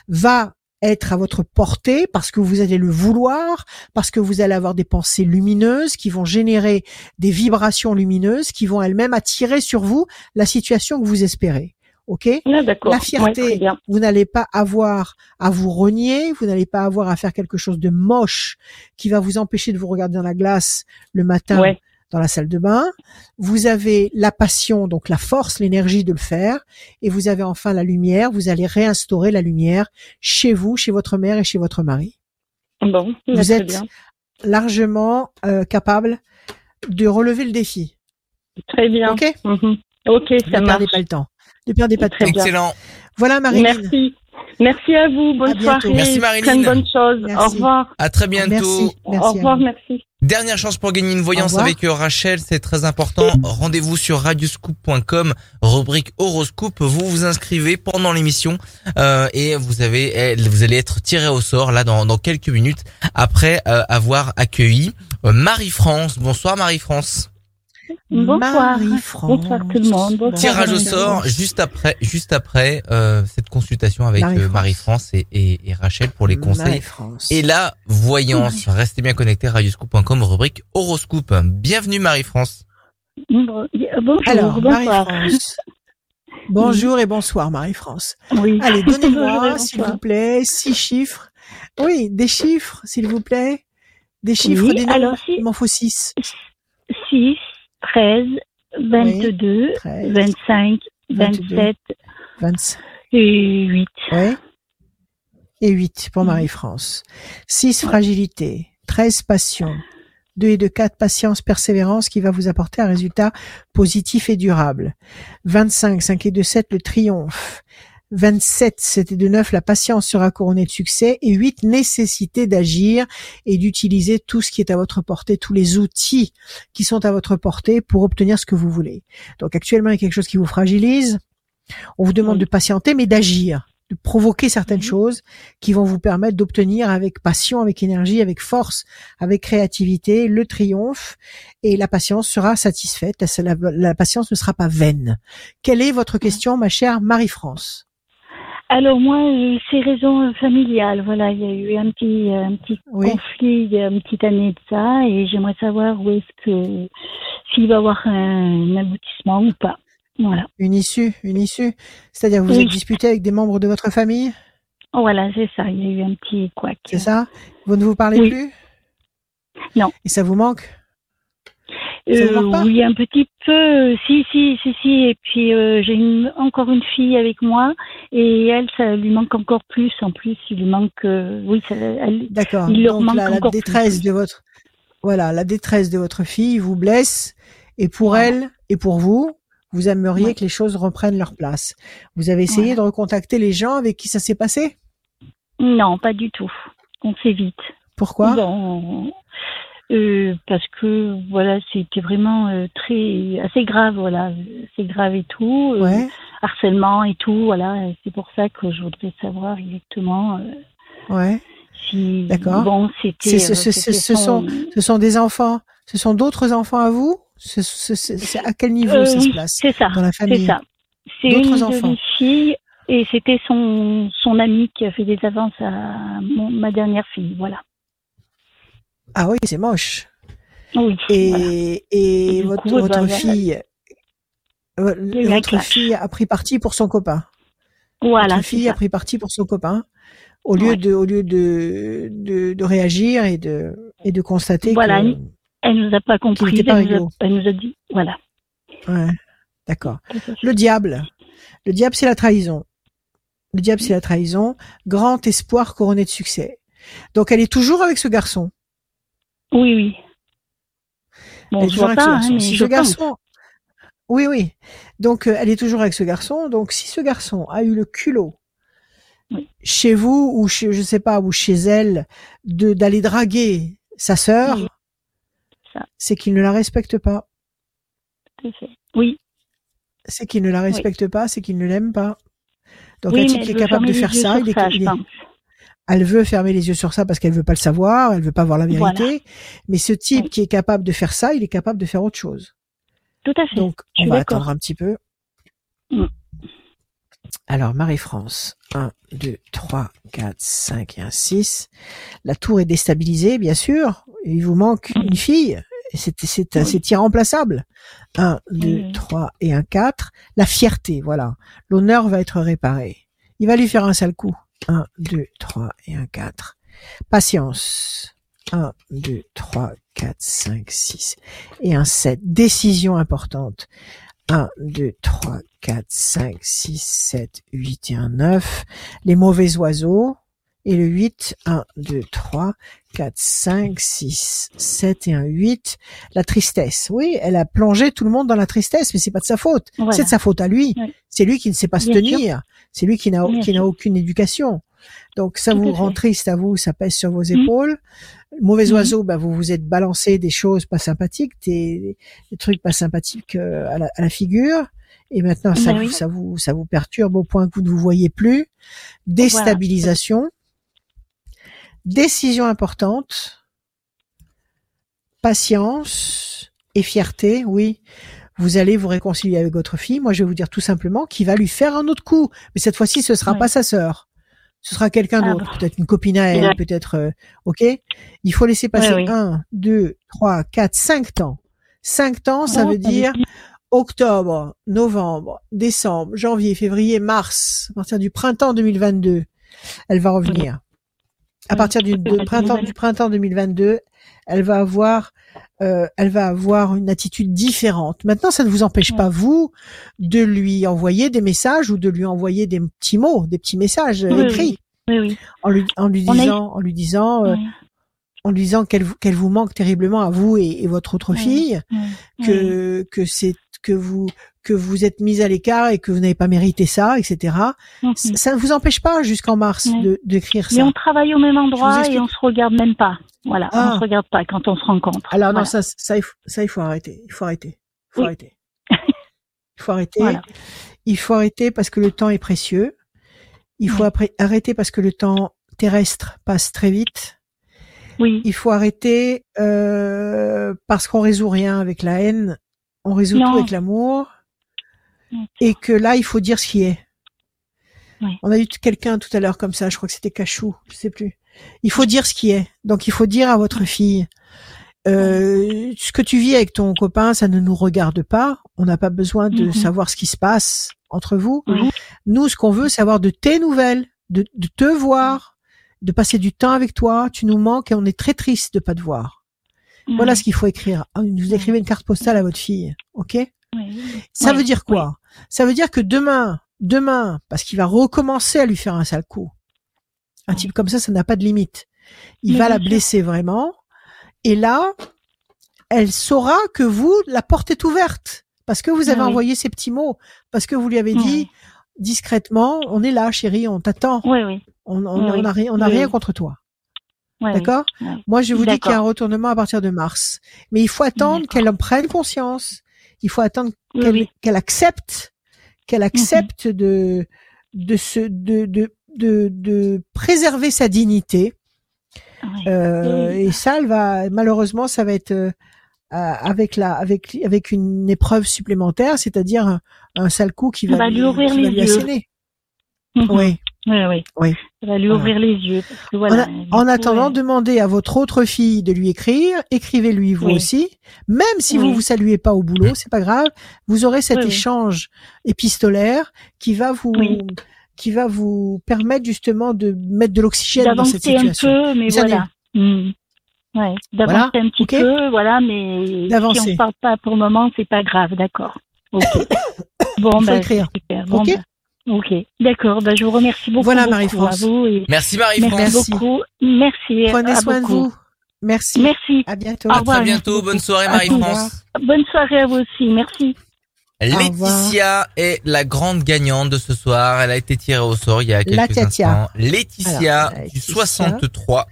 va être à votre portée parce que vous allez le vouloir, parce que vous allez avoir des pensées lumineuses qui vont générer des vibrations lumineuses qui vont elles-mêmes attirer sur vous la situation que vous espérez. Ok. Ah, La fierté, vous n'allez pas avoir à vous renier, vous n'allez pas avoir à faire quelque chose de moche qui va vous empêcher de vous regarder dans la glace le matin dans la salle de bain. Vous avez la passion, donc la force, l'énergie de le faire. Et vous avez enfin la lumière. Vous allez réinstaurer la lumière chez vous, chez votre mère et chez votre mari. Bon, vous êtes largement euh, capable de relever le défi. Très bien. Ok? Mhm. Ok, ça ne perdez pas le temps. Ne perdez pas de temps. Excellent. Voilà, Marie. Merci. Merci à vous. Bonne soirée. Merci Marilyn. Plein bonne chose. Au revoir. À très bientôt. Au revoir. Merci. Dernière chance pour gagner une voyance avec euh, Rachel, c'est très important. Rendez-vous sur radioscoop.com, rubrique horoscope. Vous vous inscrivez pendant l'émission euh, et vous avez, eh, vous allez être tiré au sort là dans, dans quelques minutes après euh, avoir accueilli Marie-France. Bonsoir Marie-France. Bonsoir. Bonsoir tout le monde. Tirage au sort juste après, juste après euh, cette consultation avec euh, Marie-France et, et, Rachel pour les conseils. Et la voyance. Restez bien connectés radioscoop.com rubrique horoscope. Bienvenue Marie-France. Bonjour. Alors Marie-France. Bonjour et bonsoir Marie-France. Oui. Allez, donnez-moi s'il vous plaît six chiffres. Oui, des chiffres s'il vous plaît. Des chiffres, des nombres. Il m'en faut six. 6, 13, 22, 25, 27 et 8. Oui. Et 8 pour Marie-France. 6 fragilité, 13 passion, 2 et 2, 4 patience, persévérance qui va vous apporter un résultat positif et durable. 25, 5 et 2, 7 le triomphe. 27, c'était de 9, la patience sera couronnée de succès. Et 8, nécessité d'agir et d'utiliser tout ce qui est à votre portée, tous les outils qui sont à votre portée pour obtenir ce que vous voulez. Donc actuellement, il y a quelque chose qui vous fragilise. On vous demande de patienter, mais d'agir, de provoquer certaines mhm. choses qui vont vous permettre d'obtenir avec passion, avec énergie, avec force, avec créativité, le triomphe. Et la patience sera satisfaite. La, la patience ne sera pas vaine. Quelle est votre question, ma chère Marie-France? Alors moi, c'est raison familiale. Voilà, il y a eu un petit, un petit conflit il y a une petite année de ça, et j'aimerais savoir où est-ce que s'il va y avoir un, aboutissement ou pas. Voilà. Une issue, une issue. C'est-à-dire vous vous êtes disputé avec des membres de votre famille? Voilà, c'est ça. Il y a eu un petit couac. C'est ça? Vous ne vous parlez plus? Non. Et ça vous manque? Euh, oui, un petit peu. Si, si, si, si. Et puis euh, j'ai une, encore une fille avec moi, et elle, ça lui manque encore plus. En plus, il lui manque. Euh, oui, ça, D'accord. Il leur manque la, la détresse de votre, voilà, la détresse de votre fille vous blesse, et pour elle et pour vous, vous aimeriez que les choses reprennent leur place. Vous avez essayé de recontacter les gens avec qui ça s'est passé? Non, pas du tout. On vite. Pourquoi? Euh, parce que voilà, c'était vraiment euh, très assez grave, voilà, c'est grave et tout, euh, harcèlement et tout, voilà. C'est pour ça que je voudrais savoir exactement. ouais. Si d'accord. Bon, c'était. Ce, ce, ce, sont ce sont des enfants, ce sont d'autres enfants à vous? C'est à quel niveau ça se place C'est ça. Dans la famille? C'est ça. C'est une enfants. fille et c'était son son ami qui a fait des avances à ma dernière fille, voilà. Ah oui, c'est moche. Oui. Et, et, votre, votre bah, fille, euh, votre fille a pris parti pour son copain. Voilà. Votre fille a pris parti pour son copain au lieu de au lieu de, de, de réagir et de et de constater voilà, que elle nous a pas compris elle, nous a, elle, nous a, dit voilà. Ouais d'accord. Le diable. Le diable c'est la trahison. Le diable c'est la trahison. Grand espoir couronné de succès. Donc elle est toujours avec ce garçon oui, oui. Bon, je vois pas, hein, ce garçon, oui, oui. Donc, euh, elle est toujours avec ce garçon. Donc, si ce garçon a eu le culot chez vous ou chez, je sais pas, ou chez elle, de d'aller draguer sa sœur, c'est qu'il ne la respecte pas. Oui. C'est qu'il ne la respecte pas, c'est qu'il ne l'aime pas. Donc, type qui est capable de faire ça, il est, elle veut fermer les yeux sur ça parce qu'elle veut pas le savoir, elle veut pas voir la vérité. Mais ce type qui est capable de faire ça, il est capable de faire autre chose. Tout à fait. Donc, on va attendre un petit peu. Mm. Alors, Marie-France, 1, 2, 3, 4, 5 et 1, 6. La tour est déstabilisée, bien sûr. Il vous manque mm. une fille. C'est, c'est irremplaçable. 1, 2, 3 et 1, 4. La fierté, voilà. L'honneur va être réparé. Il va lui faire un sale coup. 1, 2, 3 et 1, 4. Patience. 1, 2, 3, 4, 5, 6 et un 7. Décision importante. 1, 2, 3, 4, 5, 6, 7, 8 et un 9. Les mauvais oiseaux. Et le 8, 1, 2, 3, 4, 5, 6, 7 et un 8. La tristesse. Oui, elle a plongé tout le monde dans la tristesse, mais c'est pas de sa faute. C'est de sa faute à lui. C'est lui qui ne sait pas se tenir. C'est lui qui n'a qui n'a aucune éducation. Donc ça vous rend triste à vous, ça pèse sur vos mmh. épaules. Mauvais mmh. oiseau, bah, vous vous êtes balancé des choses pas sympathiques, des, des trucs pas sympathiques euh, à la, à la figure. Et maintenant, ça, bah vous, ça vous ça vous perturbe au point que vous ne vous voyez plus. Déstabilisation décision importante, patience et fierté, oui. Vous allez vous réconcilier avec votre fille. Moi, je vais vous dire tout simplement qu'il va lui faire un autre coup. Mais cette fois-ci, ce sera pas sa sœur. Ce sera quelqu'un ah d'autre. Peut-être une copine à elle, peut-être, euh, ok? Il faut laisser passer un, deux, trois, quatre, cinq temps. Cinq temps, ça veut dire octobre, novembre, décembre, janvier, février, mars, à partir du printemps 2022. Elle va revenir à partir du printemps du printemps 2022, elle va avoir euh, elle va avoir une attitude différente. Maintenant, ça ne vous empêche pas vous de lui envoyer des messages ou de lui envoyer des petits mots, des petits messages écrits, en lui en lui disant en lui disant euh, en lui disant qu'elle qu'elle vous manque terriblement à vous et, et votre autre fille, que que c'est que vous que vous êtes mise à l'écart et que vous n'avez pas mérité ça, etc. Mhm. Ça ne vous empêche pas jusqu'en mars d'écrire ça. Mais on travaille au même endroit et on se regarde même pas. Voilà, on ah. se regarde pas quand on se rencontre. Alors non, ça, ça, il faut, ça, il faut arrêter. Il faut arrêter. Il faut arrêter. il faut arrêter. Il faut arrêter parce que le temps est précieux. Il faut arrêter parce que le temps terrestre passe très vite. Oui. Il faut arrêter euh, parce qu'on résout rien avec la haine. On résout tout avec l'amour et que là, il faut dire ce qui est. On a eu quelqu'un tout à l'heure comme ça, je crois que c'était Cachou, je sais plus. Il faut dire ce qui est. Donc il faut dire à votre fille, euh, ce que tu vis avec ton copain, ça ne nous regarde pas. On n'a pas besoin de mhm. savoir ce qui se passe entre vous. Nous, ce qu'on veut, c'est avoir de tes nouvelles, de, te voir, de passer du temps avec toi. Tu nous manques et on est très triste de pas te voir. Voilà ce qu'il faut écrire. Vous écrivez une carte postale à votre fille, ok? Ça veut dire quoi? Ça veut dire que demain, demain, parce qu'il va recommencer à lui faire un sale coup. Un type comme ça, ça n'a pas de limite. Il va la blesser vraiment. Et là, elle saura que vous, la porte est ouverte. Parce que vous avez envoyé ces petits mots. Parce que vous lui avez dit discrètement, on est là, chérie, on t'attend. Oui, oui. On, on, on a rien, on a rien contre toi. D'accord? Moi, je vous dis qu'il y a un retournement à partir de mars. Mais il faut attendre qu'elle en prenne conscience il faut attendre qu'elle accepte, qu'elle mhm. accepte de de se de, de de de préserver sa dignité. Euh, et ça, elle va malheureusement, ça va être euh, avec la avec avec une épreuve supplémentaire, c'est-à-dire un, sale coup qui va, lui, ouvrir les yeux. Mhm. Oui. Oui, oui. oui. Ça va lui ouvrir les yeux. voilà, en, attendant, demandez à votre autre fille de lui écrire. Écrivez-lui vous aussi. Même si vous vous saluez pas au boulot, c'est pas grave. Vous aurez cet échange épistolaire qui va vous qui va vous permettre justement de mettre de l'oxygène dans cette situation. un peu, mais voilà. Ouais, d'avancer un petit peu, voilà, mais si on parle pas pour le moment, c'est pas grave, d'accord. *coughs* Bon, ben, écrire. Super. Bon, ben, Ok, d'accord. Ben, je vous remercie beaucoup. Voilà Marie-France. Merci Marie-France. Merci beaucoup. Merci. Prenez soin de vous. Merci. Merci. À bientôt. À très bientôt. Bonne soirée Marie-France. Bonne soirée à vous aussi. Merci. Laetitia est la grande gagnante de ce soir. Elle a été tirée au sort il y a quelques instants. Laetitia, du 63.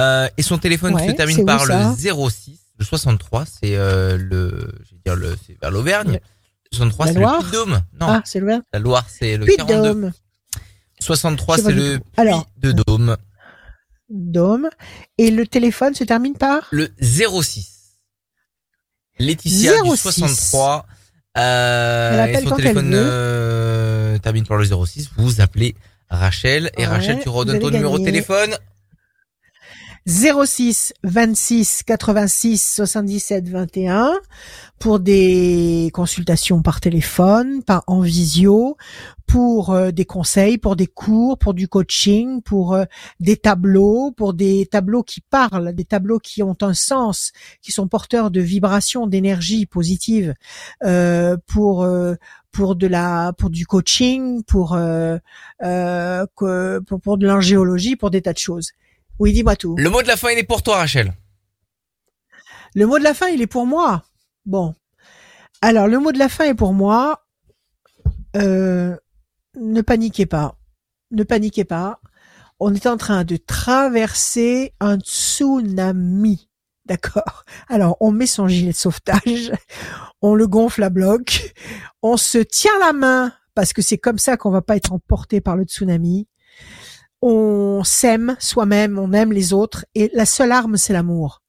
Euh, et son téléphone se termine par le 06. Le 63, c'est euh, le, je vais dire le, c'est vers l'Auvergne. 63, c'est le Puy-de-Dôme. Non. Ah, c'est Loire. La Loire, c'est le 42. 63, c'est le Alors, Puy de Dôme. Dôme. Et le téléphone se termine par Le 06. Laetitia 06. du 63. Euh, et son téléphone euh, termine par le 06. Vous appelez Rachel. Et Rachel, tu redonnes ton numéro de téléphone 06 26 86 77 21 pour des consultations par téléphone, par en visio, pour euh, des conseils, pour des cours, pour du coaching, pour euh, des tableaux, pour des tableaux qui parlent, des tableaux qui ont un sens, qui sont porteurs de vibrations, d'énergie positive, euh, pour pour de la pour du coaching, pour pour, pour de l'angéologie, pour des tas de choses Oui, dis-moi tout. Le mot de la fin, il est pour toi, Rachel. Le mot de la fin, il est pour moi. Bon. Alors, le mot de la fin est pour moi. Euh, ne paniquez pas. Ne paniquez pas. On est en train de traverser un tsunami. D'accord Alors, on met son gilet de sauvetage, on le gonfle à bloc, on se tient la main parce que c'est comme ça qu'on va pas être emporté par le tsunami. On s'aime soi-même, on aime les autres et la seule arme, c'est l'amour.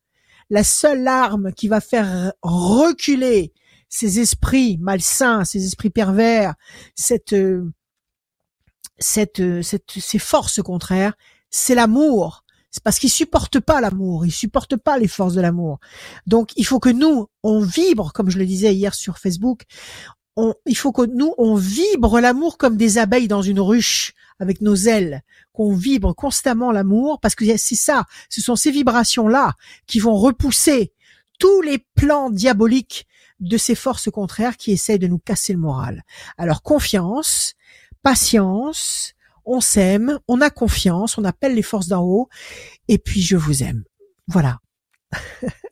La seule arme qui va faire reculer ces esprits malsains, ces esprits pervers, cette, cette, cette ces forces contraires, c'est l'amour. C'est parce qu'ils supportent pas l'amour, ils supportent pas les forces de l'amour. Donc il faut que nous, on vibre, comme je le disais hier sur Facebook, on, il faut que nous, on vibre l'amour comme des abeilles dans une ruche avec nos ailes, qu'on vibre constamment l'amour, parce que c'est ça, ce sont ces vibrations-là qui vont repousser tous les plans diaboliques de ces forces contraires qui essayent de nous casser le moral. Alors confiance, patience, on s'aime, on a confiance, on appelle les forces d'en haut, et puis je vous aime. Voilà. *laughs*